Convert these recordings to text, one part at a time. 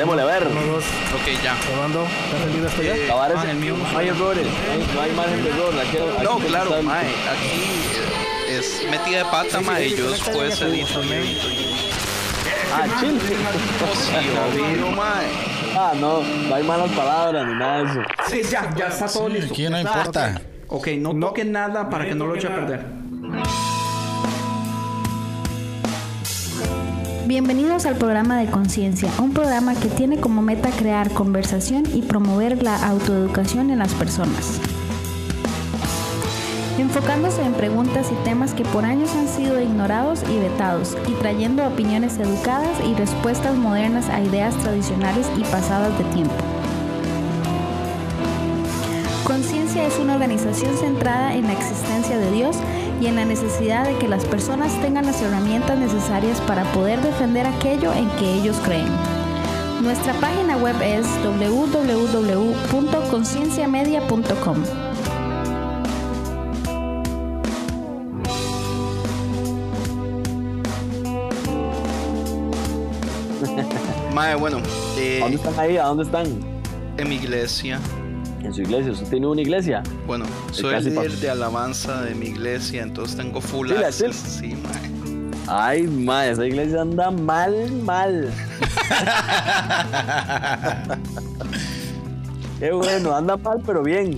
Démosle a ver. Uno, dos, Ok, ya. probando. ¿Está encendido esto ya? Eh, Acabar ah, ese- el mío no hay errores, no hay, margen de error. Aquí- aquí No, claro, está- mae. Aquí es metida de pata, Sí, mae. sí, y yo después edito y edito Ah, obvio, mae. Ah, no, no hay malas palabras ni nada de eso. Sí, ya, ya está todo Sí, listo. aquí no Está, importa. Ok, no, toquen nada para que no lo eche a perder. Bienvenidos al programa de Conciencia, un programa que tiene como meta crear conversación y promover la autoeducación en las personas. Enfocándose en preguntas y temas que por años han sido ignorados y vetados, y trayendo opiniones educadas y respuestas modernas a ideas tradicionales y pasadas de tiempo. Conciencia es una organización centrada en la existencia de Dios y en la necesidad de que las personas tengan las herramientas necesarias para poder defender aquello en que ellos creen. Nuestra página web es www.concienciamedia.com. Mae, bueno, eh, ¿A dónde están ahí? ¿A dónde están? en mi iglesia, En su iglesia. ¿Usted tiene una iglesia? bueno, soy el líder de alabanza de mi iglesia, entonces tengo full Sí, access. Sí, mae. Ay, ma, esa iglesia anda mal, mal. Qué bueno, anda mal, pero bien.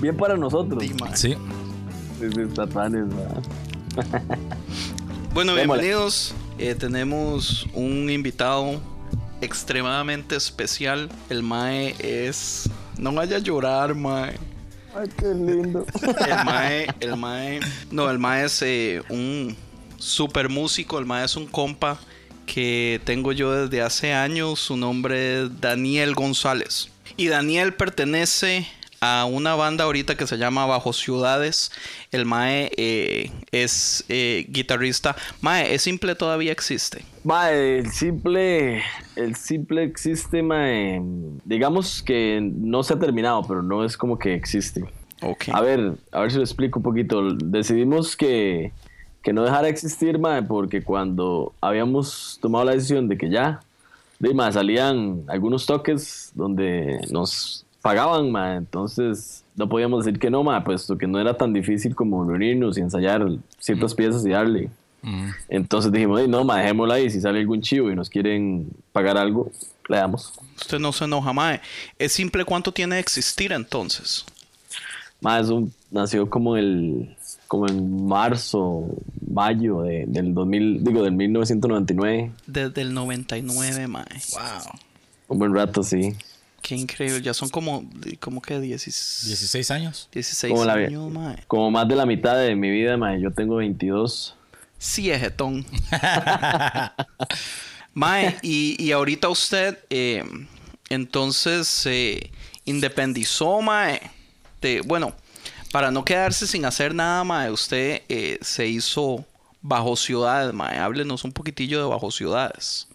Bien para nosotros. Sí, mae. Sí. Bueno, bienvenidos. Eh, tenemos un invitado extremadamente especial. El Mae es. No vaya a llorar, Mae. Ay, qué lindo. El Mae, el Mae. No, el Mae es eh, un super músico. El Mae es un compa que tengo yo desde hace años. Su nombre es Daniel González. Y Daniel pertenece a una banda ahorita que se llama Bajo Ciudades. El Mae eh, es eh, guitarrista. Mae, ¿es simple todavía existe? Ma, el simple, el simple existe, ma, eh, digamos que no se ha terminado, pero no es como que existe. Ok. A ver, a ver si lo explico un poquito. Decidimos que, que no dejara de existir, mae, porque cuando habíamos tomado la decisión de que ya, de, mae, salían algunos toques donde nos pagaban, mae, entonces no podíamos decir que no, mae, puesto que no era tan difícil como reunirnos y ensayar ciertas piezas y darle. Mm. Entonces dijimos, "Ey, no, mae, dejémosla ahí, si sale algún chivo y nos quieren pagar algo, le damos. Usted no se enoja, Mae. ¿Es simple cuánto tiene de existir entonces? Más eso nació como el como en marzo, mayo de- del 2000, digo, del 1999. Desde el 99, Mae. Wow. Un buen rato, sí. Qué increíble. Ya son como, como que 16, 16 años. 16 Como la- años, Mae. Como más de la mitad de mi vida, mae. Yo tengo 22. Sí, es jetón. Mae, y, y ahorita usted, eh, entonces, se independizó, Mae. De, bueno, para no quedarse sin hacer nada, Mae, usted eh, se hizo Bajo Ciudades, Mae. Háblenos un poquitillo de Bajo Ciudades.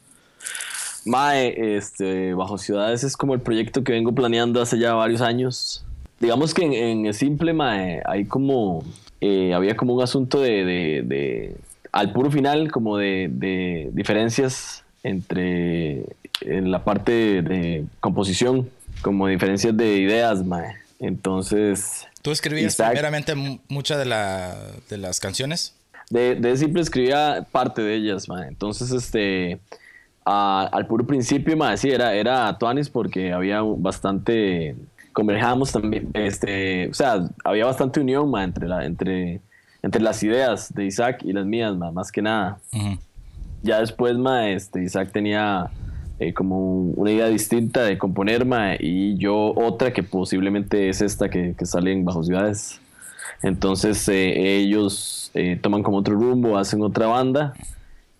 Mae, este, Bajo Ciudades es como el proyecto que vengo planeando hace ya varios años. Digamos que en, simple, mae, hay como, eh, había como un asunto de, de- de- al puro final, como de, de diferencias entre, en la parte de, composición, como diferencias de ideas, mae. Entonces, ¿Tú escribías Isaac. primeramente mu- muchas de, la, de las canciones? De, de simple escribía parte de ellas, mae. Entonces, este, a- al puro principio, mae, sí, era, era Tuanis porque había bastante, converjábamos también, este, o sea, había bastante unión, mae, entre, la, entre, entre las ideas de Isaac y las mías, más que nada. Ya después, mae, este, Isaac tenía eh, como una idea distinta de componer, mae, y yo otra que posiblemente es esta que, que sale en Bajo Ciudades. Entonces eh, ellos eh, toman como otro rumbo, hacen otra banda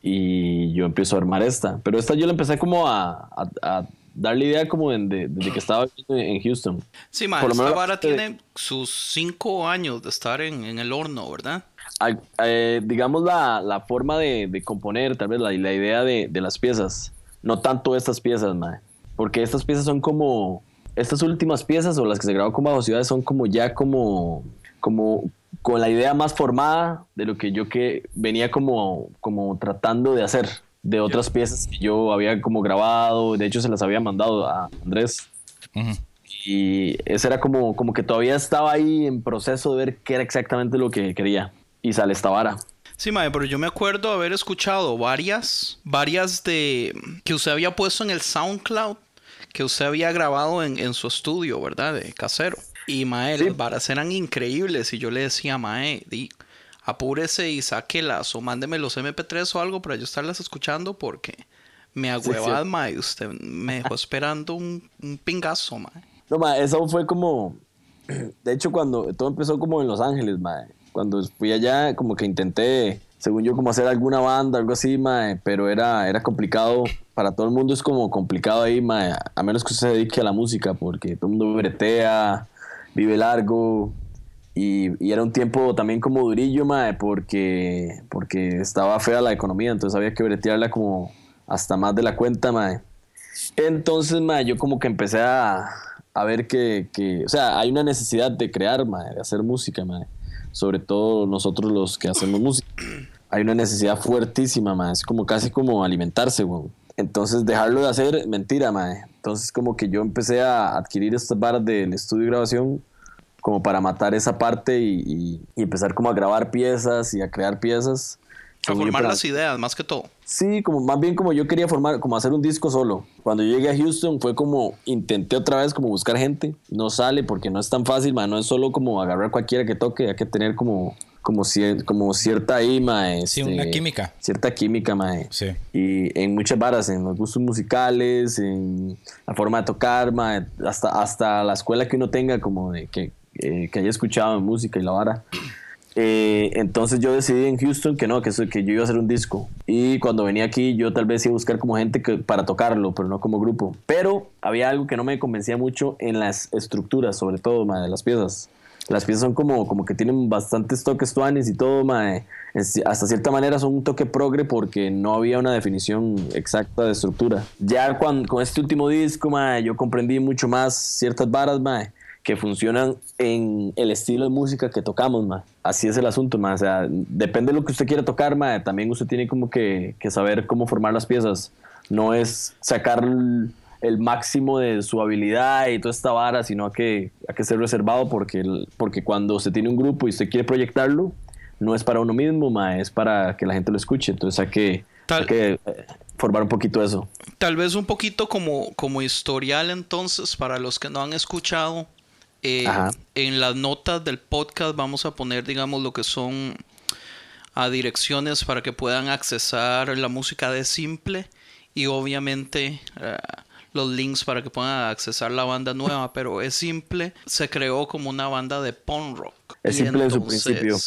y yo empiezo a armar esta. Pero esta yo la empecé como a, a, a darle idea como en- de- desde que estaba en Houston. Sí, Por lo esta menos, vara tiene sus cinco años de estar en, en el horno, ¿verdad? Eh, digamos la, la forma de, de componer, tal vez la, la idea de, de las piezas, no tanto estas piezas, mae, porque estas piezas son como, estas últimas piezas o las que se grabó con Bajo Ciudades son como ya como, como con la idea más formada de lo que yo que venía como, como tratando de hacer. De otras piezas que yo había como grabado, de hecho se las había mandado a Andrés. Ujú. Y ese era como, como que todavía estaba ahí en proceso de ver qué era exactamente lo que quería. Y sale esta vara. Sí, mae, pero yo me acuerdo haber escuchado varias, varias de que usted había puesto en el SoundCloud, que usted había grabado en, en su estudio, ¿verdad? De casero. Y mae, Sí. las varas eran increíbles. Y yo le decía, mae, di, apúrese y sáquelas o mándeme los MP3 o algo para yo estarlas escuchando porque me agüevad, sí. mae. Usted me dejó esperando un, un pingazo, mae. No, ma, eso fue como. De hecho, cuando todo empezó como en Los Ángeles, ma. Cuando fui allá, como que intenté, según yo, como hacer alguna banda, algo así, ma. Pero era, era complicado. Para todo el mundo es como complicado ahí, ma. A menos que usted se dedique a la música, porque todo el mundo bretea, vive largo. Y, y era un tiempo también como durillo, ma, porque, porque estaba fea la economía. Entonces había que bretearla como hasta más de la cuenta, ma. Entonces, ma, yo como que empecé a, a ver que, que, o sea, hay una necesidad de crear, ma, de hacer música, ma. Sobre todo nosotros los que hacemos música. Hay una necesidad fuertísima, ma. Es como casi como alimentarse, weón. Entonces, dejarlo de hacer, mentira, ma. Entonces, como que yo empecé a adquirir estas varas del estudio y grabación como para matar esa parte y, y- y empezar como a grabar piezas y a crear piezas. A formar las ideas, más que todo. Sí, como más bien como yo quería formar, como hacer un disco solo. Cuando yo llegué a Houston fue como intenté otra vez como buscar gente, no sale porque no es tan fácil, ma, no es solo como agarrar cualquiera que toque, hay que tener como como, cier- como cierta ahí, ma, Sí, este, una química. Cierta química, ma. Sí. Y en muchas varas, en los gustos musicales, en la forma de tocar, ma, hasta, hasta la escuela que uno tenga, como de que, eh, que haya escuchado en música y la vara. Eh, entonces yo decidí en Houston que no, que, eso- que yo iba a hacer un disco. Y cuando venía aquí yo tal vez iba a buscar como gente que, para tocarlo, pero no como grupo. Pero había algo que no me convencía mucho en las estructuras, sobre todo, ma, de las piezas. Las piezas son como, como que tienen bastantes toques tuanes y todo, ma, eh, hasta cierta manera son un toque progre porque no había una definición exacta de estructura. Ya cuan- con este último disco, ma, yo comprendí mucho más ciertas varas, ma, que funcionan en el estilo de música que tocamos, ma. Así es el asunto, ma. O sea, depende de lo que usted quiera tocar, ma. También usted tiene como que, que saber cómo formar las piezas. No es sacar el, el máximo de su habilidad y toda esta vara, sino que hay que ser reservado porque, el- porque cuando usted tiene un grupo y usted quiere proyectarlo, no es para uno mismo, ma. Es para que la gente lo escuche. Entonces hay que, Tal- hay que eh, formar un poquito eso. Tal vez un poquito como, como historial entonces, para los que no han escuchado, eh, en las notas del podcast vamos a poner, digamos, lo que son a direcciones para que puedan accesar la música de Simple y obviamente eh, los links para que puedan accesar la banda nueva, pero es Simple, se creó como una banda de punk rock. Es Y simple en su principio.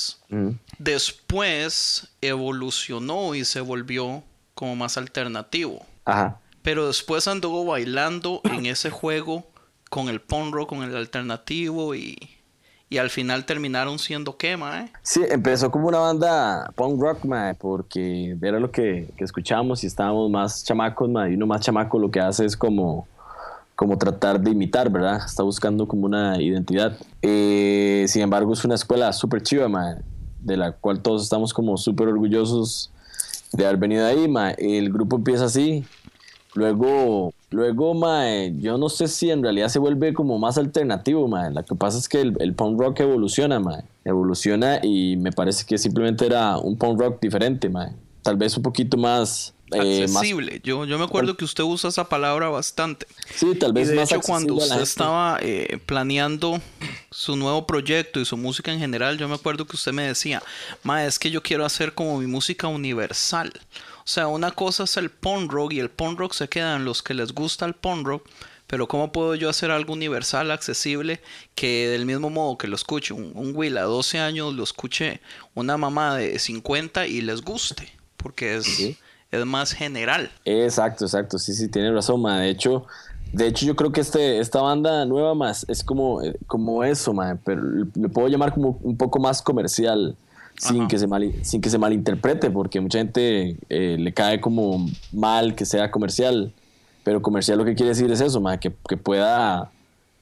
Después evolucionó y se volvió como más alternativo. Ajá. Pero después anduvo bailando en ese juego con el punk rock, con el alternativo y, y al final terminaron siendo quema, ¿eh? Sí, empezó como una banda punk rock, ma, porque era lo que, que escuchábamos y estábamos más chamacos, ma, y uno más chamaco lo que hace es como, como tratar de imitar, ¿verdad? Está buscando como una identidad. Eh, sin embargo, es una escuela súper chiva, ma, de la cual todos estamos como súper orgullosos de haber venido ahí, ma. El grupo empieza así, Luego, luego, mae, yo no sé si en realidad se vuelve como más alternativo, mae. Lo que pasa es que el, el punk rock evoluciona, mae. Evoluciona y me parece que simplemente era un punk rock diferente, mae. Tal vez un poquito más... eh, más Accesible. Yo, yo me acuerdo que usted usa esa palabra bastante. sí, tal Y vez de más hecho, cuando usted estaba eh, planeando su nuevo proyecto y su música en general, yo me acuerdo que usted me decía, Ma, es que yo quiero hacer como mi música universal. O sea, una cosa es el punk rock y el punk rock se queda en los que les gusta el punk rock. Pero ¿cómo puedo yo hacer algo universal, accesible, que del mismo modo que lo escuche un, un Will a 12 años, lo escuche una mamá de 50 y les guste? Porque es, Sí. es más general. Exacto, exacto, sí, sí, tiene razón, ma. De hecho, de hecho yo creo que este, esta banda nueva más es como, eh, como eso, ma, pero le puedo llamar como un poco más comercial, sin que, se mal, sin que se malinterprete, porque mucha gente eh, le cae como mal que sea comercial, pero comercial lo que quiere decir es eso, ma, que, que pueda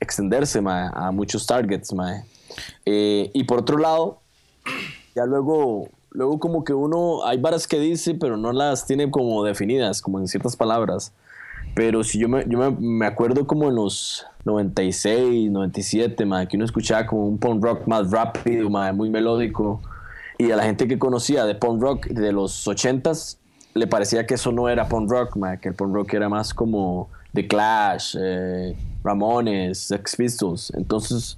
extenderse ma, a muchos targets. Ma. Eh, y por otro lado, ya luego luego como que uno, hay varas que dice, pero no las tiene como definidas, como en ciertas palabras. Pero si yo me, yo me, me acuerdo como en los 96, 97, madre, que uno escuchaba como un punk rock más rápido, madre, muy melódico. Y a la gente que conocía de punk rock de los 80s, le parecía que eso no era punk rock, madre, que el punk rock era más como The Clash, eh, Ramones, Sex Pistols. Entonces,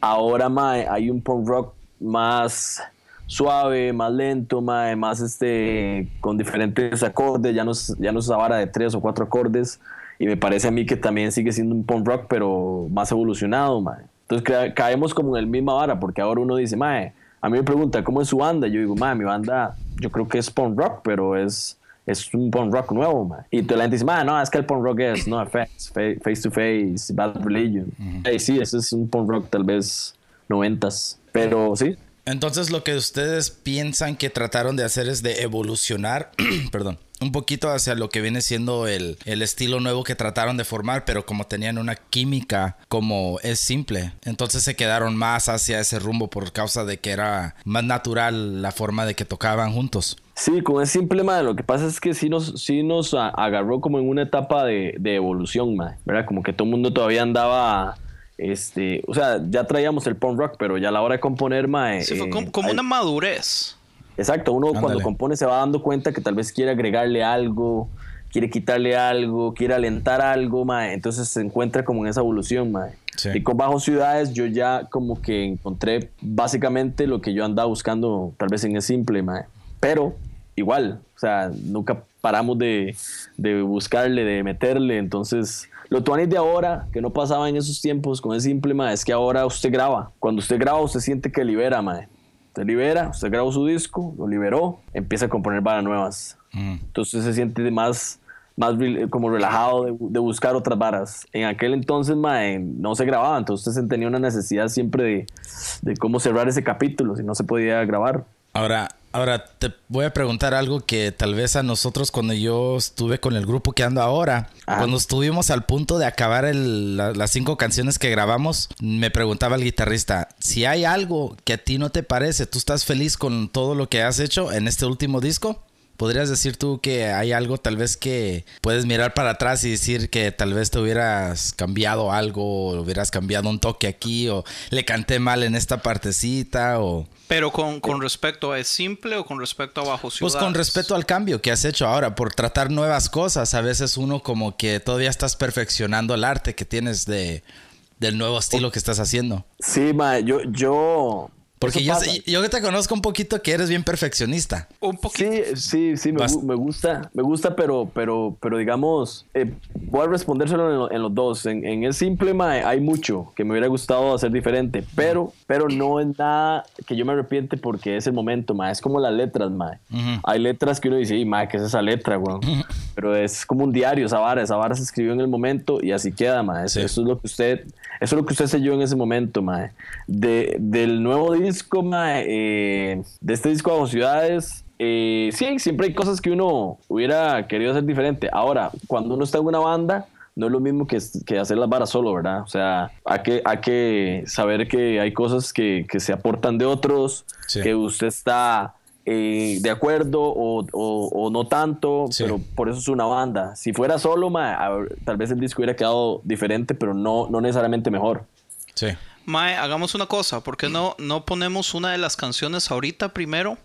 ahora mae, hay un punk rock más suave, más lento, mae, más este, con diferentes acordes, ya no, ya no es esa vara de tres o cuatro acordes. Y me parece a mí que también sigue siendo un punk rock, pero más evolucionado, mae. Entonces ca- caemos como en el misma vara, porque ahora uno dice, mae, a mí me pregunta, ¿cómo es su banda? Yo digo, mae, mi banda, yo creo que es punk rock, pero es, es un punk rock nuevo, mae. Y toda la gente dice, mae, no, es que el punk rock es No Effects, Fa- Face to Face, Bad Religion. Ey, sí, ese es un punk rock tal vez noventas, pero sí. Entonces lo que ustedes piensan que trataron de hacer es de evolucionar, perdón, un poquito hacia lo que viene siendo el, el estilo nuevo que trataron de formar, pero como tenían una química como es simple, entonces se quedaron más hacia ese rumbo por causa de que era más natural la forma de que tocaban juntos. Sí, con ese simple, mae, lo que pasa es que sí nos, sí nos agarró como en una etapa de, de evolución, mae, ¿verdad? Como que todo el mundo todavía andaba, este, o sea, ya traíamos el punk rock, pero ya a la hora de componer, mae... Sí, fue eh, como, como hay- una madurez. Exacto, uno cuando compone se va dando cuenta que tal vez quiere agregarle algo, quiere quitarle algo, quiere alentar algo, mae. entonces se encuentra como en esa evolución, mae. Sí. Y con Bajo Ciudades yo ya como que encontré básicamente lo que yo andaba buscando tal vez en el simple, mae. pero igual, o sea, nunca paramos de, de buscarle, de meterle, entonces... Lo tuanis de ahora, que no pasaba en esos tiempos con el simple, mae, es que ahora usted graba. Cuando usted graba, usted siente que libera, mae. Usted libera, usted grabó su disco, lo liberó, empieza a componer varas nuevas. Mm. Entonces se siente más, más rel- como relajado de, de buscar otras varas. En aquel entonces mae, no se grababa, entonces usted tenía una necesidad siempre de, de cómo cerrar ese capítulo, si no se podía grabar. Ahora, ahora te voy a preguntar algo que tal vez a nosotros cuando yo estuve con el grupo que ando ahora, Ajá. cuando estuvimos al punto de acabar el- la- las cinco canciones que grabamos, me preguntaba el guitarrista, si hay algo que a ti no te parece, ¿tú estás feliz con todo lo que has hecho en este último disco? ¿Podrías decir tú que hay algo tal vez que puedes mirar para atrás y decir que tal vez te hubieras cambiado algo, o hubieras cambiado un toque aquí, o le canté mal en esta partecita, o... Pero con, con respecto a es simple o con respecto a bajo ciudad. Pues con respeto al cambio que has hecho ahora, por tratar nuevas cosas, a veces uno como que todavía estás perfeccionando el arte que tienes de, del nuevo estilo que estás haciendo. Sí, mae, yo... yo Porque yo, yo que te conozco un poquito que eres bien perfeccionista. Un poquito. Sí, sí, sí, me, me gusta, me gusta, pero, pero, pero digamos, eh, voy a respondérselo en, lo- en los dos. En, en el simple, mae, hay mucho que me hubiera gustado hacer diferente, pero, pero no es nada que yo me arrepiente porque es el momento, mae. Es como las letras, mae. Ujú. Hay letras que uno dice, "Ey, mae, ¿qué es esa letra, weón? Pero es como un diario, esa vara, esa vara se escribió en el momento y así queda, mae. Eso, Sí. eso es lo que usted, eso es lo que usted selló en ese momento, mae. De, del nuevo disco, eh, de este disco Bajo Ciudades, eh, sí, siempre hay cosas que uno hubiera querido hacer diferente. Ahora, cuando uno está en una banda, no es lo mismo que, que hacer las varas solo, ¿verdad? O sea, hay que, hay que saber que hay cosas que, que se aportan de otros, Sí. que usted está eh, de acuerdo o, o- o no tanto, Sí. pero por eso es una banda. Si fuera solo, ma, tal vez el disco hubiera quedado diferente, pero no, no necesariamente mejor. Sí. Mae, hagamos una cosa. ¿Por qué no, no ponemos una de las canciones ahorita primero?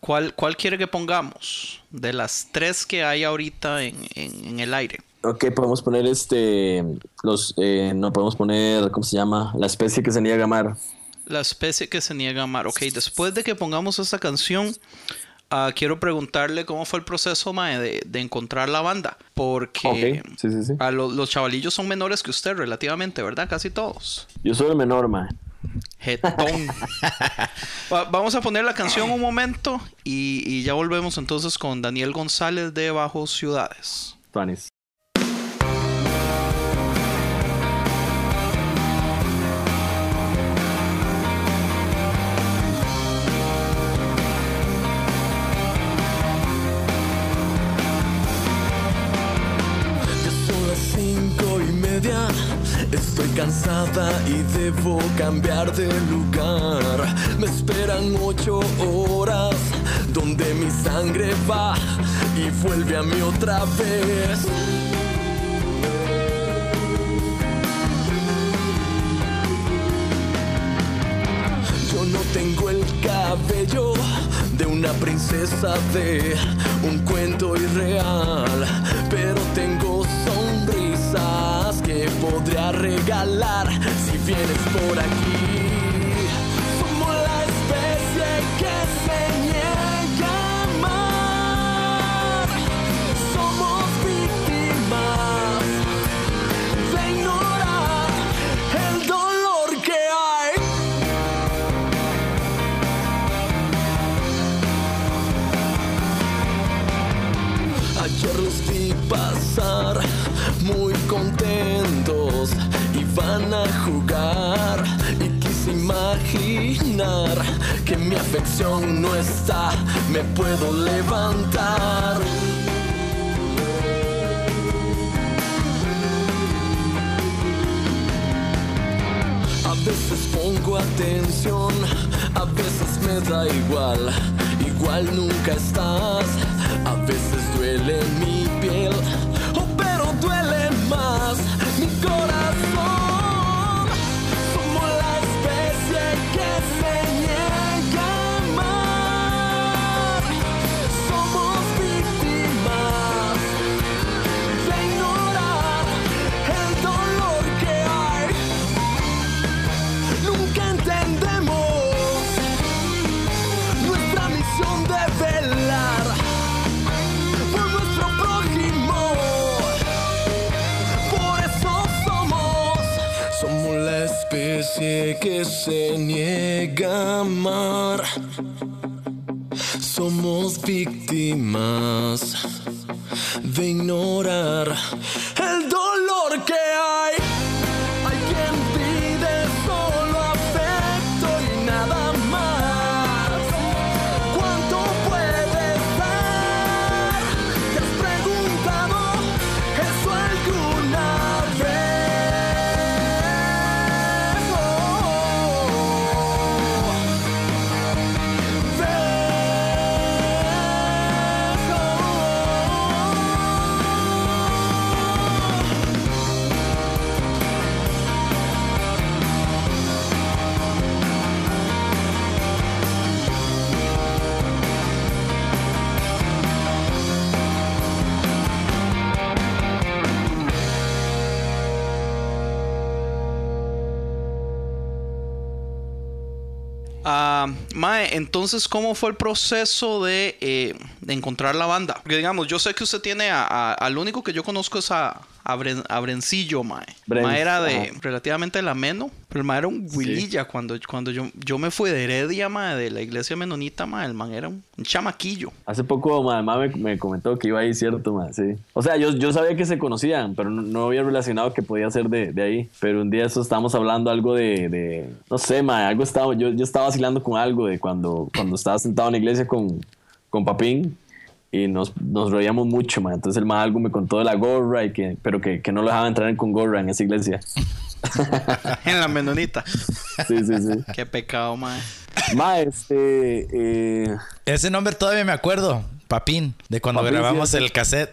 ¿Cuál, cuál quiere que pongamos? De las tres que hay ahorita en, en- en el aire. Ok, podemos poner este, los, eh, no podemos poner, ¿cómo se llama? La especie que se niega a amar. La especie que se niega a amar. Ok, después de que pongamos esta canción, ah, quiero preguntarle cómo fue el proceso, Mae, de, de encontrar la banda. Porque Ok, sí, sí, sí. a lo- los chavalillos son menores que usted relativamente, ¿verdad? Casi todos. Yo soy el menor, ma. Jetón. Va- vamos a poner la canción un momento y, y ya volvemos entonces con Daniel González de Bajo Ciudades. Tuanis. Cansada y debo cambiar de lugar. Me esperan ocho horas donde mi sangre va y vuelve a mí otra vez. Yo no tengo el cabello de una princesa de un cuento irreal, pero tengo que podría regalar si vienes por aquí. Somos la especie que se niega a amar. Somos víctimas de ignorar el dolor que hay. Ayer los vi pasar muy contentos y van a jugar y quise imaginar que mi afección no está, me puedo levantar. A veces pongo atención, a veces me da igual, igual nunca estás. A veces duele mi piel, oh, pero duele más mi corazón. Que se niega a amar. Somos víctimas de ignorar el dolor que. Hay Entonces, ¿cómo fue el proceso de, eh, de encontrar la banda? Porque digamos, yo sé que usted tiene a- al único que yo conozco es a, a, Bren- a Brencillo, Mae. Mae era de ajá. relativamente la meno, pero el Mae era un huililla cuando, cuando yo, yo me fui de Heredia, Mae, de la iglesia menonita, Mae, el man era un, un chamaquillo. Hace poco mi mamá me, me comentó que iba ahí, cierto, ma, sí. O sea, yo, yo sabía que se conocían, pero no, no había relacionado que podía ser de, de ahí. Pero un día eso estábamos hablando algo de, de no sé, ma, algo estaba, yo, yo estaba vacilando con algo de cuando, cuando estaba sentado en la iglesia con, con Papín y nos, nos reíamos mucho, ma. Entonces el ma algo me contó de la gorra, y que, pero que, que no lo dejaba entrar con gorra en esa iglesia. en la menonita. Sí, sí, sí. Qué pecado, Mae. Ma, este... eh, Ese nombre todavía me acuerdo. Papín, de cuando Papín, grabamos sí, sí. el cassette.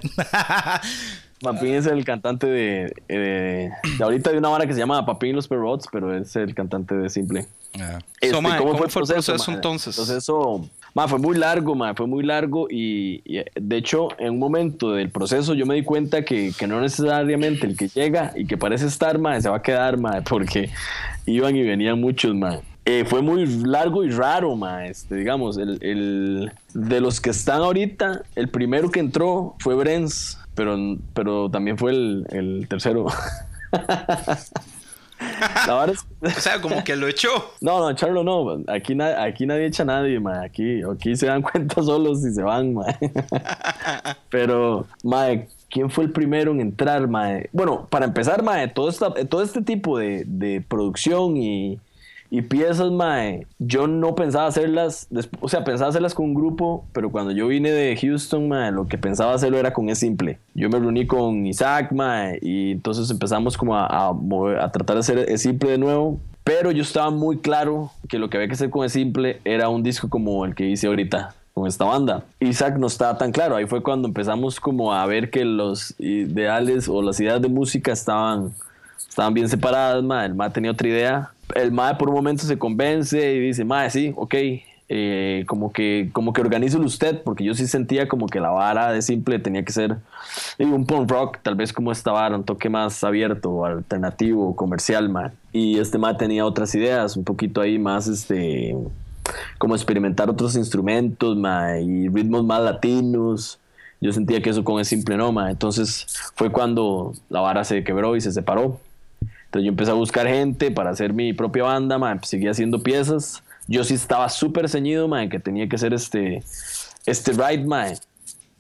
Papín es el cantante de, de, de ahorita de una banda que se llama Papín y los Perrots, pero es el cantante de Simple. Ah. Este, So, mae, ¿cómo fue el proceso entonces? El proceso, mae, fue muy largo, mae, fue muy largo y, y, de hecho en un momento del proceso yo me di cuenta que, que no necesariamente el que llega y que parece estar, se va a quedar, porque iban y venían muchos, mae. Eh, fue muy largo y raro, mae, este, digamos, el, el- de los que están ahorita, el primero que entró fue Brenz, pero, pero también fue el, el tercero. La verdad es- O sea, como que lo echó. no, no, Charlo, no. Aquí, na- aquí nadie echa a nadie, ma. Aquí, aquí se dan cuenta solos y se van, ma. Pero, ma, ¿quién fue el primero en entrar, ma? Bueno, para empezar, ma, todo, esta, todo este tipo de, de producción y, Y piezas, mae, yo no pensaba hacerlas, o sea, pensaba hacerlas con un grupo, pero cuando yo vine de Houston, mae, lo que pensaba hacerlo era con Es Simple. Yo me reuní con Isaac, mae, y entonces empezamos como a, a mover- a tratar de hacer Es Simple de nuevo. Pero yo estaba muy claro que lo que había que hacer con Es Simple era un disco como el que hice ahorita con esta banda. Isaac no estaba tan claro. Ahí fue cuando empezamos como a ver que los ideales o las ideas de música estaban, estaban bien separadas. Ma. El MA tenía otra idea. El MA por un momento se convence y dice, Ma, sí, ok. eh, como que como que organízelo usted porque yo sí sentía como que la vara de simple tenía que ser eh, un punk rock tal vez como esta vara un toque más abierto alternativo comercial man y este ma tenía otras ideas un poquito ahí más este como experimentar otros instrumentos ma, y ritmos más latinos. Yo sentía que eso con el simple no, ma. entonces fue cuando la vara se quebró y se separó. Entonces yo empecé a buscar gente para hacer mi propia banda, ma. seguía haciendo piezas. Yo sí estaba súper ceñido, ma, en que tenía que hacer este, este ride, ma.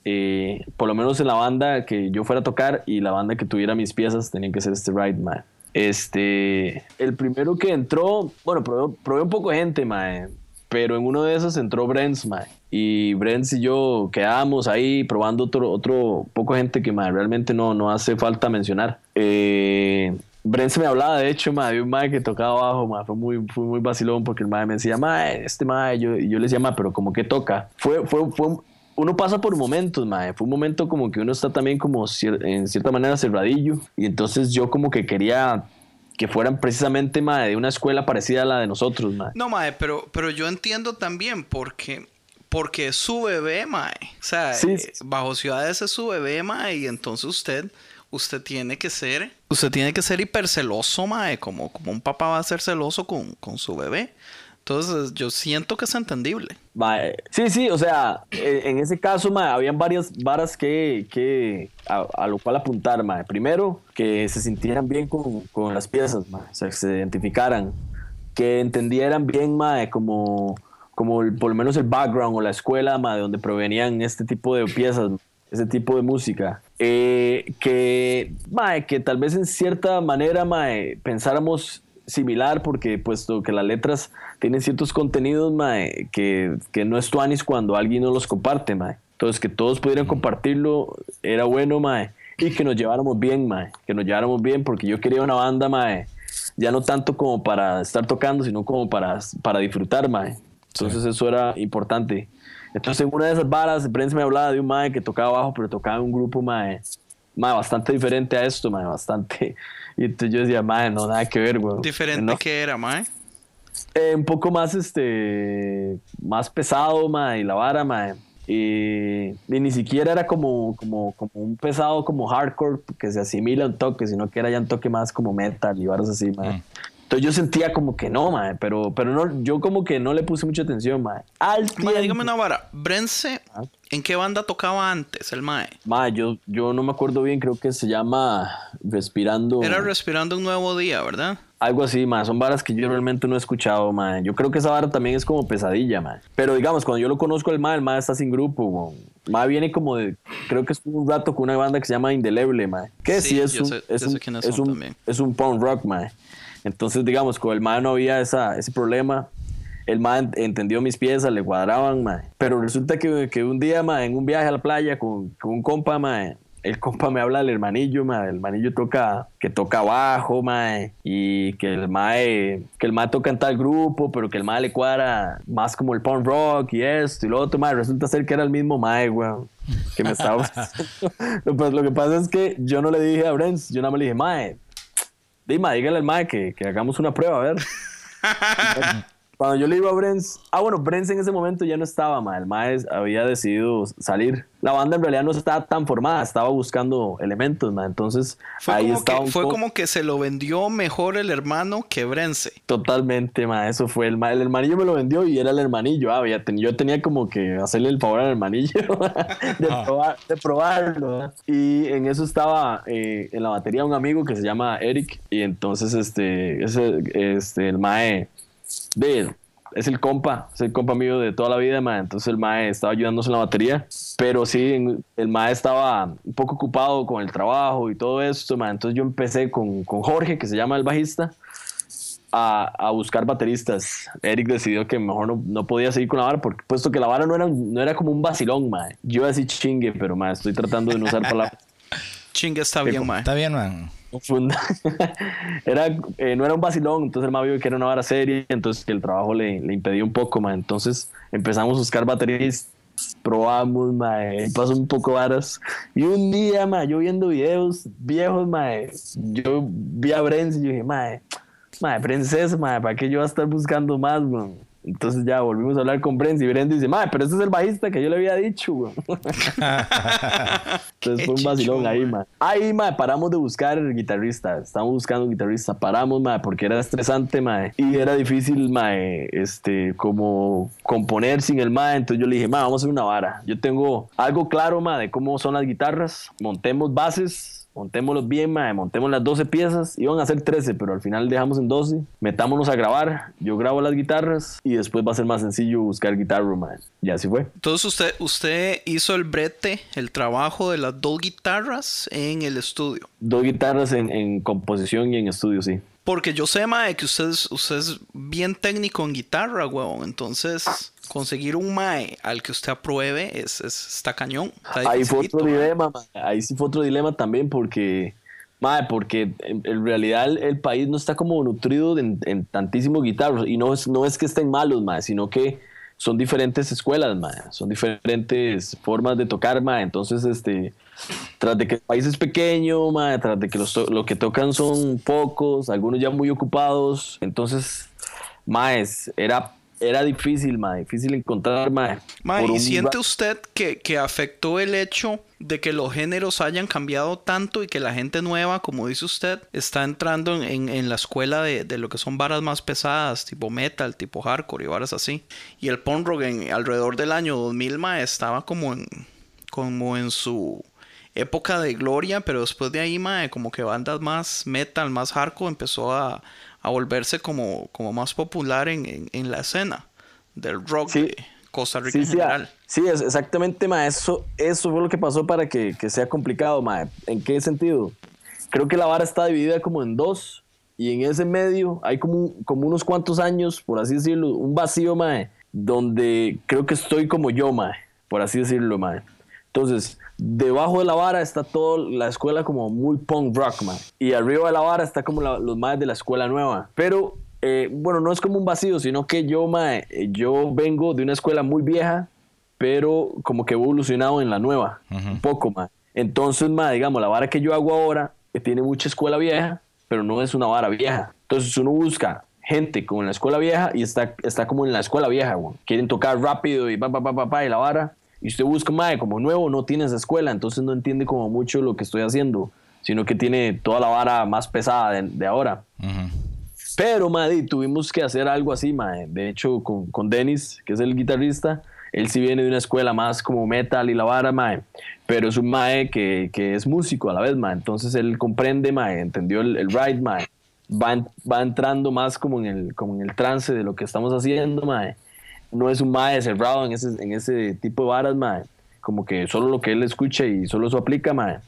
Eh, por lo menos en la banda que yo fuera a tocar y la banda que tuviera mis piezas tenía que ser este ride, ma. Este, el primero que entró, bueno, probé, probé un poco de gente, mae, pero en uno de esos entró Brents, mae, y Brents y yo quedamos ahí probando otro, otro poco de gente que mae, realmente no, no hace falta mencionar. Eh, Brents me hablaba, de hecho, mae, de un mae que tocaba abajo, mae, fue muy, fue muy vacilón porque el mae me decía, mae, este mae, yo, yo le decía, mae, pero como que toca. Fue, fue, fue, uno pasa por momentos, mae. Fue un momento como que uno está también como cier- en cierta manera cerradillo. Y entonces yo como que quería que fueran precisamente, mae, de una escuela parecida a la de nosotros, mae. No, mae, pero, pero yo entiendo también porque, porque es su bebé, mae. O sea, Sí, eh, sí. bajo ciudades es su bebé, mae, y entonces usted, usted tiene que ser, usted tiene que ser hiperceloso, mae, como, como un papá va a ser celoso con, con su bebé. Entonces, yo siento que es entendible. Mae, Sí, sí, o sea, en ese caso, mae, habían varias varas que, que a, a lo cual apuntar, mae. Primero, que se sintieran bien con, con las piezas, mae, o sea, que se identificaran, que entendieran bien, mae, como, como el- por lo menos el background o la escuela, mae, de donde provenían este tipo de piezas, ese tipo de música. Eh, que, mae, que tal vez en cierta manera, mae, pensáramos similar porque puesto que las letras tienen ciertos contenidos mae, que, que no es tuanis cuando alguien no los comparte mae. entonces que todos pudieran compartirlo era bueno mae. y que nos lleváramos bien mae. que nos lleváramos bien porque yo quería una banda mae, ya no tanto como para estar tocando sino como para, para disfrutar mae. entonces eso era importante entonces en una de esas varas Prince me hablaba de un mae que tocaba bajo pero tocaba en un grupo mae, mae, bastante diferente a esto mae, bastante y entonces yo decía mae, no nada que ver güey. Diferente No. que era, mae. Eh, un poco más, este, más pesado, ma, y la vara, ma. Y, y ni siquiera era como, como, como un pesado como hardcore que se asimila a un toque, sino que era ya un toque más como metal y varas así, ma. Mm. Entonces yo sentía como que no, ma, pero, pero no, yo como que no le puse mucha atención, ma. Al Mae, dígame una vara. Brense, ¿en qué banda tocaba antes el mae? ma, yo, yo no me acuerdo bien, creo que se llama Respirando. Era Respirando un Nuevo Día, ¿verdad? Algo así, ma. Son varas que yo realmente no he escuchado, ma. Yo creo que esa vara también es como pesadilla, ma. Pero digamos, cuando yo lo conozco el ma, el ma está sin grupo, weón. Ma viene como de, creo que estuvo un rato con una banda que se llama Indeleble, ma. Que sí, Sí, es, un, sé- es, un, es, un, también. es un punk rock, ma. Entonces, digamos, con el ma no había esa, ese problema. El ma ent- entendió mis piezas, le cuadraban, ma. Pero resulta que, que un día, ma, en un viaje a la playa con, con un compa, ma, el compa me habla del hermanillo, ma. El hermanillo toca, que toca bajo, ma. Y que el ma, que el ma toca en tal grupo, pero que el ma le cuadra más como el punk rock y esto y lo otro, ma. Resulta ser que era el mismo ma, weón. Que me estaba... pues lo que pasa es que yo no le dije a Brens, yo nada más le dije, mae, Dima, dígale al mae que, que hagamos una prueba, a ver. Cuando yo le digo a Brens, ah, bueno, Brens en ese momento ya no estaba, mae. El mae había decidido salir. La banda en realidad no estaba tan formada, estaba buscando elementos, mae. Entonces, Fue, ahí como estaba que, un fue como que se lo vendió mejor el hermano que Brense. Totalmente, ma, eso fue. El, ma- el hermanillo me lo vendió y era el hermanillo. Ah, ya ten- yo tenía como que hacerle el favor al hermanillo de, probar- de probarlo. Y en eso estaba eh, en la batería un amigo que se llama Eric. Y entonces, este, ese, este el mae, de, es el compa, es el compa mío de toda la vida, ma. Entonces el mae estaba ayudándonos en la batería. Pero sí, el mae estaba un poco ocupado con el trabajo y todo esto, ma. Entonces yo empecé con, con Jorge, que se llama el bajista. a, a buscar bateristas. Eric decidió que mejor no, no podía seguir con la vara, porque puesto que la vara no era, no era como un vacilón, mae. Yo iba a decir chingue, pero mae, estoy tratando de no usar palabras Chingue está bien, mae. Está bien, man. era, eh, no era un vacilón, entonces el mae vio que era una vara seria, entonces el trabajo le, le impedía un poco, mae. Entonces empezamos a buscar bateristas, probamos, mae, pasó un poco varas. Y un día, mae, yo viendo videos viejos, mae, yo vi a Brenz y yo dije, mae, mae, Brenz es, mae, ¿para qué yo voy a estar buscando más? Entonces ya volvimos a hablar con Brenz y Brenz dice, mae, pero ese es el bajista que yo le había dicho, weón. Entonces fue un vacilón ahí, mae. Ahí, mae, paramos de buscar guitarrista. Estamos buscando guitarrista. Paramos, mae, porque era estresante, mae. Y era difícil, mae, este, como componer sin el mae. Entonces yo le dije, mae, vamos a hacer una vara. Yo tengo algo claro, mae, de cómo son las guitarras. Montemos bases. Montémoslos bien, mae, montemos las 12 piezas. Iban a ser 13, pero al final dejamos en 12. Metámonos a grabar. Yo grabo las guitarras y después va a ser más sencillo buscar guitarra, mae. Y así fue. Entonces usted, usted hizo el brete, el trabajo de las dos guitarras en el estudio. Dos guitarras en, en composición y en estudio, sí. Porque yo sé, mae, que usted es, usted es bien técnico en guitarra, huevón. Entonces, conseguir un mae al que usted apruebe es, es- está cañón. Está Ahí fue otro mae. dilema, ma. ahí sí fue otro dilema también porque, madre, porque en, en realidad el, el país no está como nutrido en, en tantísimos guitarros y no es, no es que estén malos, ma, sino que son diferentes escuelas, ma, son diferentes formas de tocar, ma, entonces este, tras de que el país es pequeño, ma, tras de que los lo que tocan son pocos, algunos ya muy ocupados, entonces, maes, era era difícil, ma, difícil encontrar, ma. Por ¿y un siente usted que, que afectó el hecho de que los géneros hayan cambiado tanto y que la gente nueva, como dice usted, está entrando en, en- en la escuela de, de lo que son varas más pesadas, tipo metal, tipo hardcore y varas así? Y el punk rock en, alrededor del año 2000, mae, estaba como en, como en su época de gloria, pero después de ahí, mae, como que bandas más metal, más hardcore, empezó a, a volverse como, como más popular en, en- en la escena del rock Sí. de Costa Rica Sí, en sí, general. ah, sí, es exactamente, ma. Eso, eso fue lo que pasó para que, que sea complicado, ma. ¿En qué sentido? Creo que la vara está dividida como en dos y en ese medio hay como, como unos cuantos años, por así decirlo, un vacío, ma, donde creo que estoy como yo, ma, por así decirlo, ma. Entonces, debajo de la vara está toda la escuela como muy punk rock, man. Y arriba de la vara está como la- los más de la escuela nueva. Pero, eh, bueno, no es como un vacío, sino que yo, ma, eh, yo vengo de una escuela muy vieja, pero como que he evolucionado en la nueva, un poco más. Entonces, ma, digamos, la vara que yo hago ahora eh, tiene mucha escuela vieja, pero no es una vara vieja. Entonces, uno busca gente como en la escuela vieja y está, está como en la escuela vieja, güey. Quieren tocar rápido y pa, pa, pa, pa, pa, y la vara. Y usted busca, mae, como nuevo, no tiene esa escuela, entonces no entiende como mucho lo que estoy haciendo, sino que tiene toda la vara más pesada de, de ahora. Pero, madre, tuvimos que hacer algo así, madre. De hecho, con, con Dennis, que es el guitarrista, él sí viene de una escuela más como metal y la vara, madre. Pero es un mae que, que es músico a la vez, madre. Entonces él comprende, madre, entendió el, el ride, madre. Va, va entrando más como en, el, como en el trance de lo que estamos haciendo, madre. No es un mae cerrado en ese, en ese tipo de varas. Como que solo lo que él escucha y solo eso aplica, madre.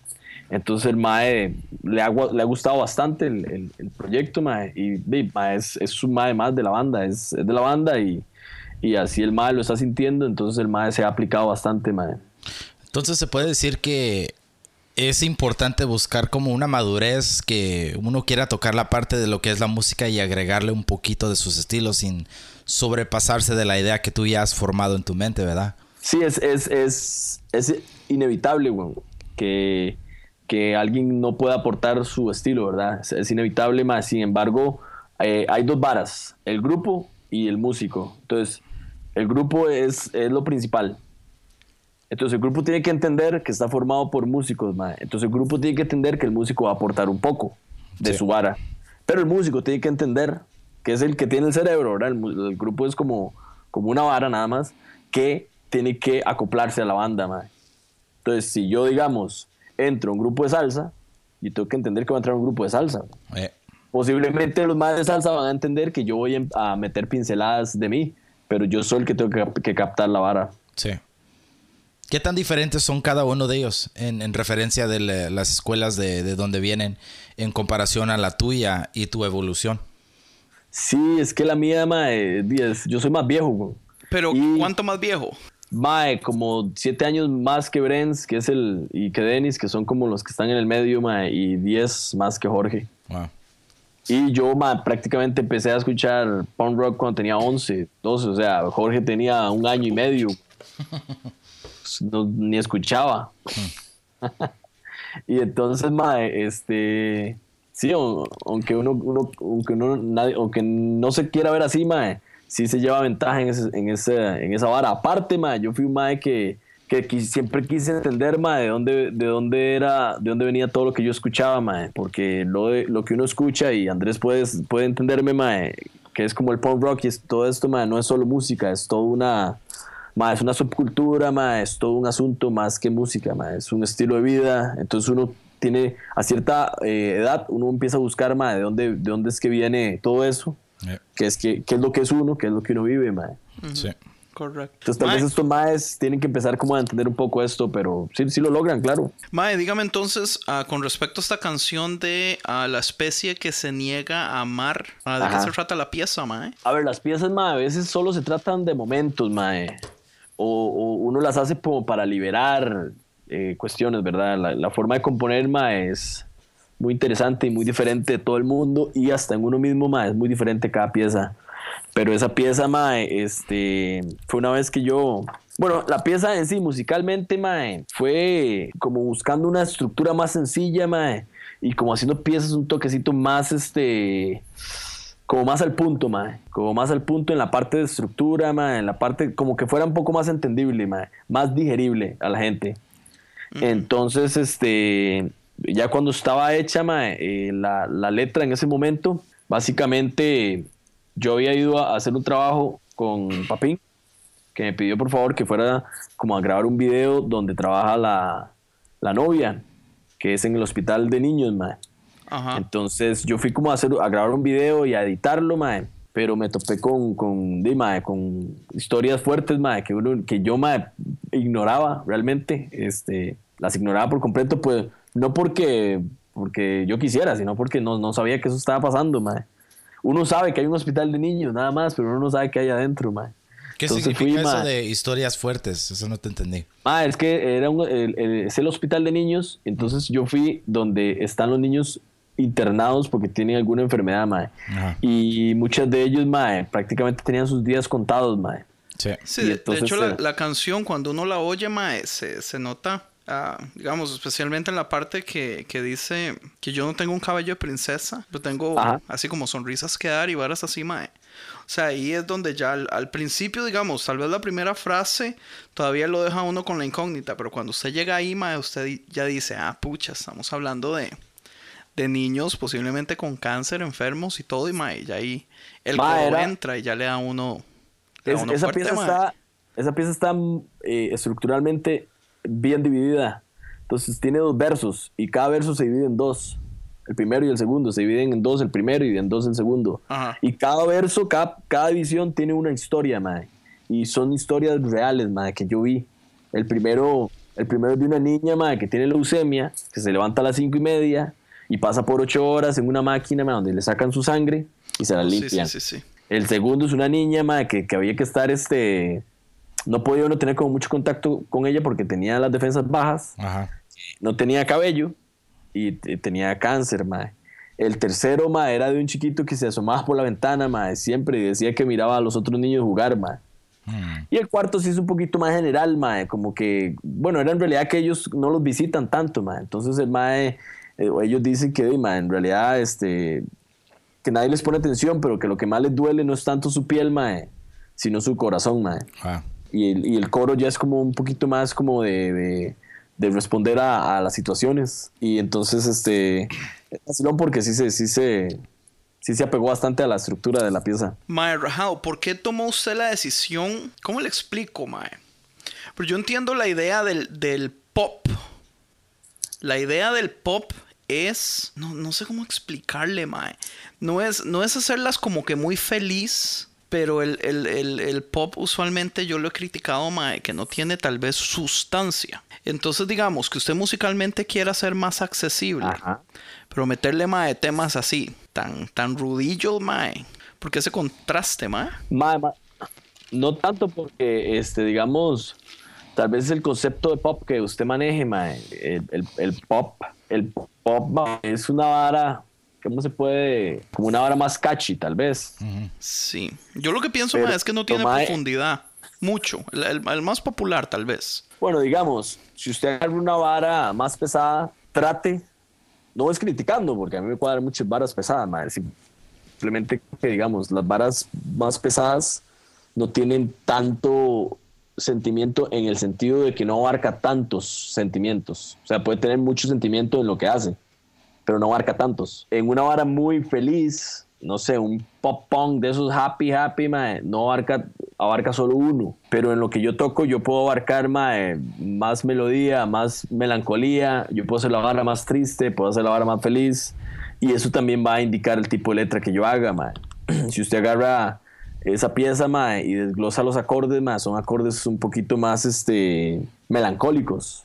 Entonces el MAE le ha, le ha gustado bastante el, el- proyecto, MAE. Y mae, es, es un MAE más de la banda, es, es de la banda y, y así el MAE lo está sintiendo. Entonces el MAE se ha aplicado bastante, MAE. Entonces se puede decir que es importante buscar como una madurez que uno quiera tocar la parte de lo que es la música y agregarle un poquito de sus estilos sin sobrepasarse de la idea que tú ya has formado en tu mente, ¿verdad? Sí, es, es, es, es inevitable, weón, que, que alguien no pueda aportar su estilo, ¿verdad? Es, es inevitable, más sin embargo, eh, hay dos varas, el grupo y el músico. Entonces, el grupo es, es lo principal. Entonces, el grupo tiene que entender que está formado por músicos, mae. Entonces, el grupo tiene que entender que el músico va a aportar un poco de Sí. su vara. Pero el músico tiene que entender que es el que tiene el cerebro, ¿verdad? El, grupo es como, como una vara nada más que tiene que acoplarse a la banda, mae. Entonces, si yo, digamos, entro a un grupo de salsa, yo tengo que entender que va a entrar a un grupo de salsa. Eh, Posiblemente los más de salsa van a entender que yo voy a meter pinceladas de mí, pero yo soy el que tengo que, cap- que captar la vara. sí. ¿Qué tan diferentes son cada uno de ellos en, en referencia de la- las escuelas de, de donde vienen en comparación a la tuya y tu evolución? Sí, es que la mía, mae, 10, yo soy más viejo, güey. Pero, Y- ¿cuánto más viejo? Mae, como siete años más que Brens, que es el, y que Denis, que son como los que están en el medio, mae, y 10 más que Jorge. Wow. Y yo mae, prácticamente empecé a escuchar punk rock cuando tenía 11, 12, o sea, Jorge tenía un año y medio. No, ni escuchaba. y entonces, mae, este, sí, aunque uno, uno- aunque uno, nadie, aunque no se quiera ver así, mae, sí se lleva ventaja en, ese, en, ese- en esa vara. Aparte, mae, yo fui un mae que, que siempre quise entender, mae, de dónde, de dónde era, de dónde venía todo lo que yo escuchaba, mae, porque lo, de- lo que uno escucha, y Andrés puede, puede entenderme, mae, que es como el punk rock y es, todo esto, mae, no es solo música, es toda una... Ma, es una subcultura, ma, es todo un asunto más que música, ma, es un estilo de vida. Entonces uno tiene, a cierta eh, edad, uno empieza a buscar, ma, de dónde, de dónde es que viene todo eso, Eh, qué es, que, qué es lo que es uno, qué es lo que uno vive, ma. Sí. Correcto. Entonces tal Mae, vez estos maes tienen que empezar como a entender un poco esto, pero sí, sí lo logran, claro. Mae, dígame entonces, ah, con respecto a esta canción de ah, La especie que se niega a amar, ah, ¿de qué se trata la pieza, mae? A ver, las piezas, ma, a veces solo se tratan de momentos, mae. O, o uno las hace como para liberar eh, cuestiones, ¿verdad? La, la forma de componer, ma, es muy interesante y muy diferente de todo el mundo y hasta en uno mismo, ma, es muy diferente cada pieza. Pero esa pieza, ma, este, fue una vez que yo... Bueno, la pieza en sí, musicalmente, mae, fue como buscando una estructura más sencilla, mae, y como haciendo piezas un toquecito más, este, como más al punto, mae. Como más al punto en la parte de estructura, mae. En la parte, como que fuera un poco más entendible, mae. Más digerible a la gente. Entonces, este, ya cuando estaba hecha, mae, eh, la, la letra en ese momento, básicamente yo había ido a hacer un trabajo con Papín, que me pidió por favor que fuera como a grabar un video donde trabaja la, la novia, que es en el hospital de niños, mae. Ajá. Entonces yo fui como a, hacer, a grabar un video y a editarlo, mae. Pero me topé con, con, di, mae, con historias fuertes, mae, que, uno, que yo mae, ignoraba realmente. Este, las ignoraba por completo, pues no porque, porque yo quisiera, sino porque no, no sabía que eso estaba pasando, mae. Uno sabe que hay un hospital de niños, nada más, pero uno no sabe qué hay adentro, mae. ¿Qué Entonces significa fui, eso mae. de historias fuertes? Eso no te entendí. Ah, es que era un- el- el- es el hospital de niños, entonces yo fui donde están los niños internados porque tienen alguna enfermedad, mae. Ajá. Y muchos de ellos, mae, prácticamente tenían sus días contados, mae. Sí. Sí, Y de, entonces, hecho la, la canción cuando uno la oye, mae, se, se nota, ah, digamos, especialmente en la parte que, que dice que yo no tengo un cabello de princesa, yo tengo Ajá. así como sonrisas que dar y varas así, mae. O sea, ahí es donde ya al, al principio, digamos, tal vez la primera frase todavía lo deja uno con la incógnita, pero cuando usted llega ahí, mae, usted ya dice, ah, pucha, estamos hablando de, de niños posiblemente con cáncer, enfermos y todo, y mae, ya ahí el Mae, era- entra y ya le da uno... le da a Es- uno esa, fuerte, pieza está, esa pieza está eh, estructuralmente bien dividida. Entonces tiene dos versos y cada verso se divide en dos. El primero y el segundo se dividen en dos el primero y en dos el segundo. Ajá. Y cada verso, cada, cada división tiene una historia, mae. Y son historias reales, mae, que yo vi. El primero, el primero es de una niña, mae, que tiene leucemia, que se levanta a las cinco y media y pasa por ocho horas en una máquina, donde le sacan su sangre y se la Oh, sí, limpian. sí, sí, sí. El segundo es una niña, mae, que, que había que estar, este... No podía uno tener como mucho contacto con ella porque tenía las defensas bajas Ajá. no tenía cabello y t- tenía cáncer, mae. El tercero, mae, era de un chiquito que se asomaba por la ventana, mae, siempre y decía que miraba a los otros niños jugar, mae. Mm. Y el cuarto sí es un poquito más general, mae, como que, bueno, era en realidad que ellos no los visitan tanto, mae. Entonces el mae, eh, ellos dicen que, mae, en realidad, este, que nadie les pone atención, pero que lo que más les duele no es tanto su piel, mae, sino su corazón, mae Ah. y el, y el coro ya es como un poquito más como de, de- de responder a, a las situaciones y entonces este es porque sí se sí se sí se apegó bastante a la estructura de la pieza Mae, Rajao, ¿por qué tomó usted la decisión? ¿Cómo le explico, Mae? Pero yo entiendo la idea del, del pop. La idea del pop es. No, no sé cómo explicarle, Mae. No es, no es hacerlas como que muy feliz. Pero el, el- el- el pop usualmente yo lo he criticado, Mae, que no tiene tal vez sustancia. Entonces, digamos que usted musicalmente quiera ser más accesible. Ajá. Pero meterle, mae, temas así, tan, tan rudillos, mae. Porque ese contraste, mae. Ma- ma- no tanto porque, este, digamos, tal vez el concepto de pop que usted maneje, ma, el, el- el pop, el pop ma, es una vara, ¿cómo se puede? Como una vara más catchy, tal vez. Sí. Yo lo que pienso, Pero, mae, es que no tiene mae- profundidad. Mucho. El, más popular, tal vez. Bueno, digamos, si usted agarra una vara más pesada, trate, no es criticando, porque a mí me cuadran muchas varas pesadas, ma, simplemente que, digamos, las varas más pesadas no tienen tanto sentimiento en el sentido de que no abarca tantos sentimientos. O sea, puede tener mucho sentimiento en lo que hace, pero no abarca tantos. En una vara muy feliz, no sé, un pop punk de esos happy, happy, mae, no abarca, abarca solo uno. Pero en lo que yo toco, yo puedo abarcar mae, más melodía, más melancolía, yo puedo hacer la vara más triste, puedo hacer la vara más feliz. Y eso también va a indicar el tipo de letra que yo haga, mae. Si usted agarra esa pieza, mae, y desglosa los acordes, mae, son acordes un poquito más este, melancólicos.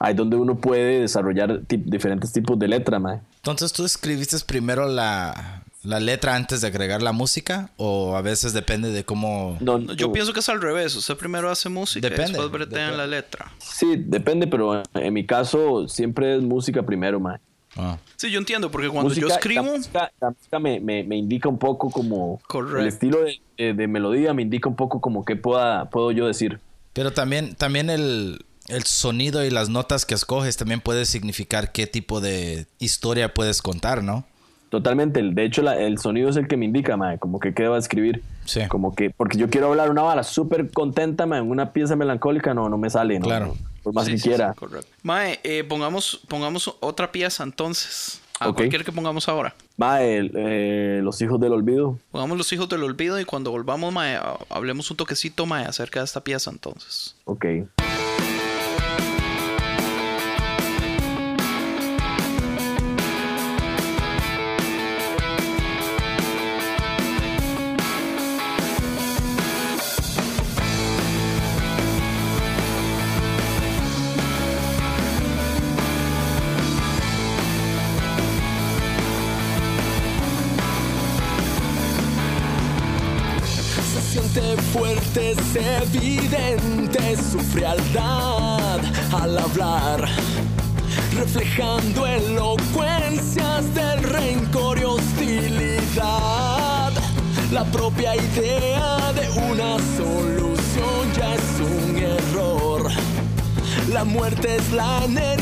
Ahí donde uno puede desarrollar tip- diferentes tipos de letra, mae. Entonces, ¿tú escribiste primero la, la letra antes de agregar la música? ¿O a veces depende de cómo...? No, Yo pienso que es al revés. Usted primero hace música y después bretea en la letra. Sí, depende, pero en mi caso siempre es música primero, mae. Ah. Sí, yo entiendo, porque cuando yo escribo... La música, la música me, me- me indica un poco como... Correcto. El estilo de, de- de melodía me indica un poco como qué pueda, puedo yo decir. Pero también, también el, el sonido y las notas que escoges también puede significar qué tipo de historia puedes contar, ¿no? Totalmente. el- De hecho, la- el sonido es el que me indica, mae, como que qué va a escribir. Sí. Como que... Porque yo quiero hablar una bala súper contenta, mae, en una pieza melancólica, no, no me sale, ¿no? Claro. Por más Sí, que sí, quiera. sí, correcto. Mae, eh, pongamos, pongamos otra pieza entonces. ¿A Ok. cuál quiere que pongamos ahora? Mae, eh, Los Hijos del Olvido. Pongamos Los Hijos del Olvido y cuando volvamos, mae, ha- hablemos un toquecito, mae, acerca de esta pieza entonces. Ok. Es evidente su frialdad al hablar, reflejando elocuencias del rencor y hostilidad. La propia idea de una solución ya es un error. La muerte es la energía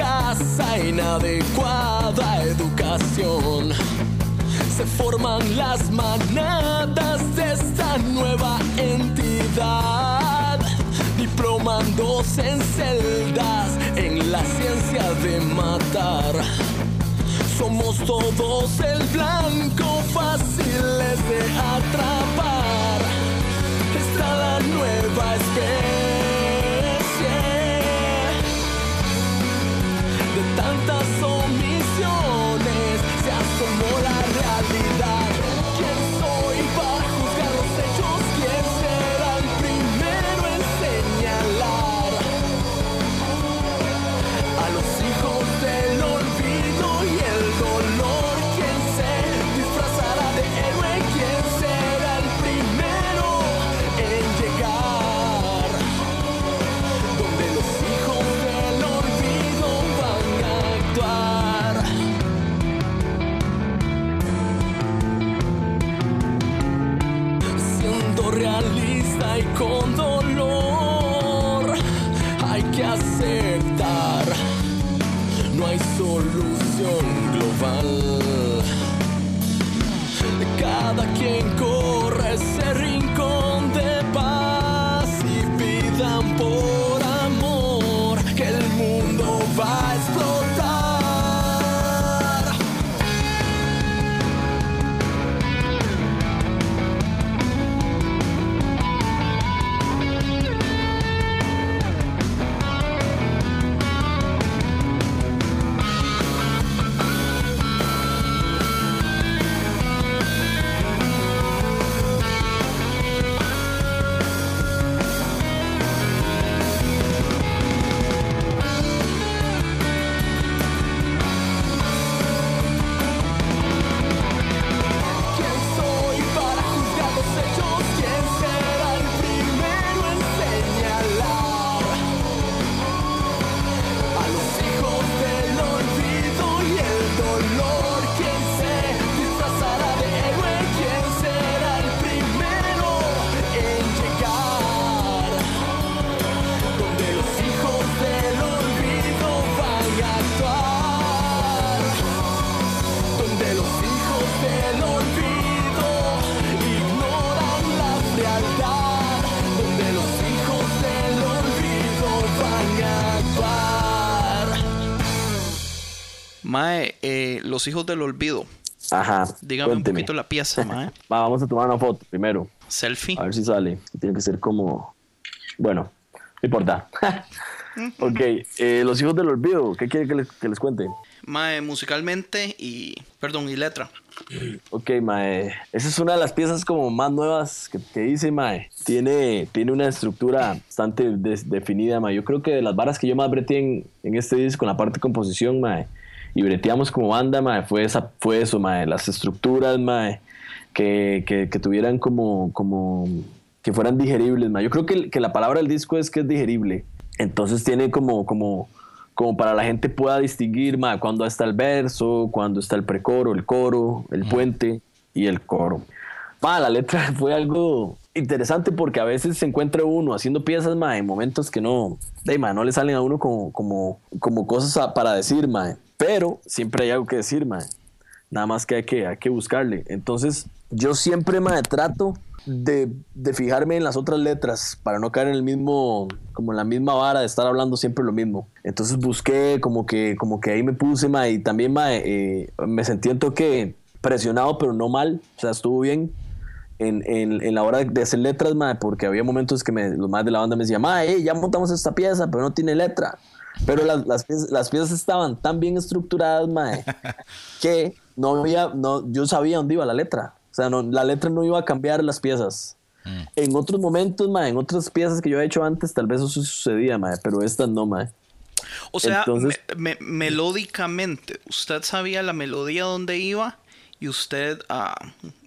escasa, inadecuada educación, se forman las manadas de esta nueva entidad, diplomándose en celdas en la ciencia de matar. Somos todos el blanco fáciles de atrapar. Está la nueva especie Mae, eh, los hijos del olvido. Ajá. Dígame cuénteme. un poquito la pieza, mae. Va, vamos a tomar una foto primero. Selfie. A ver si sale. Tiene que ser como. Bueno, no importa. ok, eh, los hijos del olvido. ¿Qué quiere que les, que les cuente? Mae, musicalmente y. Perdón, y letra. Ok, Mae. Esa es una de las piezas como más nuevas que, que hice, Mae. Tiene, tiene una estructura bastante definida, Mae. Yo creo que de las varas que yo más breteé en, en este disco, en la parte de composición, Mae, y breteamos como banda, Mae, fue, esa, fue eso, Mae. Las estructuras, Mae, que, que, que tuvieran como, como, que fueran digeribles, Mae. Yo creo que, que la palabra del disco es que es digerible. Entonces tiene como, como, como para la gente pueda distinguir ma, cuándo está el verso, cuándo está el precoro, el coro, el puente y el coro. Ma, la letra fue algo interesante porque a veces se encuentra uno haciendo piezas ma, en momentos que no, de, ma, no le salen a uno como, como, como cosas a- para decir, ma, pero siempre hay algo que decir. Ma. Nada más que hay que, hay que buscarle. Entonces, yo siempre me trato de, de fijarme en las otras letras para no caer en el mismo, como en la misma vara de estar hablando siempre lo mismo. Entonces busqué como que, como que ahí me puse, ma, y también ma, eh, me sentí en toque presionado, pero no mal. O sea, estuvo bien. En, en, en la hora de hacer letras, ma, porque había momentos que me, los más de la banda me decían, ma, eh, ya montamos esta pieza, pero no tiene letra. Pero las, las, piezas, las piezas estaban tan bien estructuradas, mae, que no había, no, yo sabía dónde iba la letra. O sea, no, la letra no iba a cambiar las piezas. En otros momentos, mae, en otras piezas que yo he hecho antes, tal vez eso sucedía, mae, pero estas no, mae. O sea, Entonces- me- me- melódicamente, usted sabía la melodía donde iba y usted ah,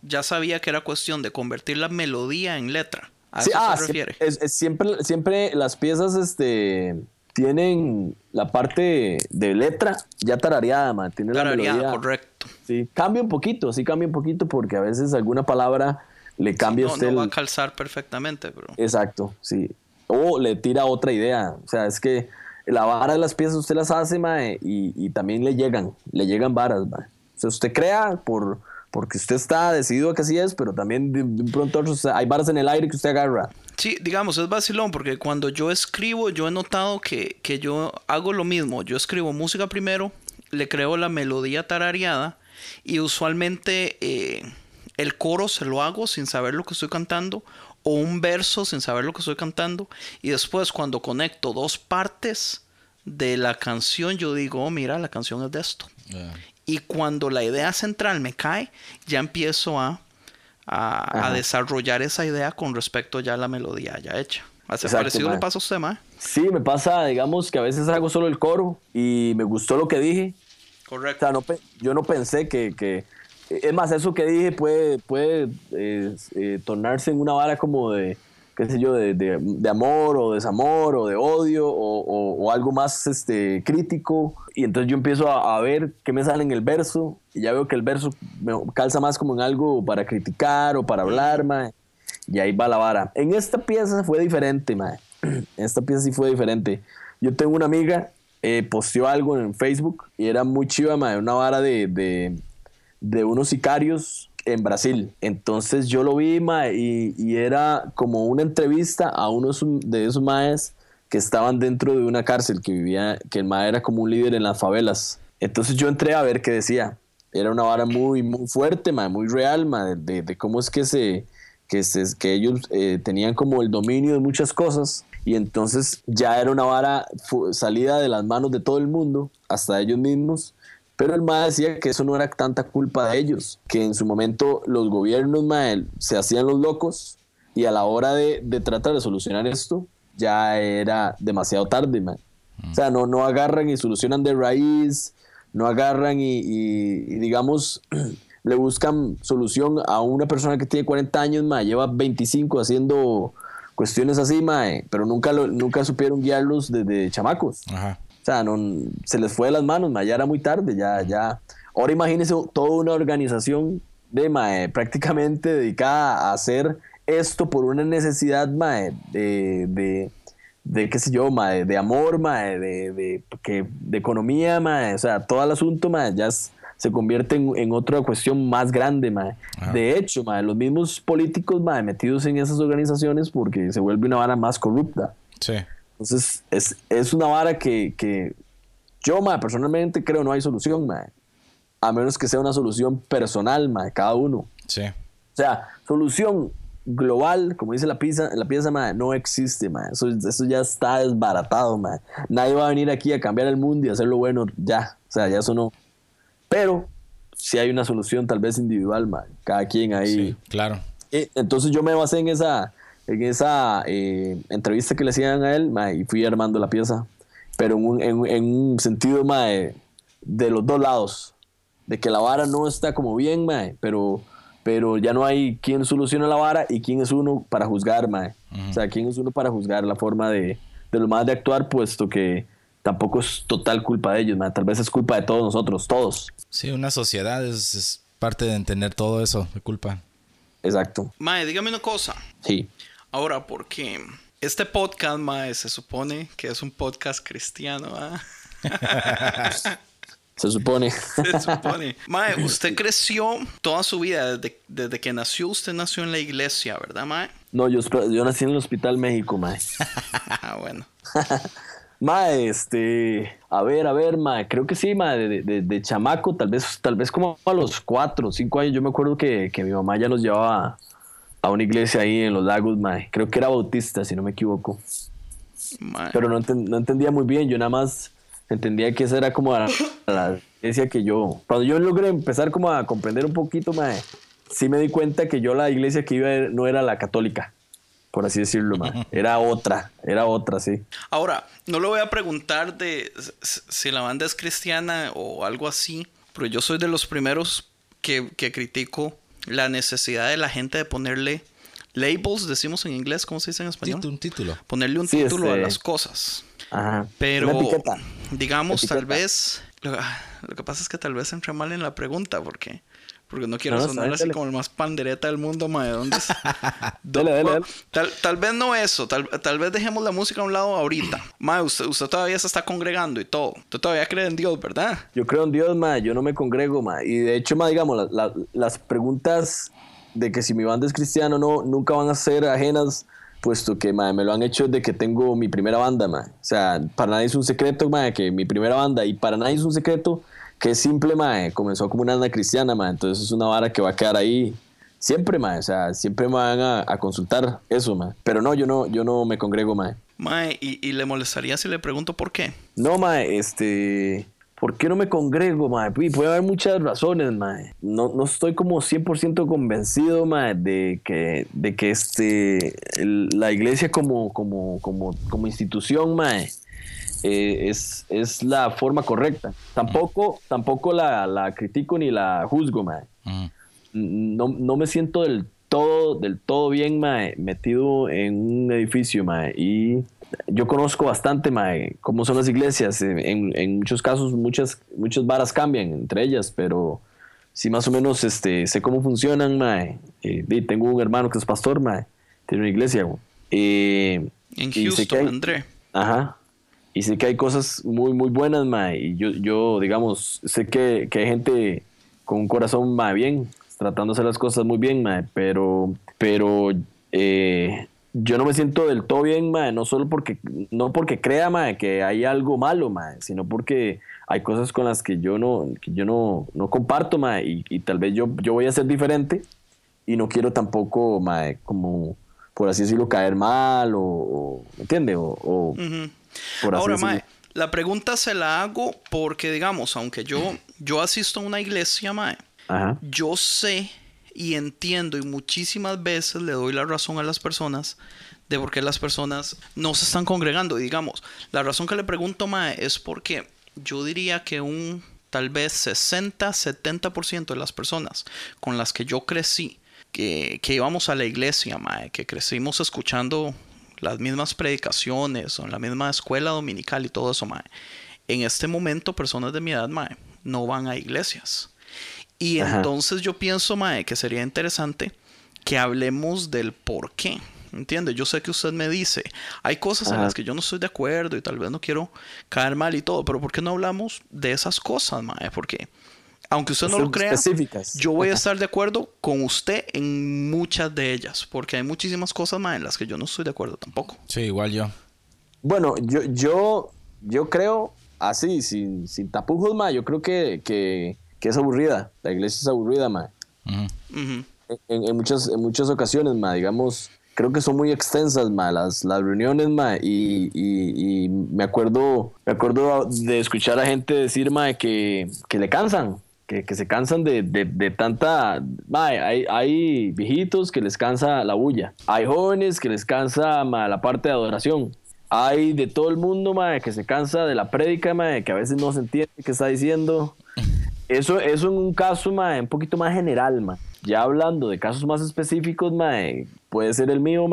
ya sabía que era cuestión de convertir la melodía en letra. ¿A Sí, eso ah, se sí, refiere? es- es siempre, siempre las piezas este, tienen la parte de letra ya tarareada, mae, tiene la Tarareada, melodía. correcto. Sí, cambia un poquito, sí cambia un poquito porque a veces alguna palabra le cambia a No, usted. no va a calzar perfectamente, pero... Exacto, sí. O le tira otra idea. O sea, es que la vara de las piezas usted las hace, mae, y, y también le llegan, le llegan varas, mae. O sea, usted crea por, porque usted está decidido que así es, pero también de, de pronto a otro, o sea, hay varas en el aire que usted agarra. Sí, digamos, es vacilón porque cuando yo escribo, yo he notado que, que yo hago lo mismo. Yo escribo música primero, le creo la melodía tarareada y usualmente eh, el coro se lo hago sin saber lo que estoy cantando o un verso sin saber lo que estoy cantando y después cuando conecto dos partes de la canción yo digo, oh, mira, la canción es de esto. Y cuando la idea central me cae, ya empiezo a, a, desarrollar esa idea con respecto ya a la melodía ya hecha. Hace Exacto, parecido le pasa a usted, mae. Sí, me pasa, digamos, que a veces hago solo el coro y me gustó lo que dije. O Correcto. sea, no, pe- yo no pensé que, que- Es más, eso que dije puede, puede eh, eh, tornarse en una vara como de, qué sé yo, de, de- de amor o desamor o de odio o, o- o algo más este, crítico. Y entonces yo empiezo a, a ver qué me sale en el verso y ya veo que el verso me calza más como en algo para criticar o para hablar, mae. Y ahí va la vara. En esta pieza fue diferente, mae. En esta pieza sí fue diferente. Yo tengo una amiga, eh, posteó algo en Facebook y era muy chiva, mae, una vara de, de, de unos sicarios en Brasil. Entonces yo lo vi, y, era como una entrevista a uno de esos- maes que estaban dentro de una cárcel, que vivía, que el mae era como un líder en las favelas. Entonces yo entré a ver qué decía. Era una vara muy, muy fuerte, muy real, de, de cómo es que se, que, ellos eh, tenían como el dominio de muchas cosas y entonces ya era una vara salida de las manos de todo el mundo, hasta ellos mismos. Pero el MAE decía que eso no era tanta culpa de ellos, que en su momento los gobiernos MAE se hacían los locos y a la hora de, de tratar de solucionar esto ya era demasiado tarde. mae. O sea, no, no agarran y solucionan de raíz, no agarran y, y- y, digamos, le buscan solución a una persona que tiene 40 años, mae, lleva 25 haciendo cuestiones así, mae, pero nunca, lo- nunca supieron guiarlos desde chamacos. Ajá. O sea, no, se les fue de las manos, mae, ya era muy tarde, ya, ya. Ahora imagínense toda una organización de mae, prácticamente dedicada a hacer esto por una necesidad, mae, de, de, de qué sé yo, mae, de amor, mae, de, de, que, de economía, mae, o sea, todo el asunto, mae, ya es- se convierte en, en otra cuestión más grande, mae. De hecho, mae, los mismos políticos, mae, metidos en esas organizaciones porque se vuelve una vara más corrupta. Sí. Entonces, es, es una vara que, que yo, ma, personalmente creo no hay solución, ma. A menos que sea una solución personal, ma, de cada uno. Sí. O sea, solución global, como dice la pieza, la pieza, ma, no existe, ma. Eso, eso ya está desbaratado, ma. Nadie va a venir aquí a cambiar el mundo y hacerlo bueno ya. O sea, ya eso no. Pero si hay una solución tal vez individual, ma. Cada quien ahí. Sí, claro. Eh, entonces yo me basé en esa, en esa eh, entrevista que le hacían a él mae, y fui armando la pieza. Pero en un, en, en un sentido mae, de los dos lados. De que la vara no está como bien, mae, pero, pero ya no hay quien soluciona la vara y quién es uno para juzgar, mae. O sea, quién es uno para juzgar la forma de, de los más de actuar, puesto que tampoco es total culpa de ellos, mae. Tal vez es culpa de todos nosotros, todos. Sí, una sociedad es, es parte de entender todo eso de culpa. Exacto. Mae, dígame una cosa. Sí. Ahora, porque este podcast, Mae, se supone que es un podcast cristiano, ¿ah? Se supone. Se supone. Mae, usted creció toda su vida, desde, desde que nació, usted nació en la iglesia, ¿verdad, Mae? No, yo, yo nací en el Hospital México, mae. Ah, bueno. Mae, este, a ver, a ver, mae, creo que sí, mae, de, de- de chamaco, tal vez, tal vez como a los cuatro o cinco años, yo me acuerdo que, que mi mamá ya nos llevaba a una iglesia ahí en Los Lagos, mae, creo que era bautista, si no me equivoco, Mae. pero no, enten- no entendía muy bien, yo nada más entendía que esa era como la, la iglesia que yo, cuando yo logré empezar como a comprender un poquito, mae, sí me di cuenta que yo la iglesia que iba a no era la católica, por así decirlo, mae, era otra, era otra, sí. Ahora, no le voy a preguntar de si la banda es cristiana o algo así, pero yo soy de los primeros que, que critico la necesidad de la gente de ponerle labels, decimos en inglés, ¿cómo se dice en español? Un título. Ponerle un Sí, título a este- las cosas. Ajá. Pero, Una etiqueta. digamos, tal vez, lo, lo que pasa es que tal vez entré mal en la pregunta, porque, porque no quiero No, sonar así como el más pandereta del mundo, mae, ¿dónde es? Dale, dale, dale. Tal, tal vez no eso, tal, tal vez dejemos la música a un lado ahorita. Mae, usted, usted todavía se está congregando y todo. Usted todavía cree en Dios, ¿verdad? Yo creo en Dios, ma, yo no me congrego, ma. Y de hecho, ma, digamos, la- la- las preguntas de que si mi banda es cristiana o no, nunca van a ser ajenas, puesto que, ma, me lo han hecho desde que tengo mi primera banda, ma. O sea, para nadie es un secreto, ma, que mi primera banda, y para nadie es un secreto que simple, ma, comenzó como una banda cristiana, ma. Entonces es una vara que va a quedar ahí siempre, ma. O sea, siempre me van a, a consultar eso, ma. Pero no, yo no, yo no me congrego, ma. Mae, y, y le molestaría si le pregunto por qué. No, mae, este... ¿Por qué no me congrego, mae? Pu- Puede haber muchas razones, mae. No, no estoy como 100% convencido, mae, de que, de que este, el- la iglesia como, como, como, como institución, mae, eh, es, es la forma correcta. Tampoco, tampoco la, la critico ni la juzgo, mae Mm. no, no me siento del todo, del todo bien, mae, metido en un edificio, mae, y yo conozco bastante, mae, cómo son las iglesias. En, en muchos casos, muchas, muchas varas cambian entre ellas, pero sí más o menos este, sé cómo funcionan, mae. Eh, y tengo un hermano que es pastor, mae. tiene una iglesia. Eh, En Houston, hay- André. Ajá. Y sé que hay cosas muy, muy buenas, mae. Y yo, yo digamos, sé que, que hay gente con un corazón más bien, tratando de hacer las cosas muy bien, mae. Pero, pero eh, yo no me siento del todo bien, mae. No solo porque, no porque crea, mae, que hay algo malo, mae, sino porque hay cosas con las que yo no, yo no, no comparto, mae. Y, tal vez yo, yo voy a ser diferente y no quiero tampoco, mae, como, por así decirlo, caer mal o, o ¿me entiende? O. por Ahora. Mae, la pregunta se la hago porque, digamos, aunque yo, yo asisto a una iglesia, Mae, Ajá. yo sé y entiendo y muchísimas veces le doy la razón a las personas de por qué las personas no se están congregando. Y digamos, la razón que le pregunto, Mae, es porque yo diría que un tal vez 60-70% de las personas con las que yo crecí, que, que íbamos a la iglesia, Mae, que crecimos escuchando las mismas predicaciones o en la misma escuela dominical y todo eso, Mae. En este momento, personas de mi edad, Mae, no van a iglesias. Y Ajá. entonces yo pienso, Mae, que sería interesante que hablemos del por qué. ¿Entiende? Yo sé que usted me dice, hay cosas en las que yo no estoy de acuerdo y tal vez no quiero caer mal y todo, pero ¿por qué no hablamos de esas cosas, Mae? Porque aunque usted no lo crea, específicas. yo voy a estar de acuerdo con usted en muchas de ellas, porque hay muchísimas cosas, Mae, en las que yo no estoy de acuerdo tampoco. Sí, igual yo. Bueno, yo, yo, yo creo, así, sin, sin tapujos, ma, yo creo que, que, que es aburrida. La iglesia es aburrida. Ujú. En, en muchas, en muchas ocasiones, ma, digamos, creo que son muy extensas, ma, las, las reuniones, ma, y, y, y me acuerdo, me acuerdo de escuchar a gente decir, ma, que, que le cansan, que, se cansan de, de, de tanta, ma, hay, hay viejitos que les cansa la bulla, hay jóvenes que les cansa, ma, la parte de adoración. Hay de todo el mundo, ma, que se cansa de la prédica, ma, que a veces no se entiende qué está diciendo. Eso, eso en un caso, un poquito más general. Ya hablando de casos más específicos, puede ser el mío,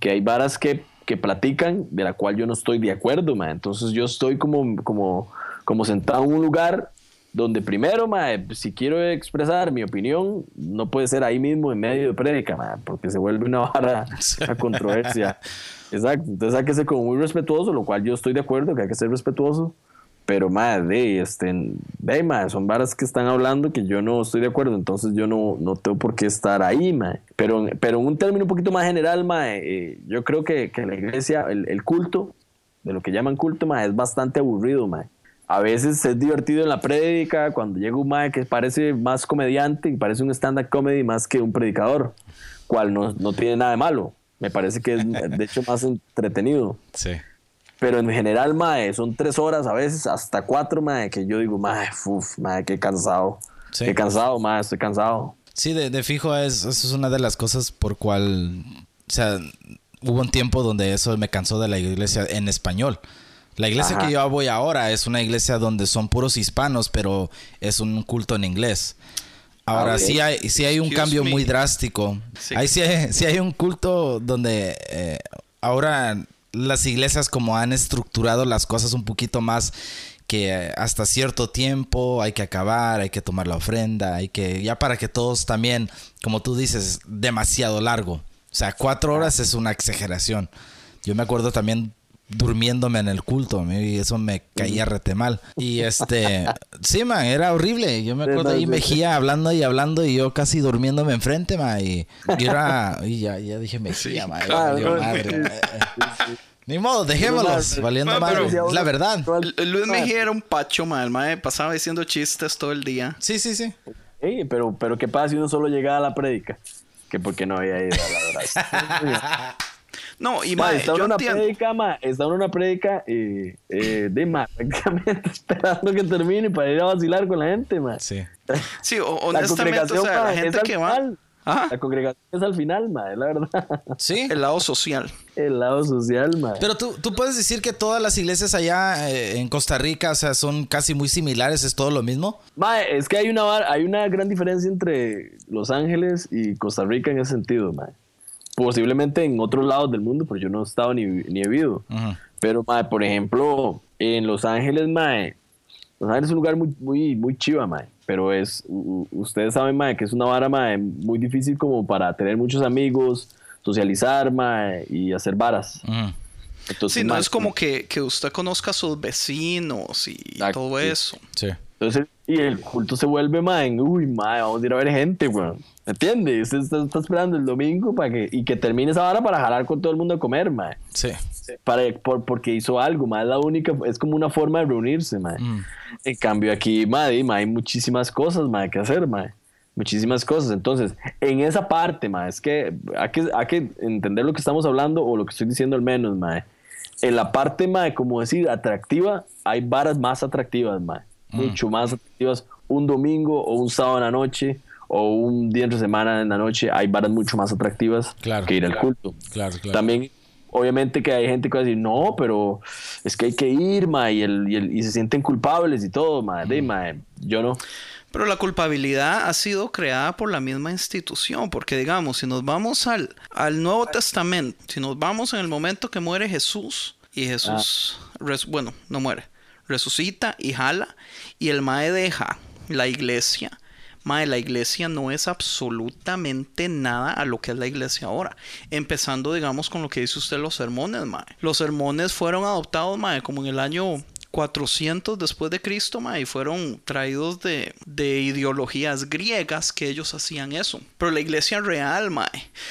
que hay varas que, que platican de la cual yo no estoy de acuerdo, mae. Entonces yo estoy como, como, como sentado en un lugar donde primero, mae, si quiero expresar mi opinión, no puede ser ahí mismo en medio de prédica, mae, porque se vuelve una vara, una controversia. Exacto, entonces hay que ser como muy respetuoso, lo cual yo estoy de acuerdo que hay que ser respetuoso. Pero, madre, este, de, madre, son varas que están hablando que yo no estoy de acuerdo, entonces yo no, no tengo por qué estar ahí, madre. Pero, pero en un término un poquito más general, madre, eh, yo creo que, que la iglesia, el, el culto, de lo que llaman culto, madre, es bastante aburrido, madre. A veces es divertido en la prédica, cuando llega un madre que parece más comediante y parece un stand-up comedy más que un predicador, cual no, no tiene nada de malo. Me parece que es, de hecho, más entretenido. Sí. Pero en general, mae, son tres horas, a veces hasta cuatro, mae, que yo digo, mae, uf, mae, qué cansado. Sí. Qué cansado, mae, estoy cansado. Sí, de, de fijo es, eso es una de las cosas por cual, o sea, hubo un tiempo donde eso me cansó de la iglesia en español. La iglesia Ajá. que yo voy ahora es una iglesia donde son puros hispanos, pero es un culto en inglés. Ahora Ah, sí hay sí hay un Excuse cambio me. muy drástico. Sí. Ahí sí hay, sí hay un culto donde eh, ahora las iglesias como han estructurado las cosas un poquito más que hasta cierto tiempo hay que acabar, hay que tomar la ofrenda, hay que, ya para que todos también, como tú dices, demasiado largo. O sea, cuatro horas es una exageración. Yo me acuerdo también durmiéndome en el culto, a mí eso me caía rete mal. Y este, sí, man, era horrible. Yo me acuerdo ahí Mejía hablando y hablando y yo casi durmiéndome enfrente, man, y, y era, y ya, ya dije Mejía, man, ya Ah, valió no, madre, sí. man. Ni modo, dejémoslos, valiendo man, pero- es la verdad. Luis Mejía era un pacho, mae. El mae pasaba diciendo chistes todo el día. Sí, sí, sí. Pero, pero ¿qué pasa si uno solo llegaba a la prédica? Que porque no había ido a la verdad. No, y Ma, mae, está en yo una prédica, ma, está en una prédica eh, eh, de ma, prácticamente esperando que termine para ir a vacilar con la gente, ma. Sí. Sí, La honestamente, o sea, ma, la es gente que va. final. Ajá, La congregación es al final, ma, la verdad. Sí. el lado social. El lado social, ma. Pero tú, tú puedes decir que todas las iglesias allá eh, en Costa Rica, o sea, son casi muy similares, es todo lo mismo. Mae, es que hay una, hay una gran diferencia entre Los Ángeles y Costa Rica en ese sentido, mae. Posiblemente en otros lados del mundo, pero yo no he estado ni, ni he vivido. Pero, mae, por ejemplo, en Los Ángeles, mae, Los Ángeles es un lugar muy, muy, muy chiva, mae. Pero es, ustedes saben, mae, que es una vara, mae, muy difícil como para tener muchos amigos, socializar, mae, y hacer varas. Ujú. Entonces, Sí, no mae, es como que, que usted conozca a sus vecinos y todo sí. eso. Sí. Entonces, y el culto se vuelve, mae, en, uy, mae, vamos a ir a ver gente, weón. ¿Me entiendes? Usted está, está esperando el domingo para que, y que termine esa vara para jalar con todo el mundo a comer, mae. Sí. Para, por- porque hizo algo, mae. Es la única, es como una forma de reunirse, mae. Mm. En cambio, aquí, mae, mae, hay muchísimas cosas, mae, que hacer, mae. Muchísimas cosas. Entonces, en esa parte, mae, es que hay que, hay que entender lo que estamos hablando o lo que estoy diciendo al menos, mae. En la parte, mae, como decir, atractiva, hay varas más atractivas, mae. Mucho más atractivas. Un domingo o un sábado en la noche o un día entre semana en la noche, hay varas mucho más atractivas Claro. que ir al culto. Claro, claro. También, obviamente que hay gente que va a decir, no, pero es que hay que ir, ma, y, el, y, el- y se sienten culpables y todo, ma. Ma, yo no. Pero la culpabilidad ha sido creada por la misma institución, porque digamos, si nos vamos al, al Nuevo Testamento, si nos vamos en el momento que muere Jesús, y Jesús, res- bueno, no muere, resucita y jala, y el Mae deja la iglesia, Mae, la iglesia no es absolutamente nada a lo que es la iglesia ahora. Empezando, digamos, con lo que dice usted los sermones, Mae. Los sermones fueron adoptados, Mae, como en el año 400 después de Cristo, ma, y fueron traídos de, de ideologías griegas que ellos hacían eso. Pero la iglesia real, ma,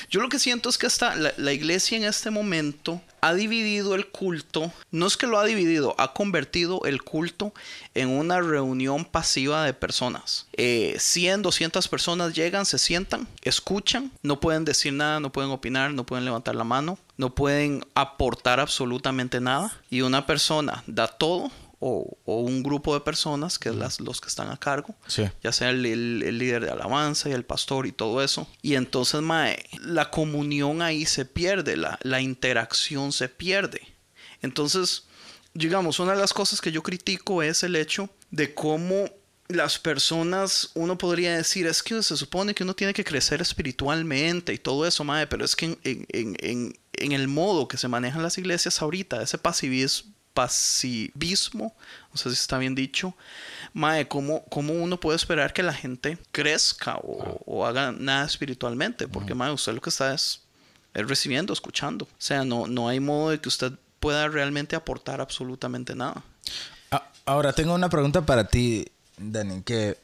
yo lo que siento es que esta, la, la iglesia en este momento ha dividido el culto, no es que lo ha dividido, ha convertido el culto en una reunión pasiva de personas. Eh, 100, 200 personas llegan, se sientan, escuchan, no pueden decir nada, no pueden opinar, no pueden levantar la mano, no pueden aportar absolutamente nada. Y una persona da todo, o, o un grupo de personas, que es las, los que están a cargo, Sí. ya sea el, el- el líder de alabanza y el pastor y todo eso. Y entonces, mae, la comunión ahí se pierde, la, la interacción se pierde. Entonces, digamos, una de las cosas que yo critico es el hecho de cómo las personas, uno podría decir, es que se supone que uno tiene que crecer espiritualmente y todo eso, mae, pero es que en, en- en- en- en el modo que se manejan las iglesias ahorita, ese pasivismo, pasivismo, no sé si está bien dicho, mae, ¿cómo, cómo uno puede esperar que la gente crezca o, o haga nada espiritualmente? Porque, mae, usted lo que está es, es recibiendo, escuchando. O sea, no, no hay modo de que usted pueda realmente aportar absolutamente nada. Ah, Ahora, tengo una pregunta para ti, Dani, que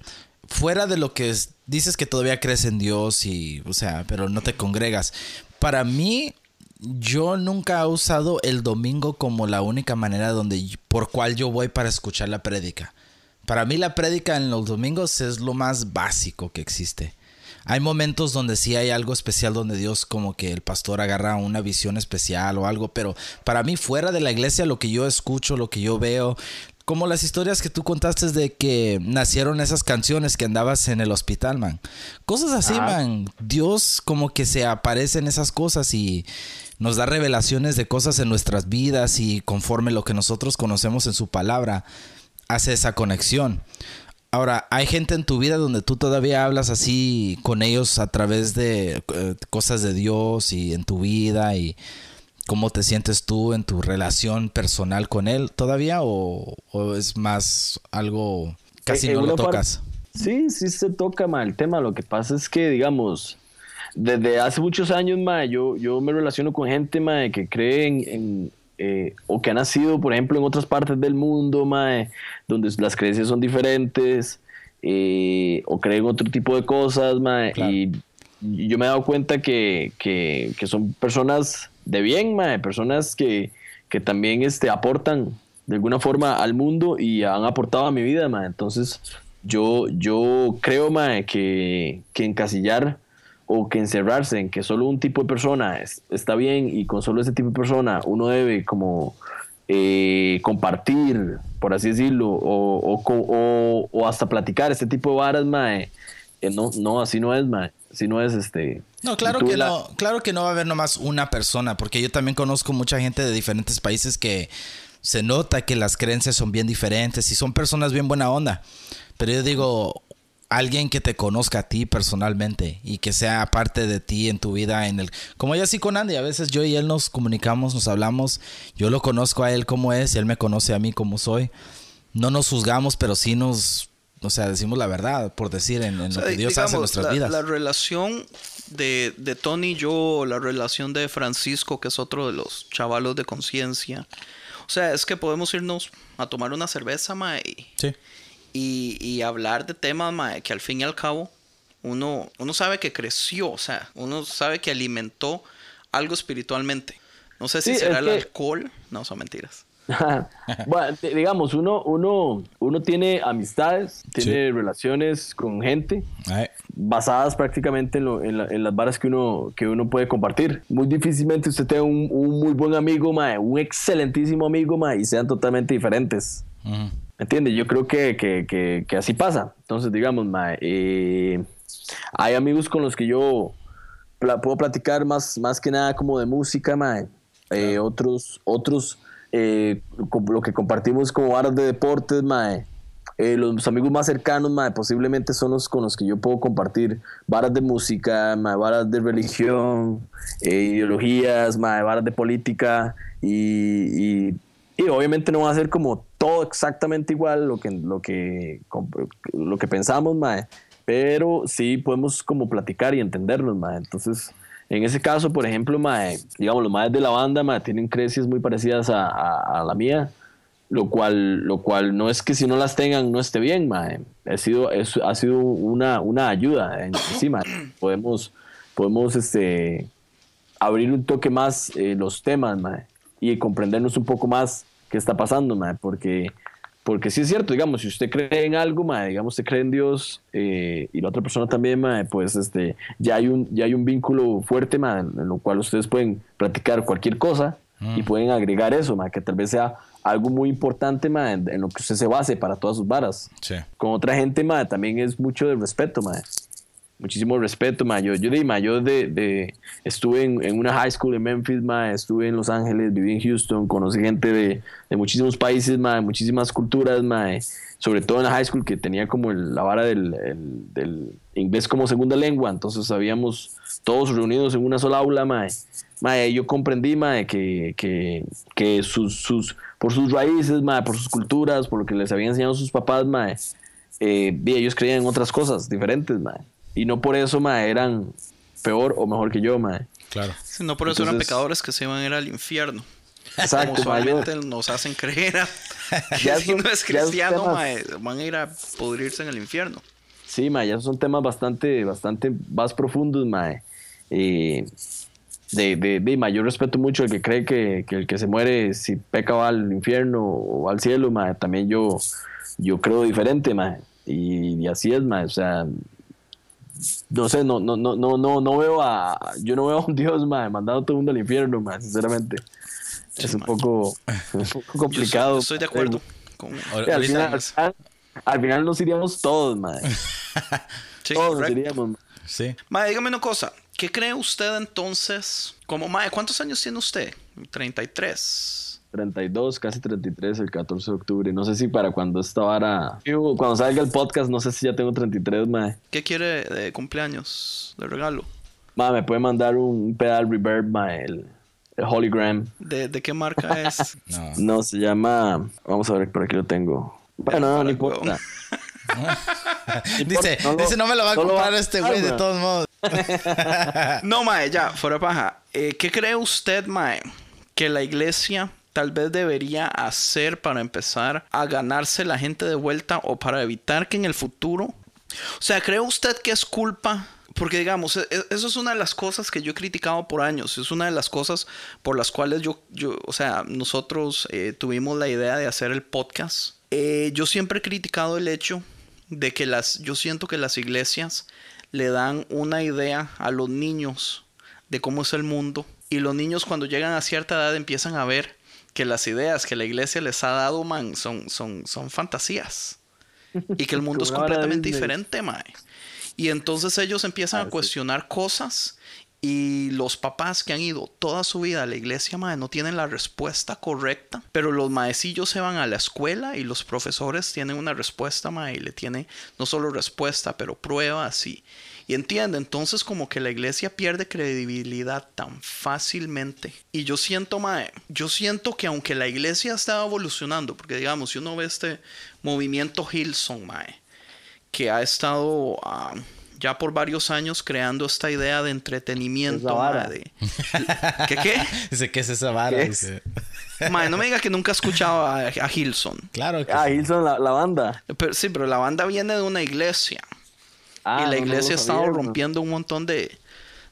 fuera de lo que es- dices que todavía crees en Dios y, o sea, pero no te congregas. Para mí, yo nunca he usado el domingo como la única manera donde por cual yo voy para escuchar la prédica. Para mí la prédica en los domingos es lo más básico que existe. Hay momentos donde sí hay algo especial donde Dios como que el pastor agarra una visión especial o algo, pero para mí fuera de la iglesia lo que yo escucho, lo que yo veo, como las historias que tú contaste de que nacieron esas canciones que andabas en el hospital, man. Cosas así, man. Dios como que se aparece en esas cosas y nos da revelaciones de cosas en nuestras vidas y conforme lo que nosotros conocemos en su palabra, hace esa conexión. Ahora, hay gente en tu vida donde tú todavía hablas así con ellos a través de eh, cosas de Dios y en tu vida y cómo te sientes tú en tu relación personal con él todavía o, o es más algo casi en no lo tocas. Sí, sí se toca, ma, el tema. Lo que pasa es que, digamos, desde hace muchos años, ma, yo, yo me relaciono con gente, ma, que cree en, en, eh, o que ha nacido, por ejemplo, en otras partes del mundo, ma, donde las creencias son diferentes, eh, o creen otro tipo de cosas, ma, Claro. y yo me he dado cuenta que, que, que son personas de bien, ma, personas que, que también este, aportan de alguna forma al mundo y han aportado a mi vida, ma. Entonces, yo, yo creo, ma, que, que encasillar o que encerrarse en que solo un tipo de persona es- está bien y con solo ese tipo de persona uno debe como eh, compartir, por así decirlo, o, o, o- o hasta platicar este tipo de varas, ma. eh, no, no, así no es, ma. Así no es, este... No, claro que la- no, claro que no va a haber nomás una persona, porque yo también conozco mucha gente de diferentes países que se nota que las creencias son bien diferentes y son personas bien buena onda. Pero yo digo, alguien que te conozca a ti personalmente y que sea parte de ti en tu vida en el como yo así con Andy, a veces yo y él nos comunicamos, nos hablamos, yo lo conozco a él como es, y él me conoce a mí como soy. No nos juzgamos, pero sí nos o sea, decimos la verdad, por decir, en, en O sea, lo que Dios hace en nuestras la, vidas. La relación de, de Tony y yo, la relación de Francisco, que es otro de los chavalos de conciencia. O sea, es que podemos irnos a tomar una cerveza, mae, y, Sí. Y, y hablar de temas, mae, que al fin y al cabo uno, uno sabe que creció, o sea, uno sabe que alimentó algo espiritualmente. No sé si Sí, será el que- alcohol. No, son mentiras. bueno, di- digamos, uno, uno, uno tiene amistades, tiene relaciones con gente Ay, basadas prácticamente en, lo- en la- en las varas que uno, que uno puede compartir. Muy difícilmente usted tenga un, un muy buen amigo, mae, un excelentísimo amigo, mae, y sean totalmente diferentes. ujú. ¿Me entiendes? Yo creo que, que, que, que así pasa. Entonces, digamos, mae, eh, hay amigos con los que yo puedo platicar más, más que nada como de música, mae. Eh, otros, otros, eh, lo que compartimos como varas de deportes, mae. Eh, los amigos más cercanos, mae, posiblemente son los con los que yo puedo compartir varas de música, mae, varas de religión, eh, ideologías, mae, varas de política y, y, y obviamente no va a ser como todo exactamente igual lo que, lo que, lo que pensamos, mae, pero sí podemos como platicar y entendernos, mae. Entonces, en ese caso, por ejemplo, mae, digamos, los maes de la banda, mae, tienen creencias muy parecidas a, la mía, lo cual, lo cual no es que si no las tengan no esté bien, mae. Ha sido, es- ha sido una, una ayuda en- encima. Podemos, podemos este, abrir un toque más eh, los temas, mae, y comprendernos un poco más qué está pasando, mae, porque, porque sí es cierto, digamos, si usted cree en algo, mae, digamos, usted cree en Dios eh, y la otra persona también, mae, pues este, ya hay un, ya hay un vínculo fuerte, mae, en lo cual ustedes pueden practicar cualquier cosa y pueden agregar eso, mae, que tal vez sea algo muy importante, mae, en, lo que usted se base para todas sus varas. Sí. Con otra gente, mae, también es mucho de respeto, mae muchísimo respeto, ma. Yo, yo, ma, yo de, de- estuve en, en una high school en Memphis, ma, estuve en Los Ángeles, viví en Houston, conocí gente de, de muchísimos países, ma, de muchísimas culturas, ma, sobre todo en la high school que tenía como la vara del, el- del inglés como segunda lengua, entonces habíamos todos reunidos en una sola aula, ma. Ma, yo comprendí, ma, que, que, que sus, sus, por sus raíces, ma, por sus culturas, por lo que les habían enseñado sus papás, ma, eh, vi, ellos creían en otras cosas diferentes, ma. Y no por eso, ma, eran peor o mejor que yo, ma. Claro. Si no por eso eran pecadores que se iban a ir al infierno. Exacto, Como ma, yo- usualmente nos hacen creer a- Ya si son- no es cristiano, temas- mae, van a ir a pudrirse en el infierno. Sí, ma, ya son temas bastante, bastante más profundos, ma. Eh, de, de, de, ma, yo respeto mucho el que cree que, que el que se muere, si peca va al infierno o al cielo, ma. También yo, yo creo diferente, ma. Y, y así es, ma. O sea, no sé, no, no, no, no, no, no veo a, yo no veo a un Dios, ma, mandando a todo el mundo al infierno, ma, sinceramente. Es un poco, un poco Yo complicado. estoy, de acuerdo. con- Sí, al, final, al, final, al final nos iríamos todos, ma. Sí, todos nos iríamos. Sí. Mae, dígame una cosa. ¿Qué cree usted entonces? Como, mae, ¿cuántos años tiene usted? 33. 32, casi 33 el 14 de octubre. No sé si para cuando esta vara... Cuando salga el podcast, no sé si ya tengo 33, mae. ¿Qué quiere de cumpleaños? De regalo. Ma, me puede mandar un, pedal reverb, mae, el, el Hologram. ¿De, de qué marca es? No. No, se llama... Vamos a ver, por aquí lo tengo. Bueno, no, no importa. Dice, no lo- dice, no me lo va a no lo va comprar este güey de todos modos. No, mae, ya, fuera paja. Eh, ¿Qué cree usted, mae, que la iglesia tal vez debería hacer para empezar a ganarse la gente de vuelta o para evitar que en el futuro... O sea, ¿cree usted que es culpa? Porque digamos, e- e- eso es una de las cosas que yo he criticado por años. Es una de las cosas por las cuales yo, yo o sea, nosotros eh, tuvimos la idea de hacer el podcast. Eh, yo siempre he criticado el hecho de que las, yo siento que las iglesias le dan una idea a los niños de cómo es el mundo y los niños cuando llegan a cierta edad empiezan a ver que las ideas que la iglesia les ha dado, man, son, son, son fantasías y que el mundo es completamente diferente, mae. Y entonces ellos empiezan Ah, a sí. cuestionar cosas y los papás que han ido toda su vida a la iglesia, mae, no tienen la respuesta correcta, pero los maecillos se van a la escuela y los profesores tienen una respuesta, mae, y le tienen no solo respuesta, pero pruebas y, y entiende, entonces como que la iglesia pierde credibilidad tan fácilmente. Y yo siento, mae, yo siento que aunque la iglesia está evolucionando, porque digamos, si uno ve este movimiento Hillsong, mae, que ha estado ah, ya por varios años creando esta idea de entretenimiento. Esa vara. ma, de- ¿Qué qué? Dice, ¿qué es esa vara? Dice. Ma, no me diga que nunca ha escuchado a, a Hilson. Claro que Ah, sí. Hilson, la, la banda. Pero, sí, pero la banda viene de una iglesia. Ah, y no, la no iglesia ha estado rompiendo un montón de,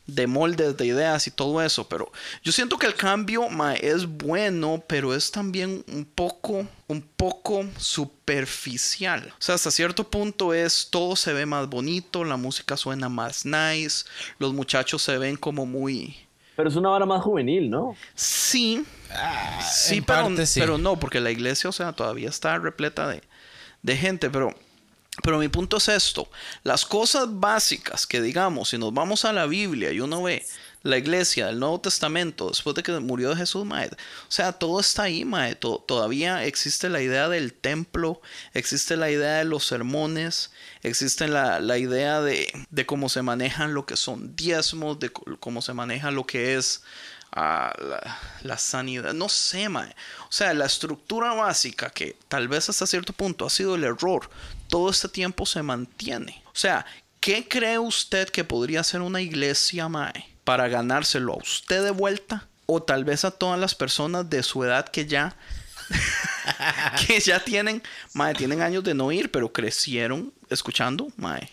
de moldes, de ideas y todo eso. Pero yo siento que el cambio ma, es bueno, pero es también un poco, un poco superficial. O sea, hasta cierto punto es todo se ve más bonito, la música suena más nice, los muchachos se ven como muy... Pero es una vara más juvenil, ¿no? Sí, sí, en pero, parte sí. pero no, porque la iglesia, o sea, todavía está repleta de, de gente, pero, pero mi punto es esto, las cosas básicas que digamos, si nos vamos a la Biblia y uno ve la iglesia del Nuevo Testamento, después de que murió Jesús, mae, o sea, todo está ahí, mae, to- todavía existe la idea del templo, existe la idea de los sermones, existe la, la idea de, de cómo se manejan lo que son diezmos, de cómo se maneja lo que es a la, la sanidad, no sé, mae. O sea, la estructura básica que tal vez hasta cierto punto ha sido el error, todo este tiempo se mantiene. O sea, ¿qué cree usted que podría hacer una iglesia, mae, para ganárselo a usted de vuelta? O tal vez a todas las personas de su edad que ya que ya tienen, mae, tienen años de no ir, pero crecieron escuchando, mae.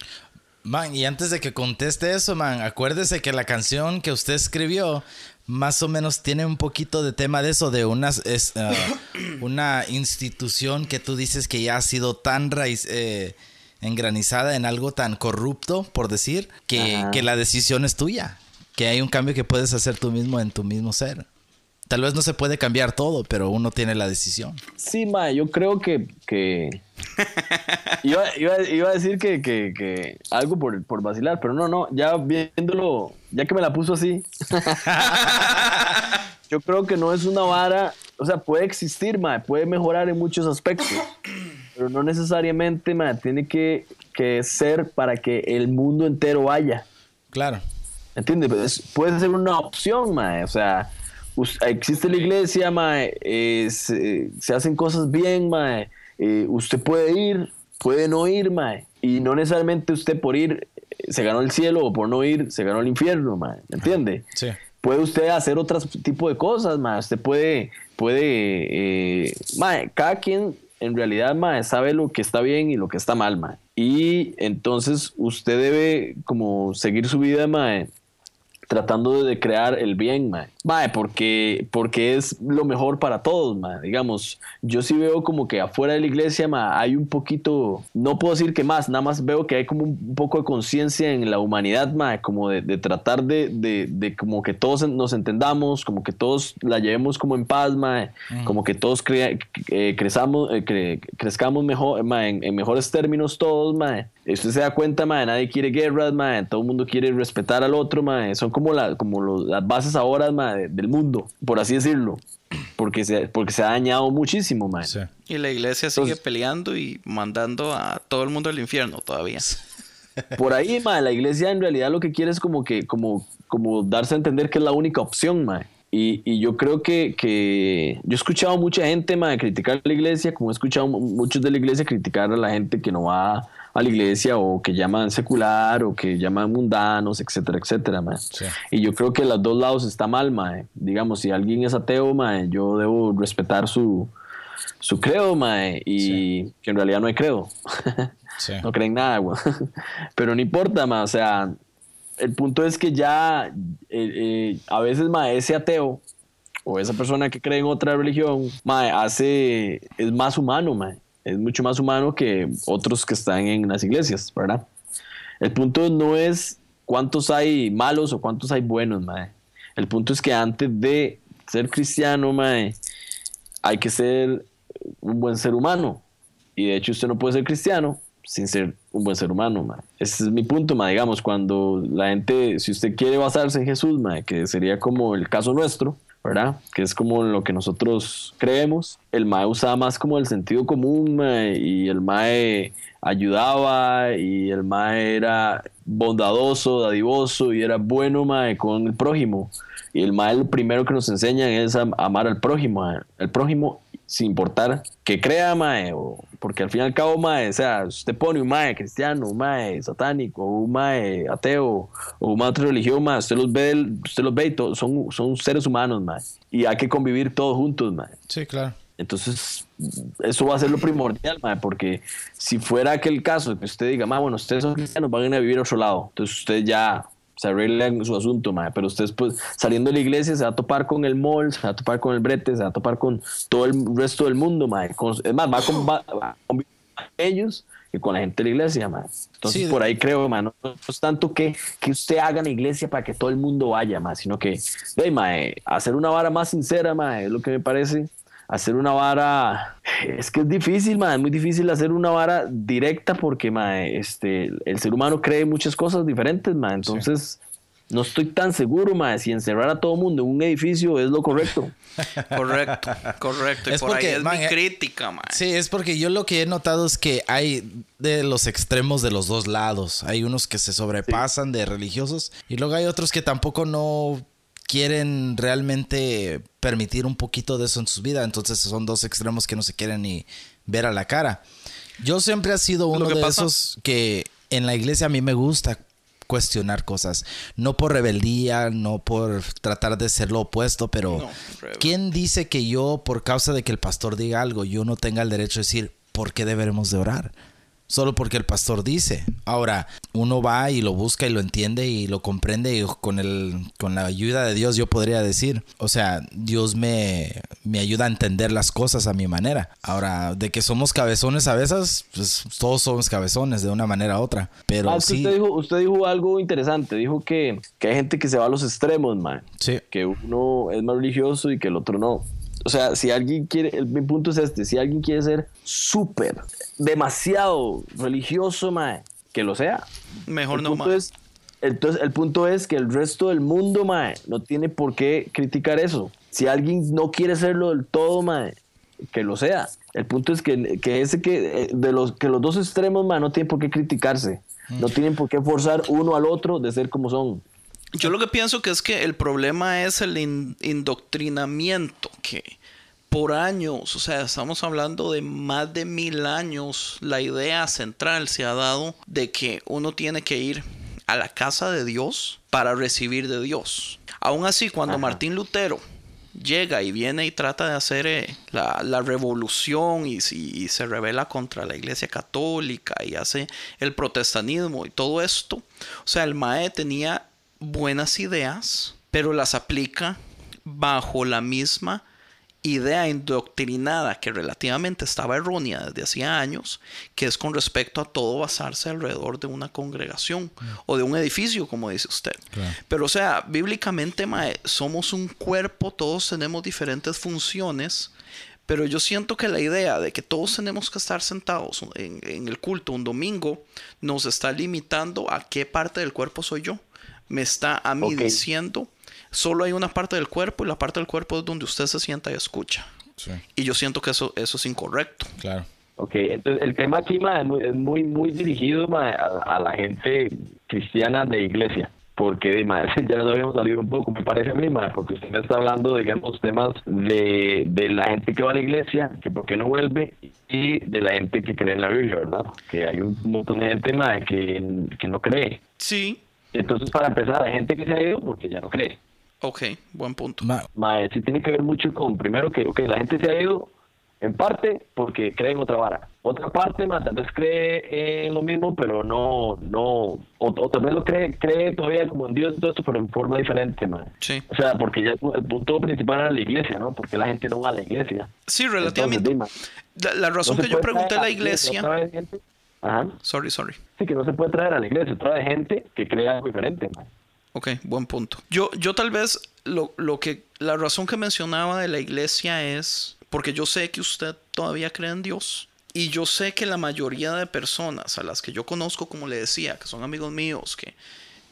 Man, y antes de que conteste eso, man, acuérdese que la canción que usted escribió más o menos tiene un poquito de tema de eso, de unas, es, ah, una institución que tú dices que ya ha sido tan raíz, eh, engranizada en algo tan corrupto, por decir, que, que la decisión es tuya, que hay un cambio que puedes hacer tú mismo en tu mismo ser. Tal vez no se puede cambiar todo, pero uno tiene la decisión. Sí, ma, yo creo que. que... iba, iba- iba a decir que, que- que algo por, por vacilar, pero no, no, ya viéndolo, ya que me la puso así. yo creo que no es una vara. O sea, puede existir, ma, puede mejorar en muchos aspectos, pero no necesariamente, ma, tiene que, que ser para que el mundo entero vaya. Claro. ¿Entiendes? Pues, es- puede ser una opción, mae. O sea, existe la iglesia, mae. eh, se, se hacen cosas bien, mae. eh, usted puede ir, puede no ir, mae. Y no necesariamente usted por ir eh, se ganó el cielo o por no ir se ganó el infierno, mae. ¿Entiende? Sí. Puede usted hacer otro tipo de cosas, mae. Usted puede, puede, eh, mae, cada quien en realidad, mae, sabe lo que está bien y lo que está mal, mae. Y entonces usted debe como seguir su vida, mae, tratando de crear el bien, mae. Mae, porque, porque es lo mejor para todos, mae. Digamos, yo sí veo como que afuera de la iglesia, mae, hay un poquito, no puedo decir que más, nada más veo que hay como un poco de conciencia en la humanidad, mae, como de, de tratar de, de, de como que todos nos entendamos, como que todos la llevemos como en paz, mae, como que todos crea- eh, crezamos, eh, cre- crezcamos mejor, mae, en, en mejores términos todos, mae. Usted se da cuenta, mae, nadie quiere guerras, mae, todo el mundo quiere respetar al otro, mae. Son como, la, como los- las bases ahora, mae, de- del mundo, por así decirlo. Porque se, porque se ha dañado muchísimo, mae. Sí. Y la iglesia sigue Entonces- peleando y mandando a todo el mundo al infierno todavía. Por ahí, mae, la iglesia en realidad lo que quiere es como que, como, como darse a entender que es la única opción, mae. Y, y yo creo que, que yo he escuchado mucha gente, mae, criticar a la iglesia, como he escuchado mu- muchos de la iglesia criticar a la gente que no va a la iglesia o que llaman secular o que llaman mundanos, etcétera, etcétera, mae. Sí. Y yo creo que los dos lados está mal, mae. Digamos, si alguien es ateo, mae, yo debo respetar su, su credo, mae, y que en realidad no hay credo. Sí. no creen nada, güey. Pero no importa, ma, o sea, el punto es que ya eh, eh, a veces, ma, ese ateo o esa persona que cree en otra religión, ma, hace, es más humano, ma, es mucho más humano que otros que están en las iglesias, ¿verdad? El punto no es cuántos hay malos o cuántos hay buenos, ma. El punto es que antes de ser cristiano, ma, hay que ser un buen ser humano. Y de hecho usted no puede ser cristiano sin ser un buen ser humano, ma. Ese es mi punto, ma. Digamos, cuando la gente, si usted quiere basarse en Jesús, ma, que sería como el caso nuestro, ¿verdad? Que es como lo que nosotros creemos. El mae usaba más como el sentido común, y el mae ayudaba, y el mae era bondadoso, dadivoso, y era bueno, mae, con el prójimo. Y el mae lo primero que nos enseñan es amar al prójimo, el prójimo sin importar que crea, mae, o, porque al fin y al cabo, mae, o sea, usted pone un mae cristiano, un mae satánico, un mae ateo, o un mae de otra religión, mae, usted los ve, usted los ve y todos son, son seres humanos, mae, y hay que convivir todos juntos, mae. Sí, claro. Entonces, eso va a ser lo primordial, mae, porque si fuera aquel caso que usted diga, mae, bueno, ustedes son cristianos, van a ir a vivir a otro lado, entonces usted ya se arreglan su asunto, mae, pero usted pues saliendo de la iglesia se va a topar con el mall, se va a topar con el brete, se va a topar con todo el resto del mundo. Con- es más, va con- va- con ellos que con la gente de la iglesia, mae. Entonces, Sí, por ahí creo, no, es tanto que, que usted haga la iglesia para que todo el mundo vaya, mae, sino que, hey, hacer una vara más sincera, es lo que me parece. Hacer una vara, es que es difícil, mae, es muy difícil hacer una vara directa porque, mae, este, el ser humano cree muchas cosas diferentes, mae, entonces no estoy tan seguro, mae, si encerrar a todo mundo en un edificio es lo correcto. Correcto, correcto. Y Es por porque, ahí es man, mi crítica, man. Sí, es porque yo lo que he notado es que hay de los extremos de los dos lados. Hay unos que se sobrepasan de religiosos y luego hay otros que tampoco no quieren realmente permitir un poquito de eso en su vida. Entonces son dos extremos que no se quieren ni ver a la cara. Yo siempre he sido uno de pasa- esos que en la iglesia a mí me gusta cuestionar cosas. No por rebeldía, no por tratar de ser lo opuesto, pero No, ¿quién dice que yo, por causa de que el pastor diga algo, yo no tenga el derecho de decir por qué deberemos de orar? Solo porque el pastor dice. Ahora, uno va y lo busca y lo entiende y lo comprende y con, el, con la ayuda de Dios yo podría decir, o sea, Dios me, me ayuda a entender las cosas a mi manera. Ahora, de que somos cabezones a veces, pues todos somos cabezones de una manera u otra. Pero Ah, sí, usted, dijo, usted dijo algo interesante, dijo que, que hay gente que se va a los extremos, mae. sí. que uno es más religioso y que el otro no. O sea, si alguien quiere, el, mi punto es este, si alguien quiere ser súper, demasiado religioso, mae, que lo sea. Mejor el no, punto mae. es, entonces, el punto es que el resto del mundo, mae, no tiene por qué criticar eso. Si alguien no quiere serlo del todo, mae, que lo sea. El punto es que, que ese que, eh, de los, que los dos extremos, mae, no tienen por qué criticarse. No tienen por qué forzar uno al otro de ser como son. Yo lo que pienso que es que el problema es el in- indoctrinamiento que por años, o sea, estamos hablando de más de mil años, la idea central se ha dado de que uno tiene que ir a la casa de Dios para recibir de Dios. Aún así, cuando Martín Lutero llega y viene y trata de hacer eh, la, la revolución y, si- y se revela contra la iglesia católica y hace el protestantismo y todo esto, o sea, el Mae tenía buenas ideas, pero las aplica bajo la misma idea indoctrinada que relativamente estaba errónea desde hacía años, que es con respecto a todo basarse alrededor de una congregación o de un edificio, como dice usted. Pero o sea, bíblicamente mae, somos un cuerpo, todos tenemos diferentes funciones, pero yo siento que la idea de que todos tenemos que estar sentados en, en el culto un domingo nos está limitando a qué parte del cuerpo soy yo. Me está a mí diciendo, solo hay una parte del cuerpo y la parte del cuerpo es donde usted se sienta y escucha. Sí, Y yo siento que eso, eso es incorrecto. claro. Ok, entonces el tema aquí ma, es muy, es muy, muy dirigido ma, a, a la gente cristiana de iglesia, porque ma, ya nos habíamos salido un poco, me parece a mí, ma, porque usted me está hablando, digamos, temas de, de la gente que va a la iglesia, que por qué no vuelve, y de la gente que cree en la Biblia, ¿verdad? Que hay un montón de gente ma, que, que no cree. Sí, Entonces, para empezar, hay gente que se ha ido porque ya no cree. ok, buen punto. Ma- Mae, sí tiene que ver mucho con, primero que okay, la gente se ha ido en parte porque cree en otra vara. Otra parte, mae, tal vez cree en lo mismo, pero no, no, o, o tal vez lo cree, cree todavía como en Dios y todo esto, pero en forma diferente, mae. Sí. O sea, porque ya el punto principal era la iglesia, ¿no? Porque la gente no va a la iglesia. Sí, Entonces, relativamente. dime, La, la razón no que yo pregunté a la iglesia. Ajá. Sorry, sorry. Sí, que no se puede traer a la iglesia, trae gente que cree algo diferente. Ok, buen punto. Yo, yo tal vez lo, lo que la razón que mencionaba de la iglesia es porque yo sé que usted todavía cree en Dios y yo sé que la mayoría de personas a las que yo conozco, como le decía, que son amigos míos, que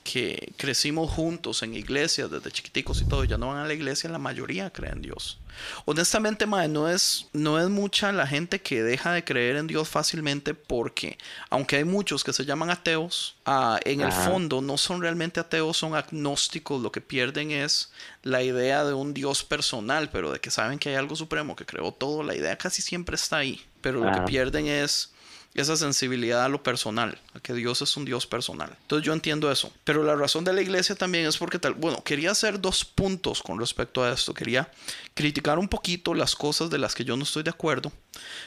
que crecimos juntos en iglesias desde chiquiticos y todo, ya no van a la iglesia, la mayoría creen en Dios. Honestamente, no es, no es mucha la gente que deja de creer en Dios fácilmente porque, aunque hay muchos que se llaman ateos, ah, en el fondo no son realmente ateos, son agnósticos. Lo que pierden es la idea de un Dios personal, pero de que saben que hay algo supremo que creó todo. La idea casi siempre está ahí, pero lo que pierden es esa sensibilidad a lo personal, a que Dios es un Dios personal. Entonces yo entiendo eso. Pero la razón de la iglesia también es porque tal, bueno, quería hacer dos puntos con respecto a esto. Quería criticar un poquito las cosas de las que yo no estoy de acuerdo,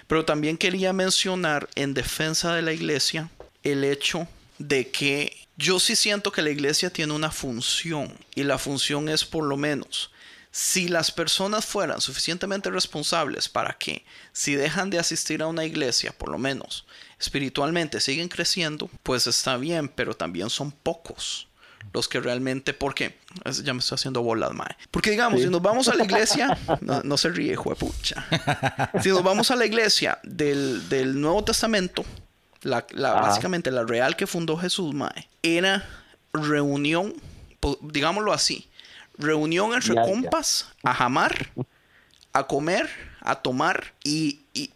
pero también quería mencionar en defensa de la iglesia el hecho de que yo sí siento que la iglesia tiene una función y la función es por lo menos si las personas fueran suficientemente responsables para que, si dejan de asistir a una iglesia, por lo menos espiritualmente siguen creciendo, pues está bien, pero también son pocos los que realmente, ¿por qué? Ya me estoy haciendo bolas, mae. Porque digamos, si nos vamos a la iglesia, no, se ríe, pucha. Si nos vamos a la iglesia del, Nuevo Testamento, la, básicamente la real que fundó Jesús, mae, era reunión, digámoslo así, reunión entre compas a jamar, a comer, a tomar y, y,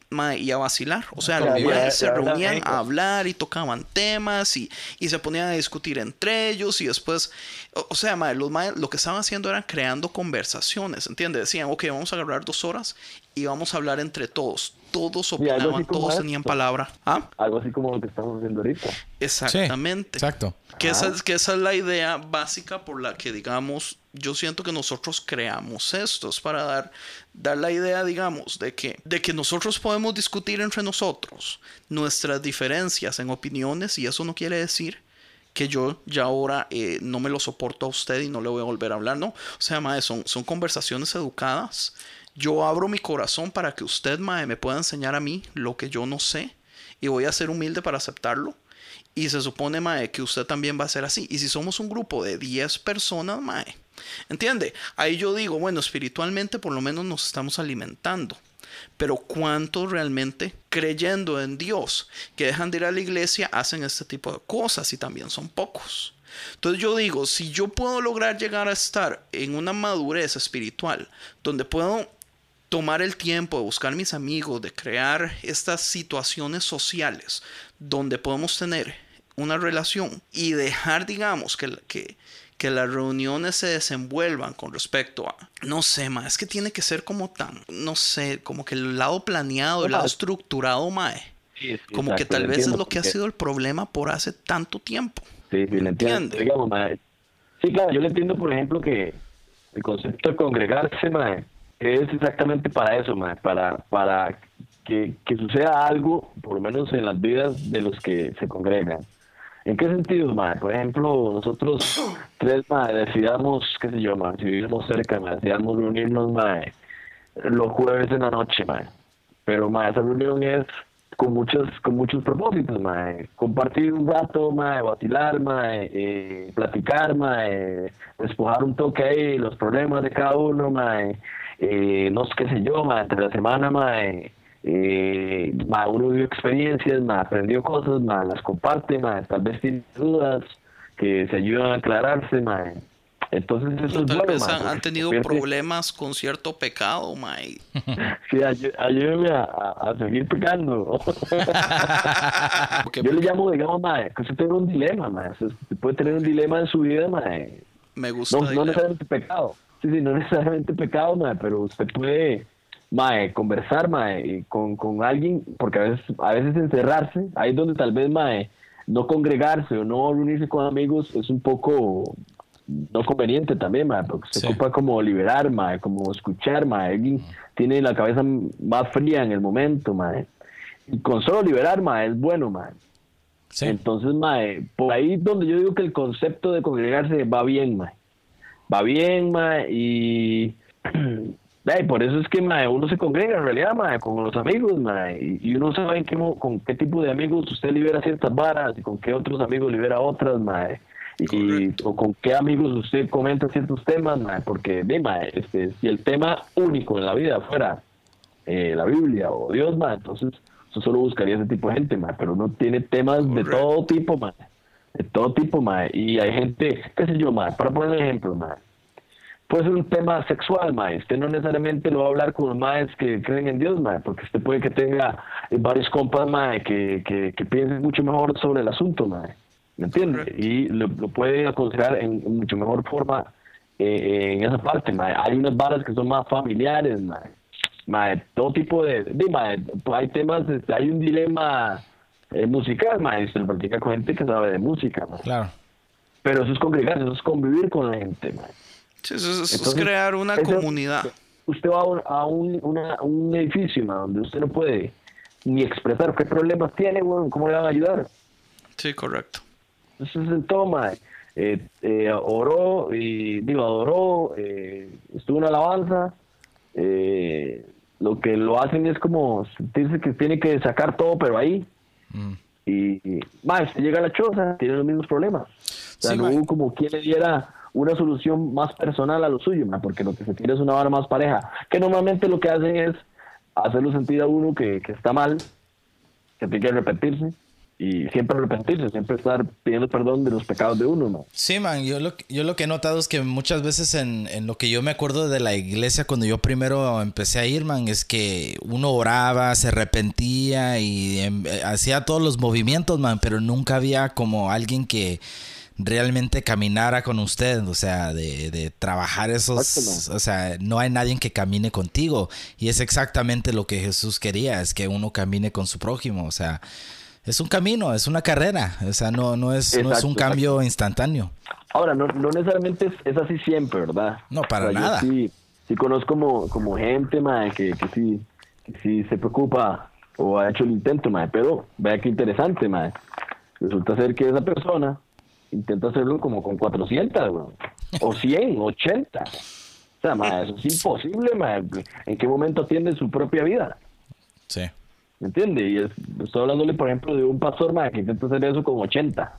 a vacilar. O sea, los se reunían a hablar y tocaban temas y, se ponían a discutir entre ellos y después, o, sea, los lo que estaban haciendo era creando conversaciones, ¿entiendes? Decían, ok, vamos a agarrar dos horas y vamos a hablar entre todos. Todos opinaban, todos tenían palabra. ¿Ah? Algo así como lo que estamos haciendo ahorita. Exactamente. exacto. Que esa, que esa es la idea básica por la que, digamos, yo siento que nosotros creamos esto. Es para dar, dar la idea, digamos, de que, de que nosotros podemos discutir entre nosotros nuestras diferencias en opiniones y eso no quiere decir que yo ya ahora eh, no me lo soporto a usted y no le voy a volver a hablar, no. O sea, mae, son, son conversaciones educadas. Yo abro mi corazón para que usted, mae, me pueda enseñar a mí lo que yo no sé y voy a ser humilde para aceptarlo y se supone, Mae, que usted también va a ser así. Y si somos un grupo de 10 personas, Mae, ¿entiende? Ahí yo digo, bueno, espiritualmente por lo menos nos estamos alimentando. Pero ¿cuántos realmente creyendo en Dios que dejan de ir a la iglesia hacen este tipo de cosas? Y también son pocos. Entonces yo digo, si yo puedo lograr llegar a estar en una madurez espiritual donde puedo tomar el tiempo de buscar mis amigos, de crear estas situaciones sociales donde podemos tener una relación y dejar, digamos, que, que, que las reuniones se desenvuelvan con respecto a, no sé, ma, es que tiene que ser como tan, no sé, como que el lado planeado, el lado estructurado, mae. como que tal vez es lo que ha sido el problema por hace tanto tiempo. Sí, sí, le entiendo. Sí, claro, yo le entiendo, por ejemplo, que el concepto de congregarse, mae, es exactamente para eso, mae, para, para que, que suceda algo, por lo menos en las vidas de los que se congregan. ¿En qué sentido, madre? Por ejemplo, nosotros tres, madre, decidamos, qué sé yo, madre, si vivimos cerca, madre, decidamos reunirnos, madre, los jueves en la noche, madre. Pero, madre, esa reunión es con muchos, con muchos propósitos, madre. Compartir un rato, madre, vacilar, madre, eh, platicar, madre, despojar un toque ahí los problemas de cada uno, madre. Eh, no sé qué sé yo, madre, entre la semana, madre eh, uno vivió experiencias, más aprendió cosas, más las comparte, más tal vez tiene dudas que se ayudan a aclararse, más. Entonces eso es bueno, vez han, tenido problemas con cierto pecado, mae. Sí, ayúdeme a, a, seguir pecando. Yo le llamo, digamos, mae, que usted tiene un dilema, mae. Usted puede tener un dilema en su vida, mae. Me gusta. No, no necesariamente pecado. Sí, sí, no necesariamente pecado, mae, pero usted puede mae, conversar, mae, con, con alguien, porque a veces, a veces encerrarse, ahí es donde tal vez, mae, no congregarse o no reunirse con amigos es un poco no conveniente también, mae, porque se ocupa como liberar, mae, como escuchar, mae, alguien tiene la cabeza más fría en el momento, mae. Y con solo liberar, mae, es bueno, mae. Entonces, mae, por ahí donde yo digo que el concepto de congregarse va bien, mae. Va bien, mae, y por eso es que uno se congrega en realidad con los amigos y, uno sabe con qué tipo de amigos usted libera ciertas varas y con qué otros amigos libera otras y o con qué amigos usted comenta ciertos temas porque este, si el tema único en la vida fuera eh, la Biblia o Dios entonces usted solo buscaría ese tipo de gente pero no tiene temas de todo tipo de todo tipo, mae. Y hay gente, qué sé yo, mae, para poner un ejemplo, mae. Puede ser un tema sexual, mae. Usted no necesariamente lo va a hablar con los maes que creen en Dios, mae, porque usted puede que tenga eh, varios compas, mae, que, que, que piensen mucho mejor sobre el asunto, mae. ¿Me entiende? Y lo, lo puede aconsejar en, en mucho mejor forma eh, en esa parte, mae. Hay unas varas que son más familiares, mae. Mae, todo tipo de... de mae, hay temas, este, hay un dilema eh, musical, mae. Se lo practica con gente que sabe de música, mae. Claro. Pero eso es congregarse, eso es convivir con la gente, mae. Sí, eso, es- eso es Entonces, crear una eso- comunidad. Usted va a un, un, una- un edificio donde usted no puede ni expresar qué problemas tiene, weón, ¿cómo le van a ayudar? Sí, correcto. Eso es el toma. Eh, eh, oró y digo, adoró, eh, estuvo en alabanza. eh, lo que lo hacen es como sentirse que tiene que sacar todo, pero ahí. Mm. Y, y más, llega a la choza, tiene los mismos problemas. O sea, Sí, no mae. hubo como quien le diera una solución más personal a lo suyo, mae, porque lo que se quiere es una vara más pareja. Que normalmente lo que hacen es hacerlo sentir a uno que, que está mal, que tiene que arrepentirse. Y siempre arrepentirse, siempre estar pidiendo perdón de los pecados de uno, ¿no? Sí, man, yo lo, yo lo que he notado es que muchas veces en, en lo que yo me acuerdo de la iglesia cuando yo primero empecé a ir, man, es que uno oraba, se arrepentía y em, eh, hacía todos los movimientos, man, pero nunca había como alguien que realmente caminara con usted, o sea, de, de trabajar esos, Exacto, o sea, no hay nadie que camine contigo y es exactamente lo que Jesús quería, es que uno camine con su prójimo, o sea, es un camino, es una carrera, o sea, no, no, es, no es Exacto, un cambio instantáneo. Ahora, no, no necesariamente es, es así siempre, ¿verdad? No, para O sea, yo nada. sí, sí conozco como, como gente, mae, que, que sí, que sí se preocupa o ha hecho el intento, mae, pero vea qué interesante, mae. Resulta ser que esa persona intenta hacerlo como con 400, weón, o 100, 80. O sea, mae, eso es imposible, mae. ¿En qué momento atiende su propia vida? Sí. ¿Me entiende? Y es- estoy hablándole, por ejemplo, de un pastor mae, que intenta hacer eso con 80,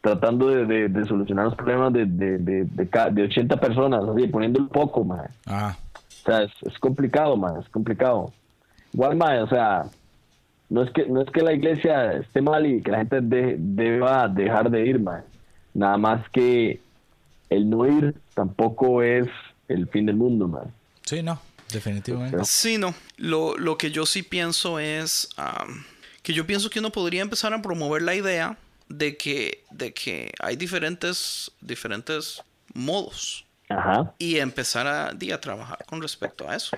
tratando de, de- de solucionar los problemas de, de, de, de ca- de 80 personas, así, poniendo un poco, mae. Ah, O sea, es, es complicado, mae, es complicado. Igual, mae, o sea, no es que no es que la iglesia esté mal y que la gente de- deba dejar de ir, mae. Nada más que el no ir tampoco es el fin del mundo, mae. sí, no, definitivamente. Sí, no. Lo, lo que yo sí pienso es am, que yo pienso que uno podría empezar a promover la idea de que, de que hay diferentes, diferentes modos Ajá. y empezar a, a trabajar con respecto a eso.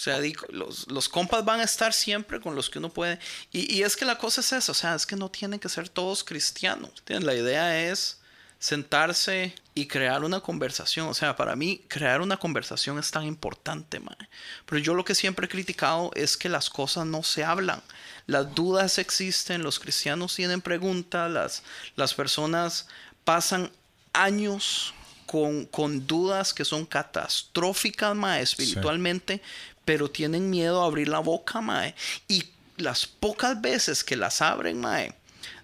O sea, los, los compas van a estar siempre con los que uno puede. Y, y es que la cosa es esa, o sea, es que no tienen que ser todos cristianos. ¿entiendes? La idea es sentarse y crear una conversación. O sea, para mí crear una conversación es tan importante, mae. Pero yo lo que siempre he criticado es que las cosas no se hablan. Las dudas existen, los cristianos tienen preguntas, las, las personas pasan años con, con dudas que son catastróficas, mae, espiritualmente, pero tienen miedo a abrir la boca, mae. Y las pocas veces que las abren, mae,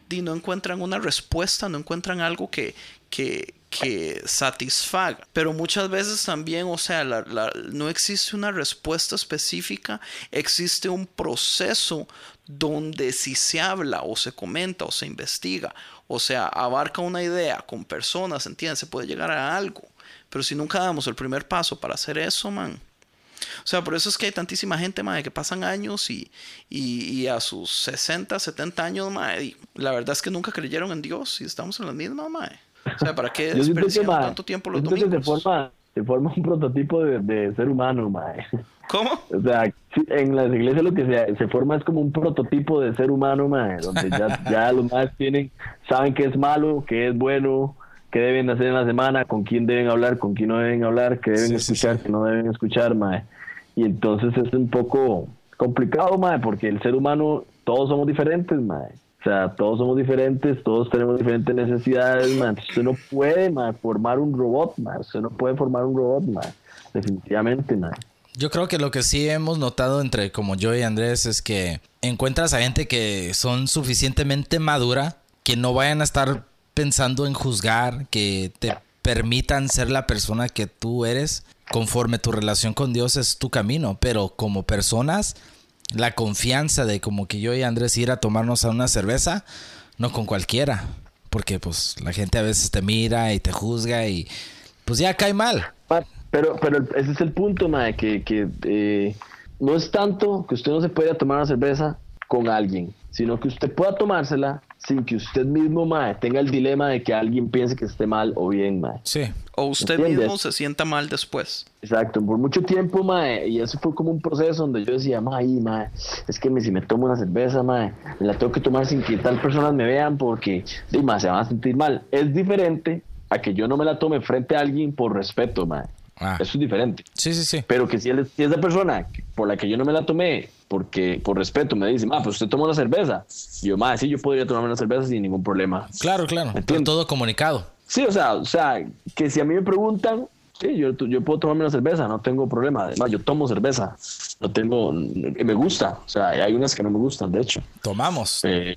di, no encuentran una respuesta, no encuentran algo que, que, que satisfaga. Pero muchas veces también, o sea, la- no existe una respuesta específica, existe un proceso donde si se habla o se comenta o se investiga, o sea, abarca una idea con personas, ¿entiendes? Se puede llegar a algo. Pero si nunca damos el primer paso para hacer eso, man, o sea, por eso es que hay tantísima gente, mae, que pasan años y, y, y a sus 60, 70 años, y la verdad es que nunca creyeron en Dios y estamos en las mismas, mae. O sea, ¿para qué que, desperdiciamos tanto tiempo los que se domingos? forma, se forma un prototipo de, de ser humano, mae. ¿Cómo? O sea, en las iglesias lo que se, se forma es como un prototipo de ser humano, mae, donde ya, ya los más tienen, saben qué es malo, qué es bueno, qué deben hacer en la semana, con quién deben hablar, con quién no deben hablar, qué deben Sí, sí, escuchar, qué no deben escuchar, mae. Y entonces es un poco complicado, mae, porque el ser humano, todos somos diferentes, mae. O sea, todos somos diferentes, todos tenemos diferentes necesidades, mae. Entonces, Usted no puede, mae, formar un robot, mae. Usted no puede formar un robot, mae. Definitivamente, mae. Yo creo que lo que sí hemos notado entre como yo y Andrés es que encuentras a gente que son suficientemente madura, que no vayan a estar pensando en juzgar, que te permitan ser la persona que tú eres conforme tu relación con Dios es tu camino, pero como personas, la confianza de como que yo y Andrés ir a tomarnos a una cerveza, no con cualquiera. Porque pues la gente a veces te mira y te juzga y pues ya cae mal. Ma, Pero, pero ese es el punto, mae, que, que eh, no es tanto que usted no se pueda tomar una cerveza con alguien, sino que usted pueda tomársela sin que usted mismo, mae, tenga el dilema de que alguien piense que esté mal o bien, mae. Sí. O usted ¿Entiendes? mismo se sienta mal después. Exacto, por mucho tiempo, mae, y eso fue como un proceso donde yo decía, mae, es que me- si me tomo una cerveza, mae, me la tengo que tomar sin que tal personas me vean porque, mae, se van a sentir mal. Es diferente a que yo no me la tome frente a alguien por respeto, mae. Ah. Eso es diferente. Sí, sí, sí. Pero que si, él, si esa persona por la que yo no me la tomé, porque por respeto me dice, ma, pues usted toma una cerveza. Y yo, ma, sí, yo podría tomarme una cerveza sin ningún problema. Claro, claro. Pero Entiendo. todo comunicado. Sí, o sea, o sea, que si a mí me preguntan, sí, yo, yo puedo tomarme una cerveza, no tengo problema. Además, yo tomo cerveza, no tengo, me gusta. O sea, hay unas que no me gustan, de hecho. Tomamos. Eh,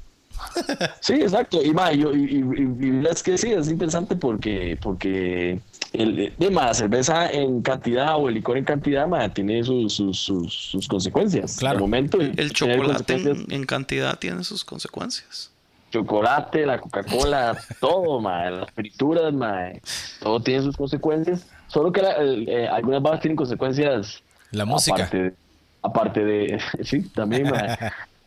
sí, exacto. Y, ma, yo, y, y, y- y es que sí, es interesante porque, porque el, de, ma, la cerveza en cantidad o el licor en cantidad ma, tiene sus, sus, sus, sus consecuencias. Claro. De momento, El chocolate en, cantidad tiene sus consecuencias. chocolate, la Coca-Cola, todo, ma, las frituras, ma, todo tiene sus consecuencias. Solo que la- el- eh, algunas bajas tienen consecuencias. La música. Aparte de, aparte de sí, también, ma,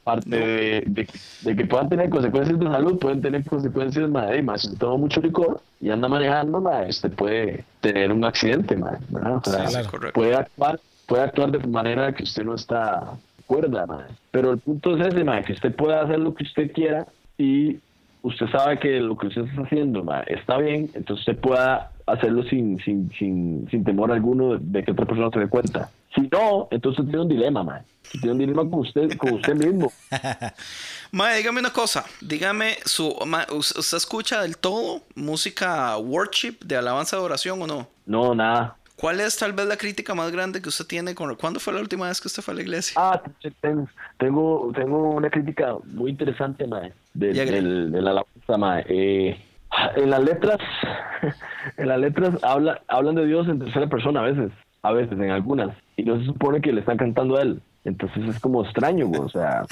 aparte de, de- de que puedan tener consecuencias de salud, pueden tener consecuencias, ma, de, ma, si usted toma mucho licor y anda manejando, ma, usted puede tener un accidente, ma, ¿verdad? O sea, Sí, claro. Correcto. puede actuar, puede actuar de manera que usted no está cuerda, ma. Pero el punto es ese, que usted pueda hacer lo que usted quiera y usted sabe que lo que usted está haciendo ma, está bien, entonces usted pueda hacerlo sin, sin, sin, sin temor alguno de que otra persona se dé cuenta. Si no, entonces tiene un dilema, ma. Tiene un dilema con usted, con usted mismo. Mae, dígame una cosa. Dígame, su, ma- ¿us- ¿usted escucha del todo música worship de alabanza de oración o no? No, nada. ¿Cuál es tal vez la crítica más grande que usted tiene con... ¿Cuándo fue la última vez que usted fue a la iglesia? Ah, tengo, tengo, una crítica muy interesante, mae, del, del, de la alabanza, mae. Eh, en las letras, en las letras habla, hablan de Dios en tercera persona a veces, a veces, en algunas, y no se supone que le están cantando a él. Entonces es como extraño, güey, o sea,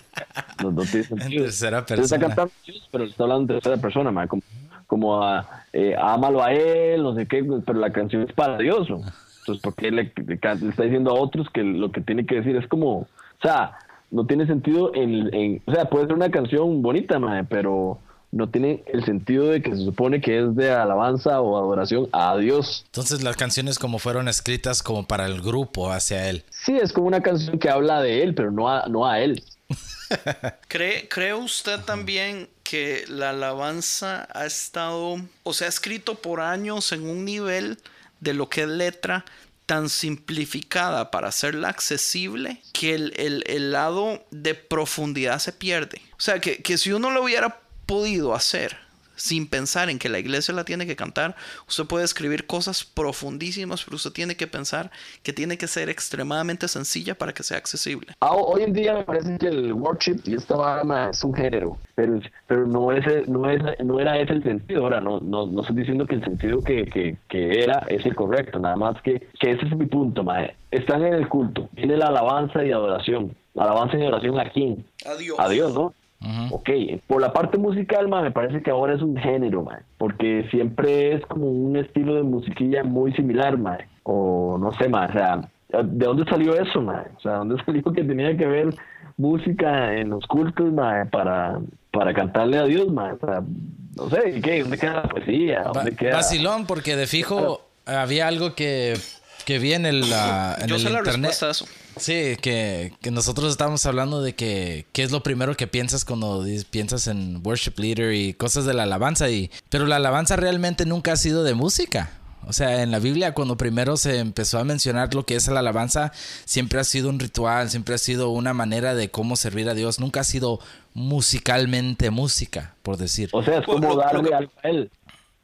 no, no tiene sentido. tercera le está persona. cantando a Dios, pero le está hablando en tercera persona, mae, como, como a, eh, ámalo a él, no sé qué, pero la canción es para Dios, güey. Entonces, ¿por qué le, le está diciendo a otros que lo que tiene que decir es como, o sea, no tiene sentido en, en- o sea, puede ser una canción bonita, mae, pero no tiene el sentido de que se supone que es de alabanza o adoración a Dios. Entonces las canciones como fueron escritas como para el grupo hacia él. Sí, es como una canción que habla de él, pero no a, no a él. ¿Cree, ¿Cree usted también que la alabanza ha estado, o sea, ha escrito por años en un nivel de lo que es letra tan simplificada para hacerla accesible que el, el- el lado de profundidad se pierde? O sea, que, que si uno lo hubiera podido hacer sin pensar en que la iglesia la tiene que cantar, usted puede escribir cosas profundísimas, pero usted tiene que pensar que tiene que ser extremadamente sencilla para que sea accesible. Ah, hoy en día me parece que el worship y esta vara es un género, pero, pero no, es, no, es, no era ese el sentido. Ahora, no, no, no estoy diciendo que el sentido que, que, que era es el correcto, nada más que, que ese es mi punto, mae. Están en el culto, viene la alabanza y adoración. La alabanza y adoración a quién? Adiós. A Dios, ¿no? Ok, por la parte musical, ma, me parece que ahora es un género, ma, porque siempre es como un estilo de musiquilla muy similar, ma, o no sé, ma, o sea, ¿de dónde salió eso, ma? O sea, ¿dónde salió que tenía que ver música en los cultos, ma, para, para cantarle a Dios, ma? O sea, no sé, ¿qué? ¿Dónde queda la poesía? ¿Dónde queda? Vacilón, porque de fijo había algo que, que vi en el, ah, en Yo el sé la internet. respuesta a eso. Sí, que, que nosotros estábamos hablando de que qué es lo primero que piensas cuando dices- piensas en worship leader y cosas de la alabanza y pero la alabanza realmente nunca ha sido de música. O sea, en la Biblia cuando primero se empezó a mencionar lo que es la alabanza, siempre ha sido un ritual, siempre ha sido una manera de cómo servir a Dios, nunca ha sido musicalmente música, por decir. O sea, es como lo- lo darle que- algo a él.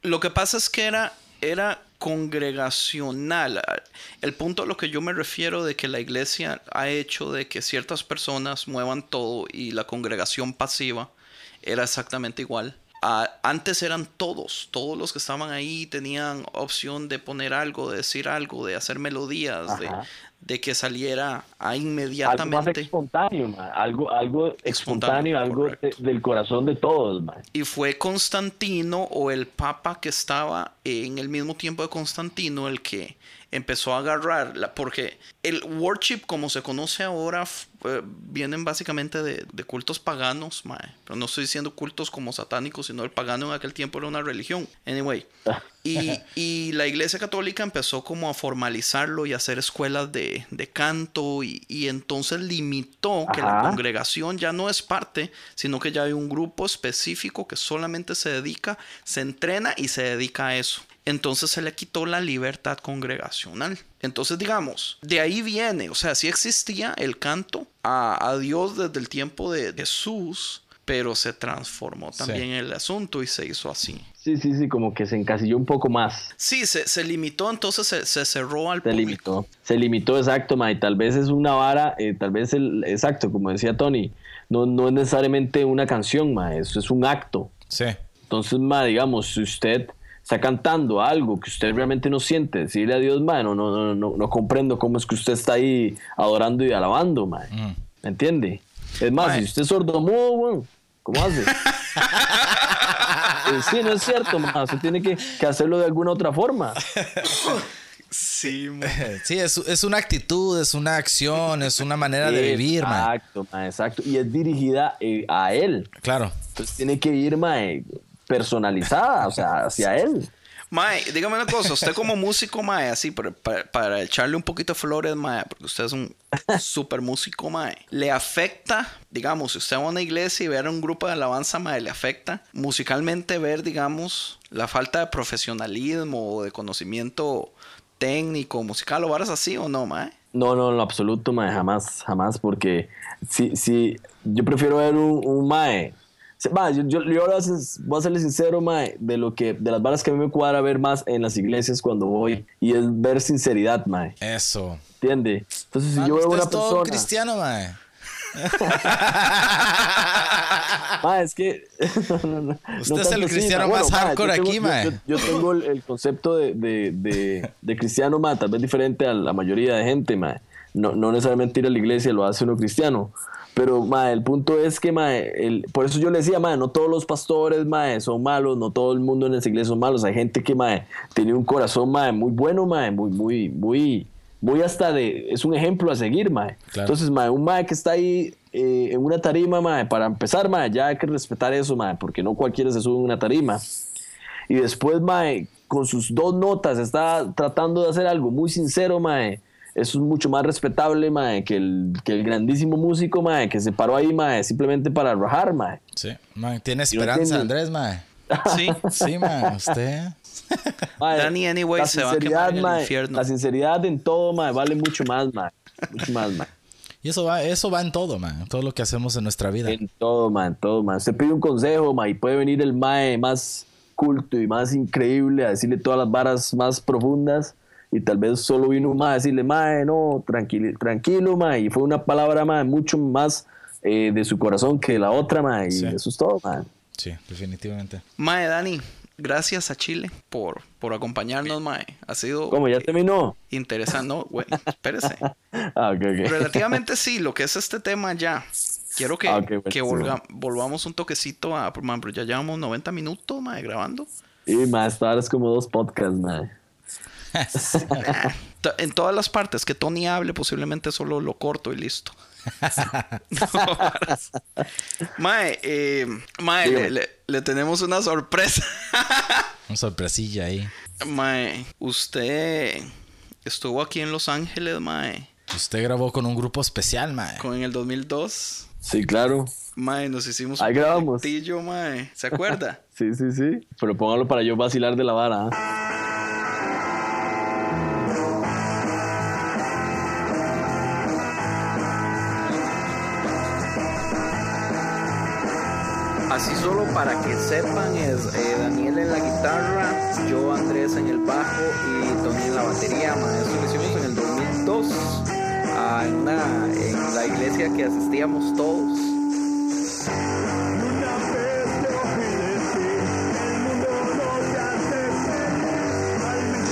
Lo que pasa es que era, era congregacional. El punto a lo que yo me refiero de que la iglesia ha hecho de que ciertas personas muevan todo y la congregación pasiva era exactamente igual. Ah, antes eran todos, todos los que estaban ahí tenían opción de poner algo, de decir algo, de hacer melodías, de. De que saliera a Algo más inmediatamente. espontáneo. Algo, algo espontáneo, algo de- del corazón de todos. Y fue Constantino o el papa que estaba en el mismo tiempo de Constantino el que empezó a agarrar, la, porque el worship como se conoce ahora eh, vienen básicamente de, de cultos paganos, mae. pero no estoy diciendo cultos como satánicos, sino el pagano en aquel tiempo era una religión. Anyway, y, y la iglesia católica empezó como a formalizarlo y a hacer escuelas de, de canto y, y entonces limitó que la congregación ya no es parte, sino que ya hay un grupo específico que solamente se dedica, se entrena y se dedica a eso. Entonces se le quitó la libertad congregacional. Entonces digamos, de ahí viene, o sea, sí existía el canto a, a Dios desde el tiempo de Jesús, pero se transformó también el asunto y se hizo así. Sí, sí, sí, como que se encasilló un poco más. Sí, se, se limitó, entonces se, se cerró al Se público. limitó. Se limitó, exacto, ma, y tal vez es una vara, eh, tal vez el, exacto, como decía Tony, no, no es necesariamente una canción, ma, eso es un acto. Sí. Entonces, ma, digamos, si usted está cantando algo que usted realmente no siente, decirle a Dios, ma, no, no, no, no, no comprendo cómo es que usted está ahí adorando y alabando, ma. ¿Me entiende? Es más, si usted es sordomudo, weón, ¿cómo hace? Eh, sí, no es cierto, ma, usted tiene que, que hacerlo de alguna otra forma. Sí, Sí, es, es una actitud, es una acción, es una manera de vivir, man. Exacto, ma, exacto. Y es dirigida eh, a él. Claro. Entonces tiene que ir ma, eh, personalizada, o sea, hacia él. Mae, dígame una cosa, usted como músico, mae, así, para, para- para echarle un poquito de flores, mae, porque usted es un super músico, mae, ¿le afecta, digamos, si usted va a una iglesia y ver a un grupo de alabanza, mae, le afecta musicalmente ver, digamos, la falta de profesionalismo o de conocimiento técnico, musical o varas así o no, mae? No, no, en lo absoluto, mae, jamás, jamás, porque si, si yo prefiero ver un, un mae. Ma, yo, yo, yo voy a serle sincero, mae, de lo que, de las varas que a mí me cuadra ver más en las iglesias cuando voy, y es ver sinceridad, mae, Eso. ¿entiende? Entonces, si Man, yo veo usted una es todo persona, cristiano, mae, es que no, no, no, no Usted es el cristiano mae. más mae, hardcore yo tengo- aquí, mae. Yo, yo tengo el, el concepto de, de, de, de cristiano, mae, tal vez diferente a la mayoría de gente, mae. No, no necesariamente ir a la iglesia lo hace uno cristiano. Pero, mae, el punto es que, mae, el, por eso yo le decía, mae, no todos los pastores, mae, son malos, no todo el mundo en esa iglesia son malos. Hay gente que, mae, tiene un corazón, mae, muy bueno, mae, muy, muy, muy, muy hasta de, es un ejemplo a seguir, mae. Claro. Entonces, mae, un mae que está ahí eh, en una tarima, mae, para empezar, mae, ya hay que respetar eso, mae, porque no cualquiera se sube en una tarima. Y después, mae, con sus dos notas está tratando de hacer algo muy sincero, mae. Eso es mucho más respetable, mae, que el, que el grandísimo músico, mae, que se paró ahí, mae, simplemente para rajar, mae. Sí. Man, tiene esperanza. Andrés, man. Sí. Sí, man. Usted. Mae, Danny, anyway, la se va a sinceridad, quemar en el mae, infierno. La sinceridad en todo, mae, vale mucho más, mae. Mucho más, mae. Y eso va, eso va en todo, man. Todo lo que hacemos en nuestra vida. En todo, man, en todo, man. Usted pide un consejo, man, y puede venir el mae más culto y más increíble a decirle todas las varas más profundas. Y tal vez solo vino un mae a decirle, mae, no, tranquilo, tranquilo, mae. Y fue una palabra, mae, mucho más eh, de su corazón que la otra, mae. Y Sí. eso es todo, mae. Sí, definitivamente. Mae, Dani, gracias a Chile por, por acompañarnos, mae. Ha sido ¿Cómo? ¿Ya terminó? interesante. No, güey, espérese. Ah, ok, ok. Relativamente sí, lo que es este tema ya. Quiero que, Ah, que volga- volvamos un toquecito a... Man, pero ya llevamos 90 minutos, mae, grabando. Y, mae, esto ahora es como dos podcasts, mae. En todas las partes que Tony hable, posiblemente solo lo corto y listo. No, mae, eh, mae, le, Dígame. le- le tenemos una sorpresa. Una sorpresilla ahí. mae, usted estuvo aquí en Los Ángeles, mae, Usted grabó con un grupo especial, man. con en el 2002. Sí, claro. Mae, nos hicimos Ahí grabamos. proyectillo, mae. ¿Se acuerda? Sí, sí, sí. Pero póngalo para yo vacilar de la vara. ¿ah? Así solo para que sepan es eh, Daniel en la guitarra, yo Andrés en el bajo y Tony en la batería. Eso lo hicimos en el 2002 ah, en, en la iglesia que asistíamos todos.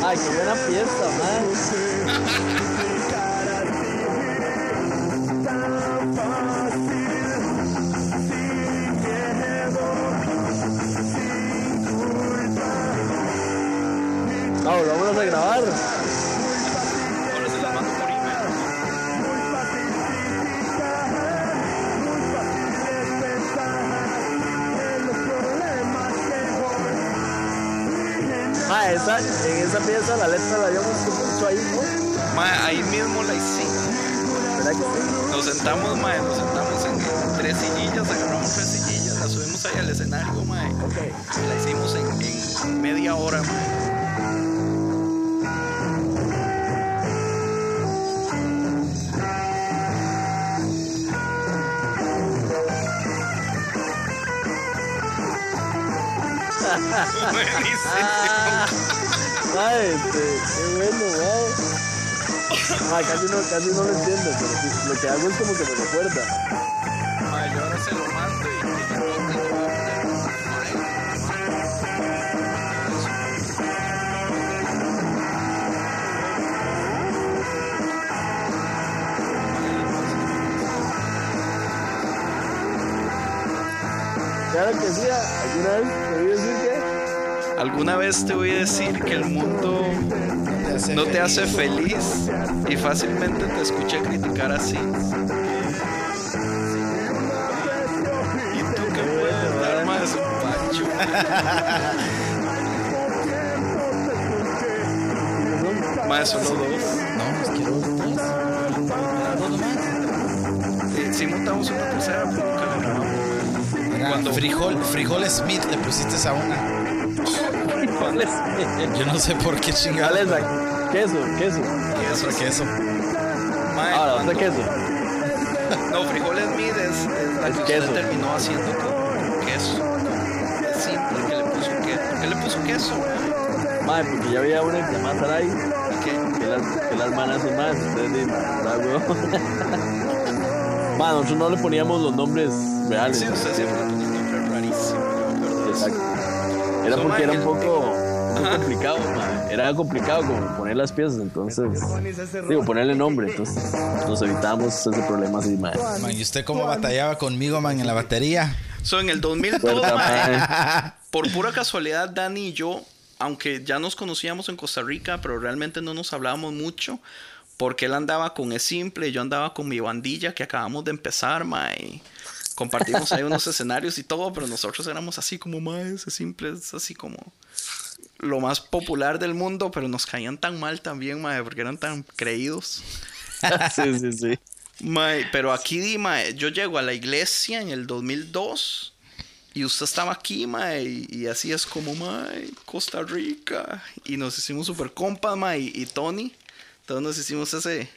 Ay, qué buena fiesta, man. de grabar. Ma, esa, en esa pieza la letra la habíamos mucho ahí, ¿no? Ma, ahí mismo la hicimos. Que sí? Nos sentamos, ma, nos sentamos en tres sillillas, agarramos tres sillillas, la subimos ahí al escenario, ma. Okay. La hicimos en, en media hora, ma. Ay, casi no, casi no lo entiendo, pero sí, lo que hago es como que me recuerda. Mae, yo ahora se lo mando. Claro que sí, alguna vez te voy a decir que. Alguna vez te voy a decir que el mundo no te hace feliz y fácilmente te escuché criticar así. ¿Y tú qué puedes dar más un pancho? Más solo dos. No, quiero. Eh, Sí montamos una tercera, pero nunca la grabamos. Era frijol, frijol Smith le pusiste a una. Yo no sé por qué ¿Cuál chingados. es la? Queso, queso. Queso, queso. Mae, Ah, la cuando- otra queso. No, frijoles mid es, es la Es que queso. usted terminó haciendo con queso. Es simple que le puso queso. ¿Qué le puso queso? Madre, porque ya había una que llama Sarai, ¿Qué? que las, que las manas son más. Ustedes dicen, "Ah, huevo". Madre, nosotros no le poníamos los nombres reales. Sí, usted siempre le ponía un nombre rarísimo. yo me acuerdo de eso. Exacto. Era So, porque mae, era un poco, complicado. Era complicado como poner las piezas, entonces. Digo, ponerle nombre, entonces nos evitamos ese problema así. Man, ¿y usted cómo batallaba conmigo, man, en la batería? So, en el 2002, Puerta, mae, mae. por pura casualidad, Dani y yo, aunque ya nos conocíamos en Costa Rica, pero realmente no nos hablábamos mucho, porque él andaba con Es Simple, yo andaba con mi bandilla que acabamos de empezar, mae. Compartimos ahí unos escenarios y todo, pero nosotros éramos así como, mae, Es Simple es así como lo más popular del mundo, pero nos caían tan mal también, mae, porque eran tan creídos. Sí, sí, sí. Mae, pero aquí, di, mae, yo llego a la iglesia en el 2002 y usted estaba aquí, mae, y, así es como, mae, Costa Rica. Y nos hicimos super compas, mae, y, y Tony. Entonces nos hicimos ese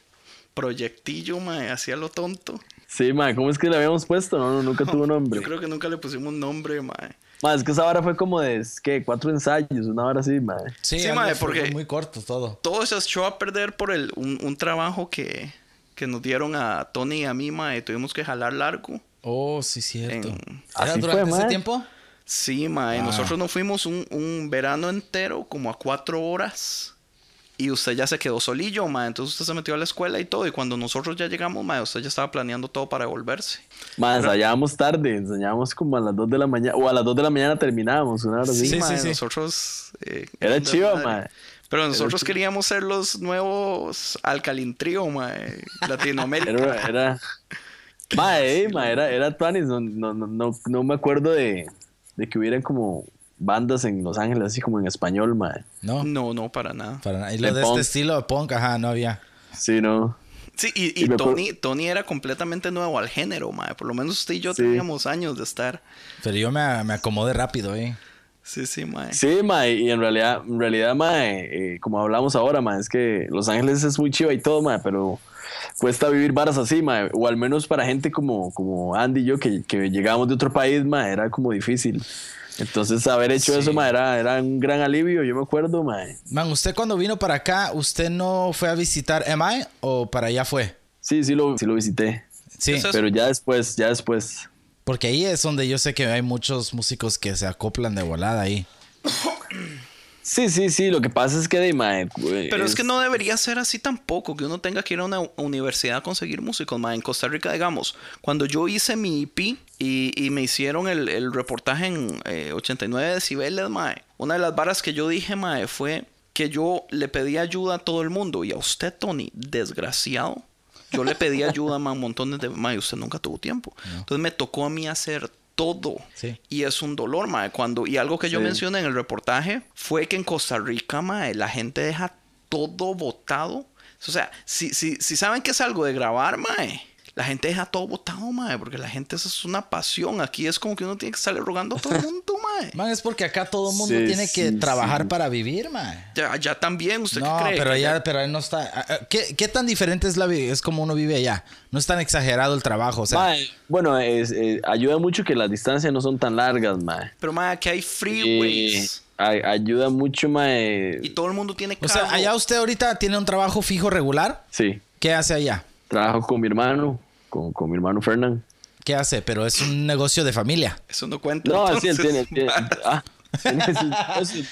proyectillo, mae, así a lo tonto. Sí, mae, ¿cómo es que le habíamos puesto? No, no, nunca tuvo nombre. Yo creo que nunca le pusimos nombre, mae. Mae, es que esa vara fue como de, ¿qué? Cuatro ensayos, una hora así, mae. Sí, Sí, fue- porque- muy corto todo. Todo se echó a perder por el, un, un trabajo que, que nos dieron a Tony y a mí, mae, tuvimos que jalar largo. Oh, sí, cierto. En- ¿Era Así durante fue, ese tiempo? Sí, mae. Ah. Nosotros nos fuimos un, un verano entero, como a cuatro horas. Y usted ya se quedó solillo, mae. Entonces usted se metió a la escuela y todo. Y cuando nosotros ya llegamos, mae, usted ya estaba planeando todo para devolverse. Mae, ensayábamos tarde, ensayábamos como a las 2 de la mañana, o a las 2 de la mañana terminábamos, una hora. Sí, mae, sí. Nosotros. eh, Era desmadre. mae. Pero nosotros queríamos ser los nuevos Alcalintrío, mae. Latinoamérica. Era, era, mae, eh, mae, era, era Tuanis, no, no, no, no, no me acuerdo de, de que hubieran como bandas en Los Ángeles, así como en español, mae. No, No, no, para nada. para nada. Y lo De este estilo de punk, ajá, no había. Sí, no. Sí, y, y Y me acuerdo- Tony, Tony era completamente nuevo al género, mae. Por lo menos usted y yo Sí. teníamos años de estar. Pero yo me, me acomodé rápido, eh. Sí, sí, mae. Sí, mae, y en realidad, en realidad, mae, eh, como hablamos ahora, mae, es que Los Ángeles es muy chiva y todo, mae, pero cuesta vivir varas así, mae, o al menos para gente como, como Andy y yo, que, que llegamos de otro país, mae, era como difícil. Entonces, haber hecho Sí. eso, era, era un gran alivio, yo me acuerdo, mae. Man, usted cuando vino para acá, ¿usted no fue a visitar MI o para allá fue? Sí, sí lo, sí lo visité, Sí, pero ya después, ya después. porque ahí es donde yo sé que hay muchos músicos que se acoplan de volada ahí. Sí, sí, sí, lo que pasa es que de, mae, Pero es que no debería ser así tampoco, que uno tenga que ir a una universidad a conseguir músicos. mae. En Costa Rica, digamos, cuando yo hice mi EP y, y me hicieron el, el reportaje en eh, 89 decibeles, mae, una de las varas que yo dije, mae, fue que yo le pedí ayuda a todo el mundo. Y a usted, Tony, desgraciado, yo le pedí ayuda a montones de... Mae, usted nunca tuvo tiempo. Entonces me tocó a mí hacer todo. Sí. Y es un dolor, mae. Cuando, y algo que yo Sí. mencioné en el reportaje fue que en Costa Rica, mae, la gente deja todo botado. O sea, si, si, si saben que es algo de grabar, mae, la gente deja todo botado, mae, porque la gente eso es una pasión. Aquí es como que uno tiene que estarle rogando a todo el mundo, mae. Man, es porque acá todo el mundo Sí, tiene que sí, trabajar sí. para vivir, man. Ya, ya también, ¿usted No, qué cree? pero allá, pero ahí no está. ah, ah, ¿Qué, qué tan diferente es la vi- es como uno vive allá? No es tan exagerado el trabajo, o sea. Mae, bueno, es- eh, ayuda mucho que las distancias no son tan largas, mae. Pero, mae, aquí hay freeways. ay- ayuda mucho, mae. Y todo el mundo tiene o carro. sea, allá usted ahorita tiene un trabajo fijo regular. Sí, ¿Qué hace allá? trabajo con mi hermano, con, con mi hermano Fernán. ¿Qué hace? Pero es un negocio de familia. Eso no cuenta. No, sí, él tiene. tiene- ah, tiene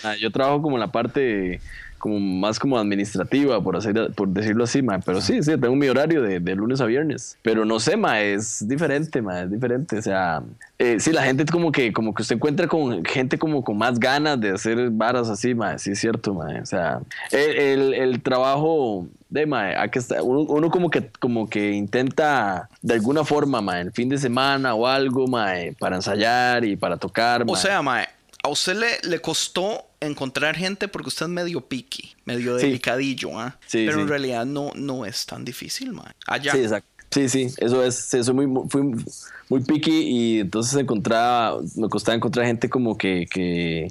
mae. Yo trabajo como en la parte como más como administrativa, por, hacer, por decirlo así, mae. Pero sí, sí, tengo mi horario de, de lunes a viernes. Pero no sé, mae, es diferente, mae, es diferente. O sea, eh, sí, la gente es como que, como que usted encuentra con gente como con más ganas de hacer varas así, mae. Sí, es cierto, mae. O sea, el, el, el trabajo de mae, aquí está, uno, uno como que como que intenta de alguna forma, mae, el fin de semana o algo, mae, para ensayar y para tocar, O mae. sea, mae, a usted le, le costó encontrar gente porque usted es medio picky, medio Sí. delicadillo, ¿ah? Sí, Pero en realidad no, no es tan difícil, mae. Allá. Sí, exacto. Sí, sí, eso es, muy, muy- fui muy picky y entonces encontraba, me costaba encontrar gente como que, que,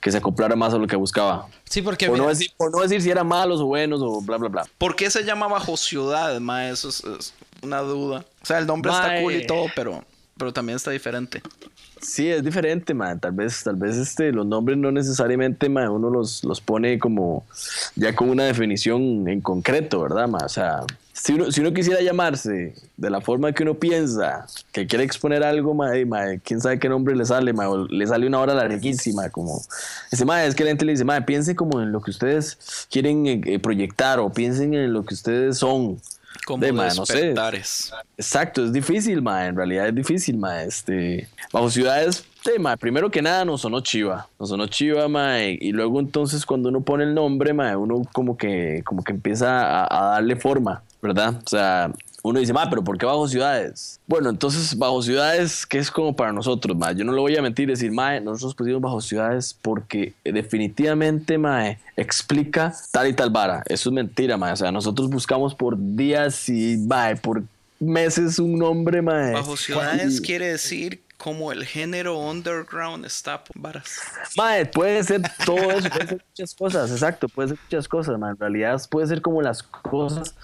que se acoplara más a lo que buscaba. Sí, porque Por no, decir, por no decir si eran malos o buenos o bla, bla, bla. ¿Por qué se llama Bajo Ciudad, mae? Eso es, es una duda. O sea, el nombre está cool y todo, pero, pero también está diferente. Sí, es diferente, man. Tal vez, tal vez este, los nombres no necesariamente, man, uno los, los pone como ya con una definición en concreto, ¿verdad, man? O sea, si uno, si uno quisiera llamarse de la forma que uno piensa, que quiere exponer algo, man, man, quién sabe qué nombre le sale, man, o le sale una hora larguísima, como... Ese, man, es que la gente le dice, man, piense como en lo que ustedes quieren eh, eh, proyectar o piensen en lo que ustedes son. Como De, ma, no sé. despertares. Exacto, es difícil, ma. En realidad es difícil, ma. Este, bajo ciudades, sí, ma, primero que nada nos sonó chiva. Nos sonó chiva, ma. Y, y luego entonces cuando uno pone el nombre, ma, uno como que, como que empieza a, a darle forma, ¿verdad? O sea, uno dice, ma, pero ¿por qué bajo ciudades? Bueno, entonces bajo ciudades, ¿qué es como para nosotros, ma? Yo no le voy a mentir decir, ma, nosotros pusimos bajo ciudades porque definitivamente, ma, explica tal y tal vara. Eso es mentira, ma. O sea, nosotros buscamos por días y, ma, por meses un nombre, ma. Bajo Ciudades Y- quiere decir como el género underground está por varas. Mae, puede ser todo eso, puede ser muchas cosas, exacto, puede ser muchas cosas, mae. En realidad puede ser como las cosas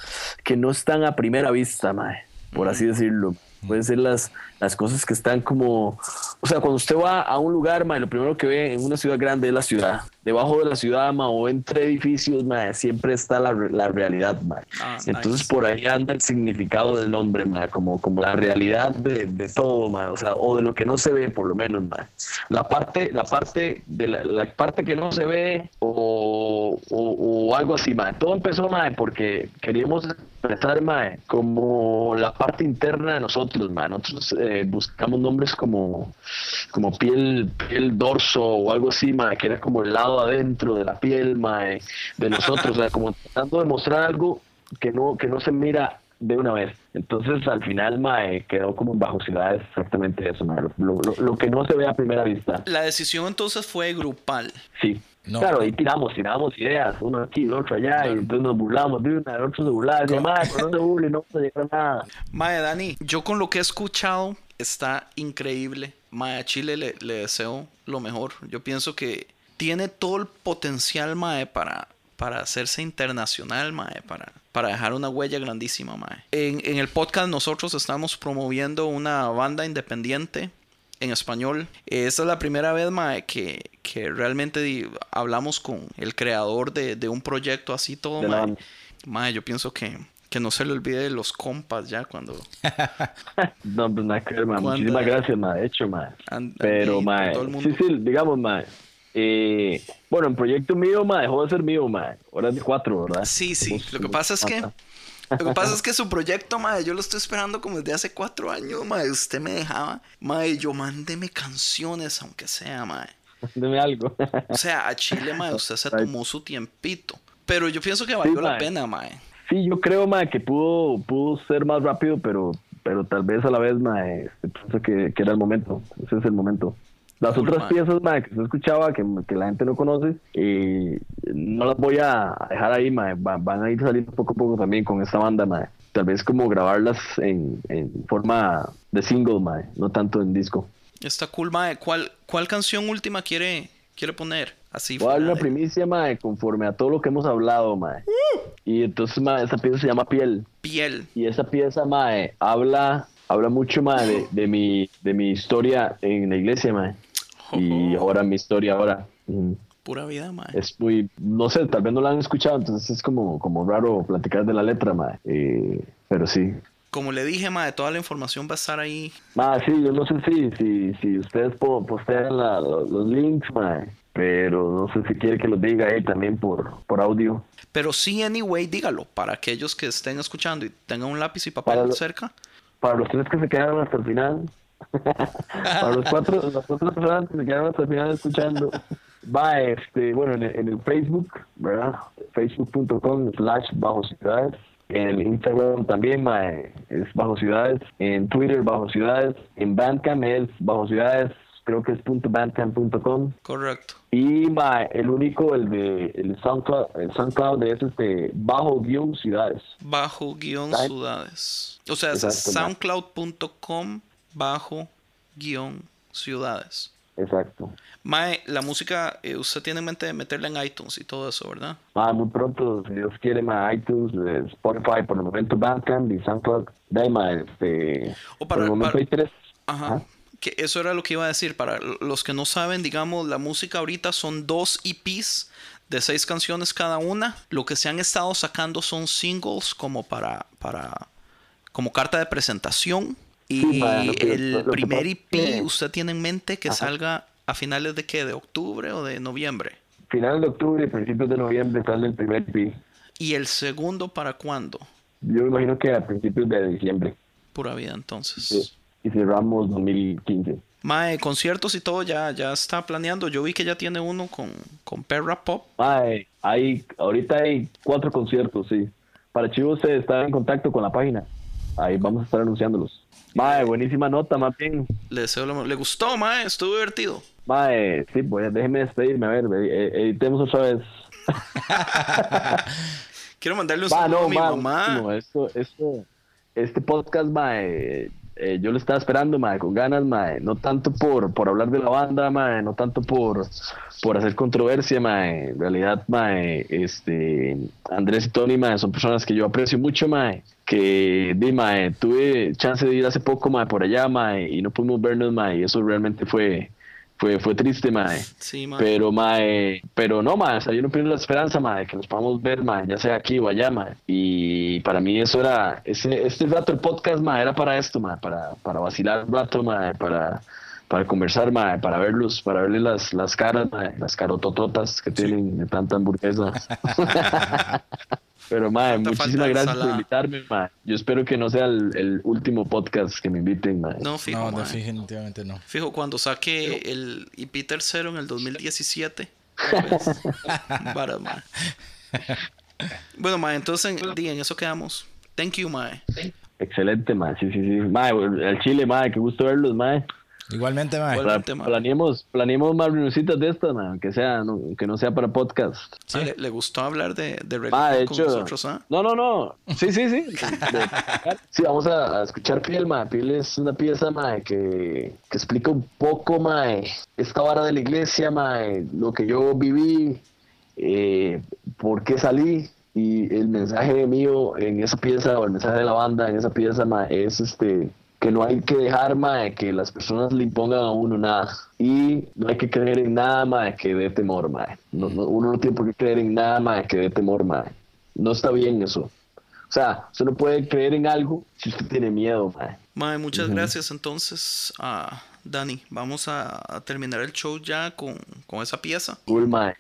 que no están a primera vista, mae, por así decirlo. Pueden ser las, las cosas que están como... O sea, cuando usted va a un lugar, mae, lo primero que ve en una ciudad grande es la ciudad. Debajo de la ciudad, mae, o entre edificios, mae, siempre está la, la realidad, mae. Ah, Entonces nice. por ahí anda el significado del nombre, mae, como, como la realidad de, de todo, mae, o sea, o de lo que no se ve, por lo menos, mae. La parte, la parte, de la, la parte que no se ve o, o, o algo así, mae. Todo empezó, mae, porque queríamos expresar, mae, como la parte interna de nosotros, mae. Nosotros eh, buscamos nombres como, como piel, piel dorso o algo así, mae, que era como el lado adentro de la piel, mae, de nosotros, o sea, como tratando de mostrar algo que no, que no se mira de una vez. Entonces, al final, mae, quedó como bajo ciudades exactamente eso, mae, lo, lo- lo que no se ve a primera vista. La decisión entonces fue grupal. Sí. No. Claro, ahí tiramos, tiramos ideas, uno aquí, el otro allá, y entonces nos burlamos de una, el otro se burlaba, mae, pero no se burle, no vamos a llegar a nada. Mae, Dani, yo con lo que he escuchado está increíble. Mae, a Chile le, le deseo lo mejor. Yo pienso que tiene todo el potencial, Mae, para, para hacerse internacional, Mae, para, para dejar una huella grandísima, Mae. En, en el podcast nosotros estamos promoviendo una banda independiente en español. Esta es la primera vez, Mae, que, que realmente hablamos con el creador de, de un proyecto así todo, De Mae. Mae, yo pienso que, que no se le olvide los compas ya cuando... No, pues nada que ver, Muchísimas gracias, mae, de hecho, mae. And- Pero, mundo. sí, sí, digamos, mae. Eh, bueno, el proyecto mío, mae, dejó de ser mío, mae. Ahora es de cuatro, ¿verdad? Sí, sí. Lo que pasa es que... Lo que pasa es que su proyecto, mae, yo lo estoy esperando como desde hace cuatro años, mae. Usted me dejaba, mae, yo mándeme canciones, aunque sea, mae. Deme algo. O sea, a Chile, mae, usted se tomó su tiempito. Pero yo pienso que valió la pena, mae. Sí, yo creo, mae, que pudo, pudo ser más rápido, pero pero tal vez a la vez, mae, este, pienso que, que era el momento, ese es el momento. Las Cool, otras mae. piezas, mae, que se escuchaba, que, que la gente no conoce, eh, no las voy a dejar ahí, mae, va- van a ir saliendo poco a poco también con esta banda, mae. Tal vez como grabarlas en, en forma de single, mae, no tanto en disco. Está cool, mae. ¿Cuál, cuál canción última quiere, quiere poner? Así Voy a dar una primicia, mae, conforme a todo lo que hemos hablado, mae. Y entonces, mae, esa pieza se llama Piel. Piel. Y esa pieza, mae, habla, habla mucho, mae, de, de mi, de mi historia en la iglesia, mae. Y ahora mi historia ahora. Pura vida, mae. Es muy, no sé, tal vez no la han escuchado, entonces es como, como raro platicar de la letra, mae. Eh, pero sí. Como le dije, mae, toda la información va a estar ahí. Mae, sí, yo no sé si, si, si ustedes po- postean la- lo- los links, mae. Pero no sé si quiere que los diga ahí también por, por audio. Pero sí, anyway, dígalo. Para aquellos que estén escuchando y tengan un lápiz y papel Para lo- cerca. Para los tres que se quedaron hasta el final. Para los cuatro, las cuatro personas que se quedaron hasta el final escuchando. Va, este, bueno, en el, en el Facebook, ¿verdad? Facebook.com slash bajo ciudades. En el Instagram también, mae, es bajo ciudades. En Twitter, bajo ciudades. En Bandcamp es bajo ciudades. Creo que es punto bandcamp.com. Correcto. Y mae, el único, el de el SoundCloud, el SoundCloud es este bajo guion ciudades. Bajo guion ciudades. O sea, es soundcloud.com bajo guion ciudades. Exacto. Mae, la música, eh, usted tiene en mente de meterla en iTunes y todo eso, ¿verdad? Ah, muy pronto, si Dios quiere, ma, iTunes, eh, Spotify, por el momento Bandcamp y SoundCloud. De ahí, ma, este, O para- por el momento para- hay tres. Ajá. Ajá. Que eso era lo que iba a decir. Para los que no saben, digamos, la música ahorita son dos EPs de seis canciones cada una. Lo que se han estado sacando son singles como para, para como carta de presentación. Y Sí, que- el primer es que- usted tiene en mente que salga a finales de qué? ¿De octubre o de noviembre? Final de octubre y principios de noviembre sale el primer EP. ¿Y el segundo para cuándo? Yo imagino que a principios de diciembre. Pura vida, entonces. Sí. Y cerramos 2015. Mae, conciertos y todo ya, ya está planeando. Yo vi que ya tiene uno con, con Perra Pop. Ma, eh, hay, ahorita hay cuatro conciertos, sí. Para Chivos se está en contacto con la página. Ahí vamos a estar anunciándolos. Mae, buenísima nota, más bien. Le deseo lo. ¿Le gustó, mae? Estuvo divertido. Mae, sí, pues déjeme despedirme, a ver, eh, editemos otra vez. Quiero mandarle un saludo no, a mi ma, mamá. buenísimo, esto, esto, este podcast, mae, eh, yo lo estaba esperando, mae, con ganas, mae, no tanto por, por hablar de la banda, mae, no tanto por, por hacer controversia, mae, en realidad, mae, este, Andrés y Tony, mae, son personas que yo aprecio mucho, mae, que, di, mae, tuve chance de ir hace poco, mae, por allá, mae, y no pudimos vernos, mae, y eso realmente fue, fue, fue triste, mae. Sí, mae. Pero, mae, pero no, mae, o sea, yo no pierdo la esperanza, mae, que nos podamos ver, mae, ya sea aquí o allá, mae. Y para mí eso era, ese, este rato el podcast, mae, era para esto, mae, para, para vacilar un rato, mae, para, para conversar, mae, para verlos, para verles las, las caras, mae, las carotototas que tienen de tanta hamburguesa. Pero, mae, Tanta falta muchísimas gracias por invitarme, mae. Yo espero que no sea el, el último podcast que me inviten, mae. No, fijo, No, mae. definitivamente no. Fijo, cuando saque el IP tercero en el 2017. tal vez. Vara, mae. Bueno, mae, entonces en, en eso quedamos. Thank you, mae. Excelente, mae, sí, sí, sí. Mae, el Chile, mae, qué gusto verlos, mae. Igualmente, mae. Igual- Pla- Excelente, mae. planeemos, planeemos más reunioncitas de estas, man, aunque sea, no, que no sea para podcast. Ah, ¿le, le gustó hablar de, de religión Ah, de con hecho. nosotros, ah? No, no, no. Sí, sí, sí. De- sí, vamos a, a escuchar Piel, ma. Piel es una pieza, ma, que, que explica un poco, ma, esta vara de la iglesia, ma, lo que yo viví, eh, por qué salí. Y el mensaje mío en esa pieza, o el mensaje de la banda en esa pieza, ma, es este que no hay que dejar, ma, que las personas le impongan a uno nada. Y no hay que creer en nada, ma, que dé temor, ma. No, no- uno no tiene por qué creer en nada, ma, que dé temor, ma. No está bien eso. O sea, usted no puede creer en algo si usted tiene miedo, ma. Mae, muchas gracias entonces a Dani. Vamos a, terminar el show ya con, con esa pieza. Cool, ma.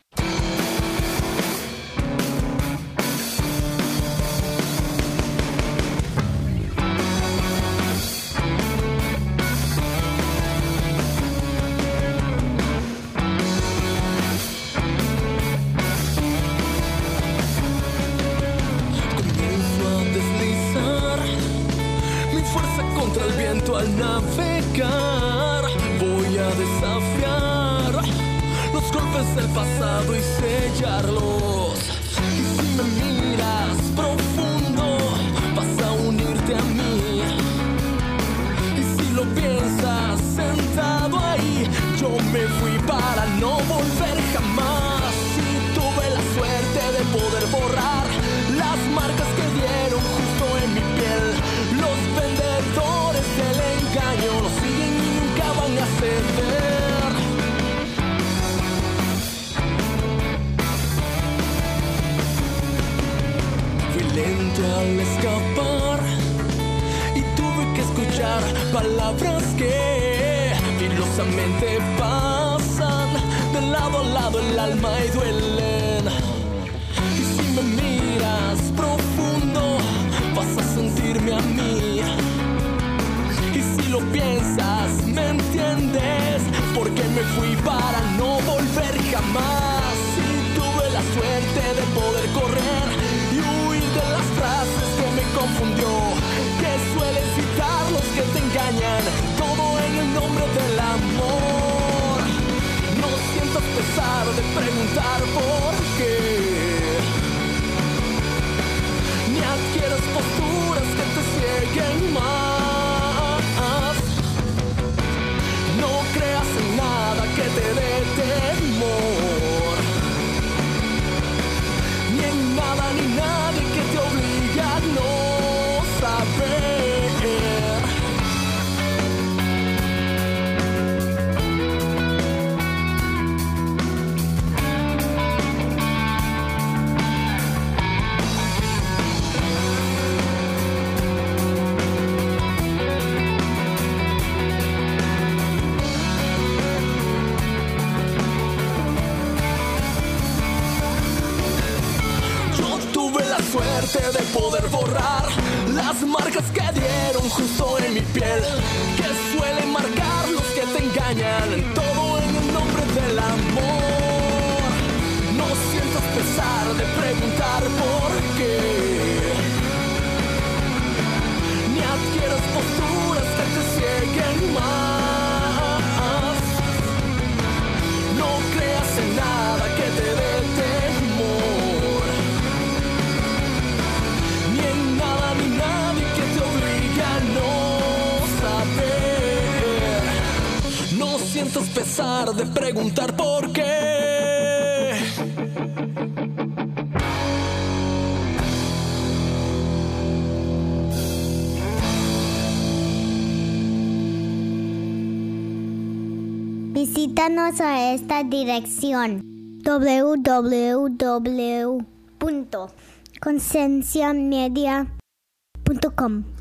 A esta dirección. www.concienciamedia.com